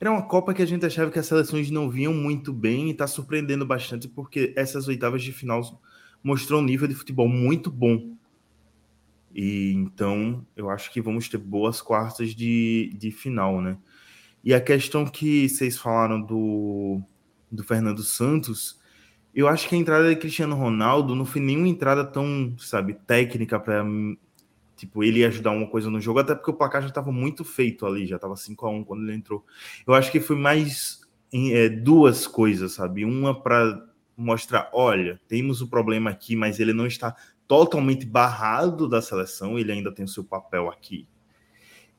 [SPEAKER 6] Era uma Copa que a gente achava que as seleções não vinham muito bem e está surpreendendo bastante, porque essas oitavas de final mostrou um nível de futebol muito bom. E então eu acho que vamos ter boas quartas de, de final, né? E a questão que vocês falaram do, do Fernando Santos, eu acho que a entrada de Cristiano Ronaldo não foi nenhuma entrada tão, sabe, técnica para tipo ele ajudar uma coisa no jogo, até porque o placar já estava muito feito ali, já estava 5 a 1 quando ele entrou. Eu acho que foi mais é, duas coisas, sabe? Uma para mostrar, olha, temos o problema aqui, mas ele não está totalmente barrado da seleção, ele ainda tem o seu papel aqui.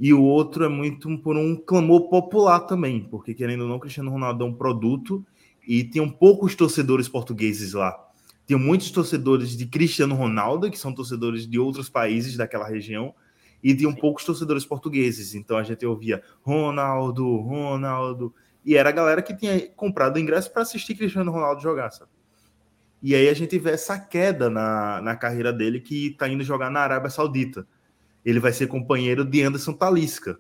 [SPEAKER 6] E o outro é muito por um clamor popular também, porque querendo ou não, Cristiano Ronaldo é um produto e tinham poucos torcedores portugueses lá. Tinham muitos torcedores de Cristiano Ronaldo, que são torcedores de outros países daquela região, e tinham poucos torcedores portugueses. Então a gente ouvia Ronaldo, Ronaldo, e era a galera que tinha comprado ingresso para assistir Cristiano Ronaldo jogar, sabe? E aí a gente vê essa queda na, na carreira dele que está indo jogar na Arábia Saudita. Ele vai ser companheiro de Anderson Talisca,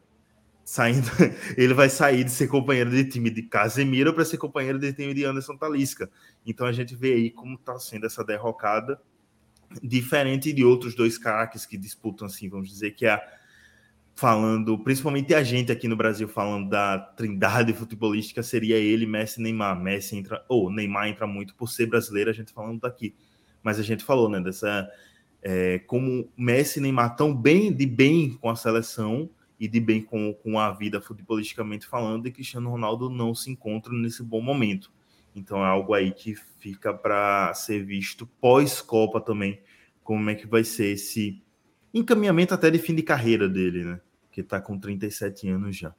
[SPEAKER 6] saindo, [laughs] ele vai sair de ser companheiro de time de Casemiro para ser companheiro de time de Anderson Talisca. Então a gente vê aí como está sendo essa derrocada, diferente de outros dois craques que disputam, assim, vamos dizer que é falando, principalmente a gente aqui no Brasil falando da trindade futebolística, seria ele, Messi, Neymar. Messi entra, ou Neymar entra muito por ser brasileiro, a gente falando daqui. mas a gente falou, né, dessa é, como Messi e Neymar tão bem de bem com a seleção e de bem com, com a vida futebolisticamente falando, e Cristiano Ronaldo não se encontra nesse bom momento. Então é algo aí que fica para ser visto pós-Copa também, como é que vai ser esse encaminhamento até de fim de carreira dele, né? Que está com 37 anos já.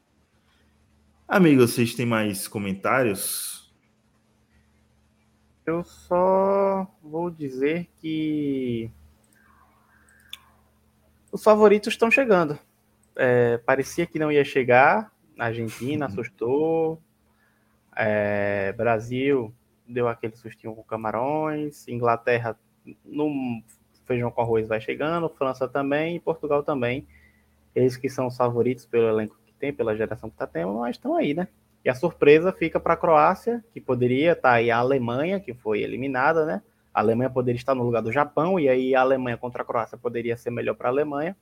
[SPEAKER 6] Amigos, vocês têm mais comentários?
[SPEAKER 8] Eu só vou dizer que os favoritos estão chegando. É, parecia que não ia chegar. Argentina uhum. assustou. É, Brasil deu aquele sustinho com Camarões. Inglaterra no feijão com arroz vai chegando. França também. E Portugal também. Eles que são os favoritos pelo elenco que tem, pela geração que está tendo, mas estão aí, né? E a surpresa fica para a Croácia, que poderia estar tá aí a Alemanha, que foi eliminada, né? A Alemanha poderia estar no lugar do Japão, e aí a Alemanha contra a Croácia poderia ser melhor para a Alemanha.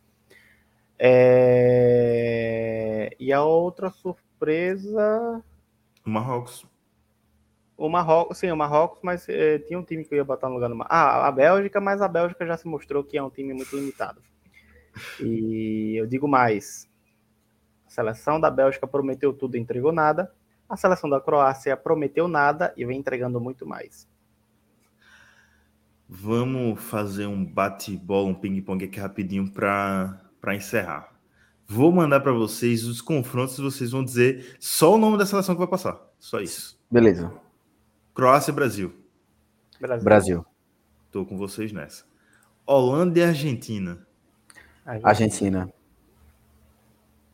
[SPEAKER 8] É... E a outra surpresa.
[SPEAKER 6] O Marrocos.
[SPEAKER 8] O Marrocos, sim, o Marrocos, mas é, tinha um time que eu ia botar no lugar do Marrocos. Ah, a Bélgica, mas a Bélgica já se mostrou que é um time muito limitado. E eu digo mais: a seleção da Bélgica prometeu tudo e entregou nada. A seleção da Croácia prometeu nada e vem entregando muito mais.
[SPEAKER 6] Vamos fazer um bate-bola, um ping-pong aqui rapidinho para encerrar. Vou mandar para vocês os confrontos e vocês vão dizer só o nome da seleção que vai passar. Só isso.
[SPEAKER 7] Beleza.
[SPEAKER 6] Croácia e Brasil.
[SPEAKER 7] Brasil. Brasil.
[SPEAKER 6] Tô com vocês nessa. Holanda e Argentina.
[SPEAKER 7] Argentina. Argentina.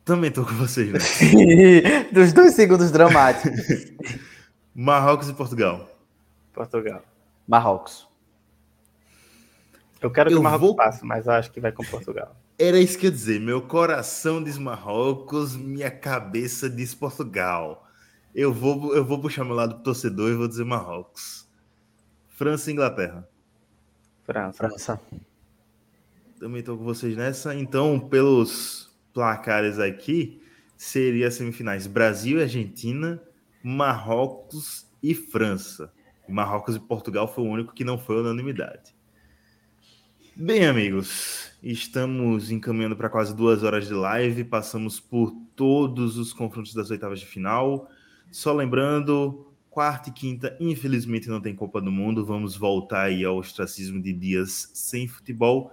[SPEAKER 6] Também tô com vocês nessa. [laughs]
[SPEAKER 7] Dos dois segundos dramáticos. [laughs]
[SPEAKER 6] Marrocos e Portugal.
[SPEAKER 8] Portugal.
[SPEAKER 7] Marrocos.
[SPEAKER 8] Eu quero que eu o Marrocos vou... passe, mas eu acho que vai com Portugal.
[SPEAKER 6] Era isso que eu ia dizer. Meu coração diz Marrocos, minha cabeça diz Portugal. Eu vou, eu vou puxar meu lado pro torcedor e vou dizer Marrocos. França e Inglaterra.
[SPEAKER 7] França. França.
[SPEAKER 6] Também estou com vocês nessa. Então, pelos placares aqui, seria semifinais Brasil e Argentina, Marrocos e França. Marrocos e Portugal foi o único que não foi unanimidade. Bem, amigos, estamos encaminhando para quase duas horas de live. Passamos por todos os confrontos das oitavas de final. Só lembrando, quarta e quinta, infelizmente, não tem Copa do Mundo. Vamos voltar aí ao ostracismo de dias sem futebol.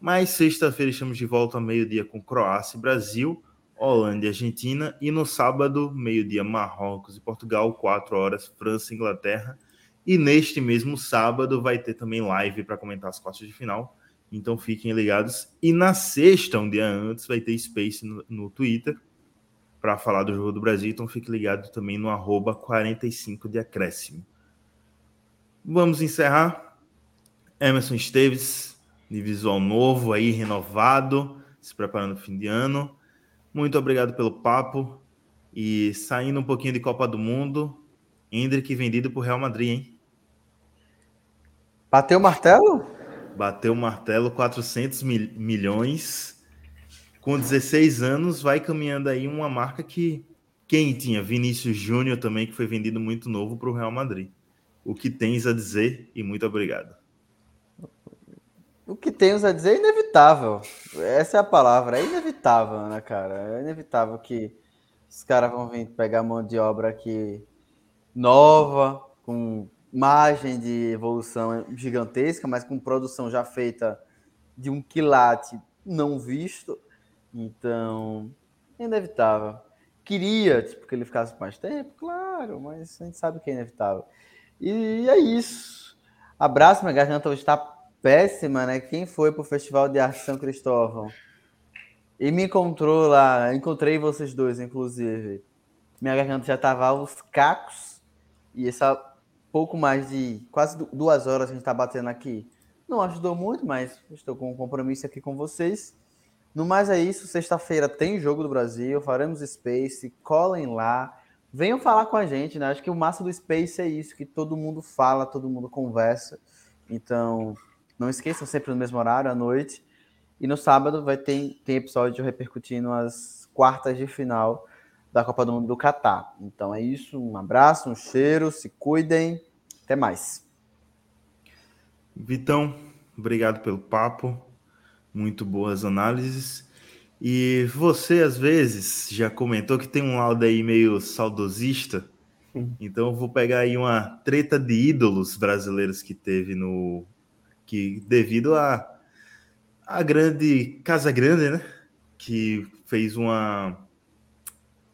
[SPEAKER 6] Mas sexta-feira estamos de volta ao meio-dia com Croácia e Brasil, Holanda e Argentina. E no sábado, meio-dia, Marrocos e Portugal, quatro horas, França e Inglaterra. E neste mesmo sábado vai ter também live para comentar as quartas de final então fiquem ligados. E na sexta, um dia antes, vai ter Space no, no Twitter para falar do jogo do Brasil. Então fique ligado também no arroba 45 de acréscimo. Vamos encerrar. Emerson Esteves, de visual novo aí, renovado, se preparando para o fim de ano. Muito obrigado pelo papo. E saindo um pouquinho de Copa do Mundo, Hendrick vendido para o Real Madrid, hein?
[SPEAKER 7] Bateu o martelo?
[SPEAKER 6] Bateu o martelo 400 mil, milhões. Com 16 anos, vai caminhando aí uma marca que quem tinha? Vinícius Júnior também, que foi vendido muito novo para o Real Madrid. O que tens a dizer e muito obrigado.
[SPEAKER 7] O que temos a dizer é inevitável. Essa é a palavra, é inevitável, né, cara? É inevitável que os caras vão vir pegar mão de obra aqui nova, com margem de evolução gigantesca, mas com produção já feita de um quilate não visto. Então, é inevitável. Queria tipo, que ele ficasse mais tempo, claro, mas a gente sabe que é inevitável. E é isso. Abraço, minha garganta hoje está péssima, né? Quem foi para o Festival de Arte São Cristóvão e me encontrou lá, encontrei vocês dois, inclusive. Minha garganta já estava aos cacos e essa pouco mais de quase duas horas a gente está batendo aqui. Não ajudou muito, mas estou com um compromisso aqui com vocês. No mais é isso. Sexta-feira tem jogo do Brasil, faremos Space, colhem lá. Venham falar com a gente, né? Acho que o massa do Space é isso, que todo mundo fala, todo mundo conversa. Então, não esqueçam sempre no mesmo horário, à noite. E no sábado vai ter tem episódio repercutindo as quartas de final da Copa do Mundo do Catar. Então é isso, um abraço, um cheiro, se cuidem, até mais.
[SPEAKER 6] Vitão, obrigado pelo papo, muito boas análises. E você, às vezes, já comentou que tem um lado aí meio saudosista. Então eu vou pegar aí uma treta de ídolos brasileiros que teve no. que devido a. a grande. Casa Grande, né? Que fez uma.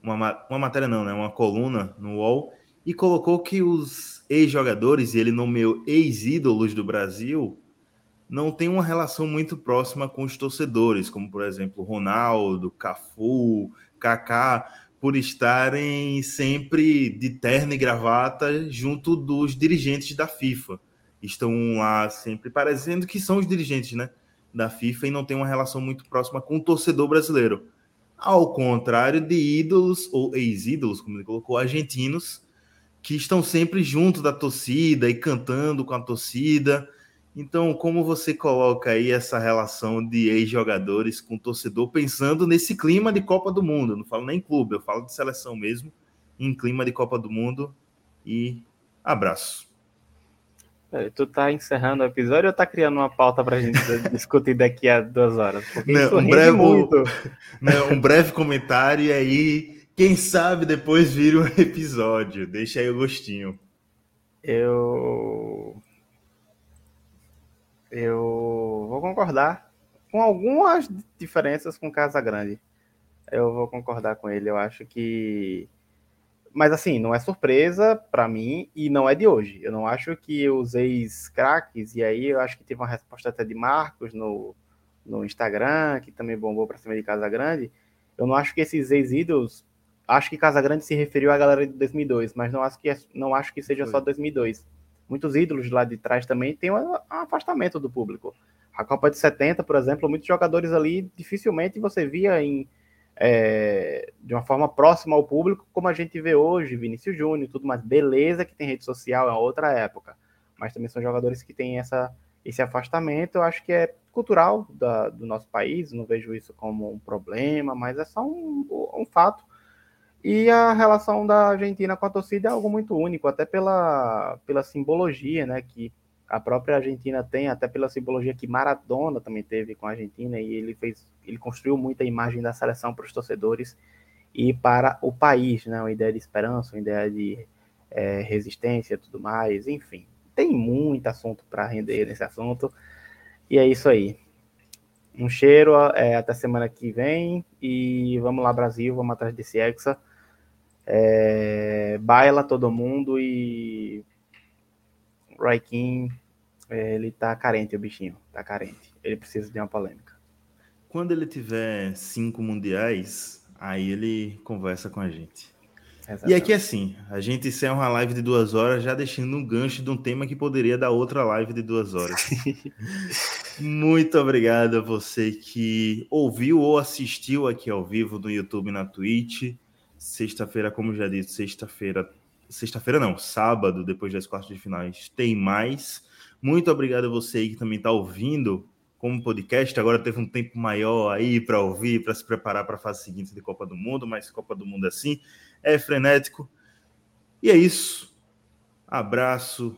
[SPEAKER 6] Uma, uma matéria, não, né? Uma coluna no UOL e colocou que os ex-jogadores, e ele nomeou ex-ídolos do Brasil, não tem uma relação muito próxima com os torcedores, como por exemplo Ronaldo, Cafu, Kaká, por estarem sempre de terno e gravata junto dos dirigentes da FIFA. Estão lá sempre parecendo que são os dirigentes, né, da FIFA e não tem uma relação muito próxima com o torcedor brasileiro. Ao contrário de ídolos ou ex-ídolos, como ele colocou, argentinos, que estão sempre junto da torcida e cantando com a torcida. Então, como você coloca aí essa relação de ex-jogadores com torcedor, pensando nesse clima de Copa do Mundo? não falo nem clube, eu falo de seleção mesmo, em clima de Copa do Mundo. E abraço.
[SPEAKER 8] É, tu tá encerrando o episódio ou tá criando uma pauta pra gente [laughs] discutir daqui a duas horas?
[SPEAKER 6] Não, um, breve, muito. [laughs] Não, um breve comentário e aí quem sabe depois vira um [laughs] episódio. Deixa aí o gostinho.
[SPEAKER 8] Eu. Eu vou concordar com algumas diferenças com Casa Grande. Eu vou concordar com ele. Eu acho que. Mas assim, não é surpresa para mim e não é de hoje. Eu não acho que os ex-craques, e aí eu acho que teve uma resposta até de Marcos no, no Instagram, que também bombou para cima de Casa Grande. Eu não acho que esses ex-ídolos acho que Casagrande se referiu à galera de 2002, mas não acho que, é, não acho que seja Foi. só 2002. Muitos ídolos lá de trás também têm um afastamento do público. A Copa de 70, por exemplo, muitos jogadores ali dificilmente você via em, é, de uma forma próxima ao público, como a gente vê hoje, Vinícius Júnior tudo mais. Beleza que tem rede social, é outra época. Mas também são jogadores que têm essa, esse afastamento. Eu acho que é cultural da, do nosso país, não vejo isso como um problema, mas é só um, um fato e a relação da Argentina com a torcida é algo muito único, até pela, pela simbologia, né, que a própria Argentina tem, até pela simbologia que Maradona também teve com a Argentina, e ele fez, ele construiu muita imagem da seleção para os torcedores e para o país, né, uma ideia de esperança, uma ideia de é, resistência, tudo mais, enfim, tem muito assunto para render nesse assunto, e é isso aí. Um cheiro é, até semana que vem e vamos lá Brasil, vamos atrás desse Hexa. É, baila todo mundo e Raikin, é, ele tá carente, o bichinho, tá carente. Ele precisa de uma polêmica.
[SPEAKER 6] Quando ele tiver cinco mundiais, aí ele conversa com a gente. Exatamente. E aqui assim, a gente encerra uma live de duas horas já deixando um gancho de um tema que poderia dar outra live de duas horas. [laughs] Muito obrigado a você que ouviu ou assistiu aqui ao vivo no YouTube e na Twitch. Sexta-feira, como já disse, sexta-feira. Sexta-feira não, sábado, depois das quartas de finais, tem mais. Muito obrigado a você aí que também está ouvindo como podcast. Agora teve um tempo maior aí para ouvir, para se preparar para a fase seguinte de Copa do Mundo, mas Copa do Mundo é assim é frenético. E é isso. Abraço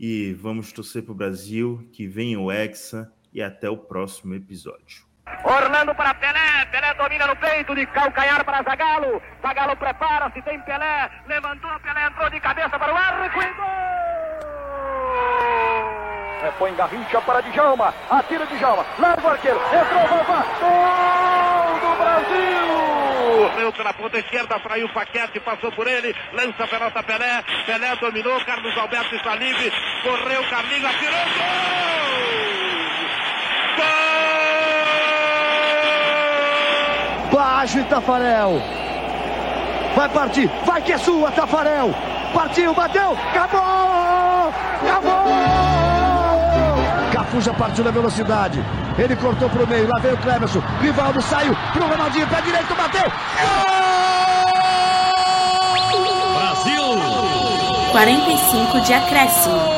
[SPEAKER 6] e vamos torcer para o Brasil, que venha o Hexa e até o próximo episódio.
[SPEAKER 1] Orlando para Pelé, Pelé domina no peito, de calcanhar para Zagalo, Zagalo prepara-se, tem Pelé, levantou, Pelé entrou de cabeça para o arco e gol! Repõe Garrincha para Djalma, atira Djalma, larga o arqueiro, entrou, Vavá, gol do Brasil!
[SPEAKER 2] Correu pela ponta esquerda, fraiu o Paquete, passou por ele, lança a pelota Pelé, Pelé dominou, Carlos Alberto está livre, correu, Carlinhos, atirou,
[SPEAKER 3] gol! Gol! Baixo Tafarel, vai partir, vai que é sua, Tafarel, partiu, bateu, acabou! Acabou! Cafu já partiu na velocidade. Ele cortou para o meio. Lá veio o Clemerson. Rivaldo saiu pro Ronaldinho. Pé direito, bateu.
[SPEAKER 5] Gol! Brasil! 45 de acréscimo.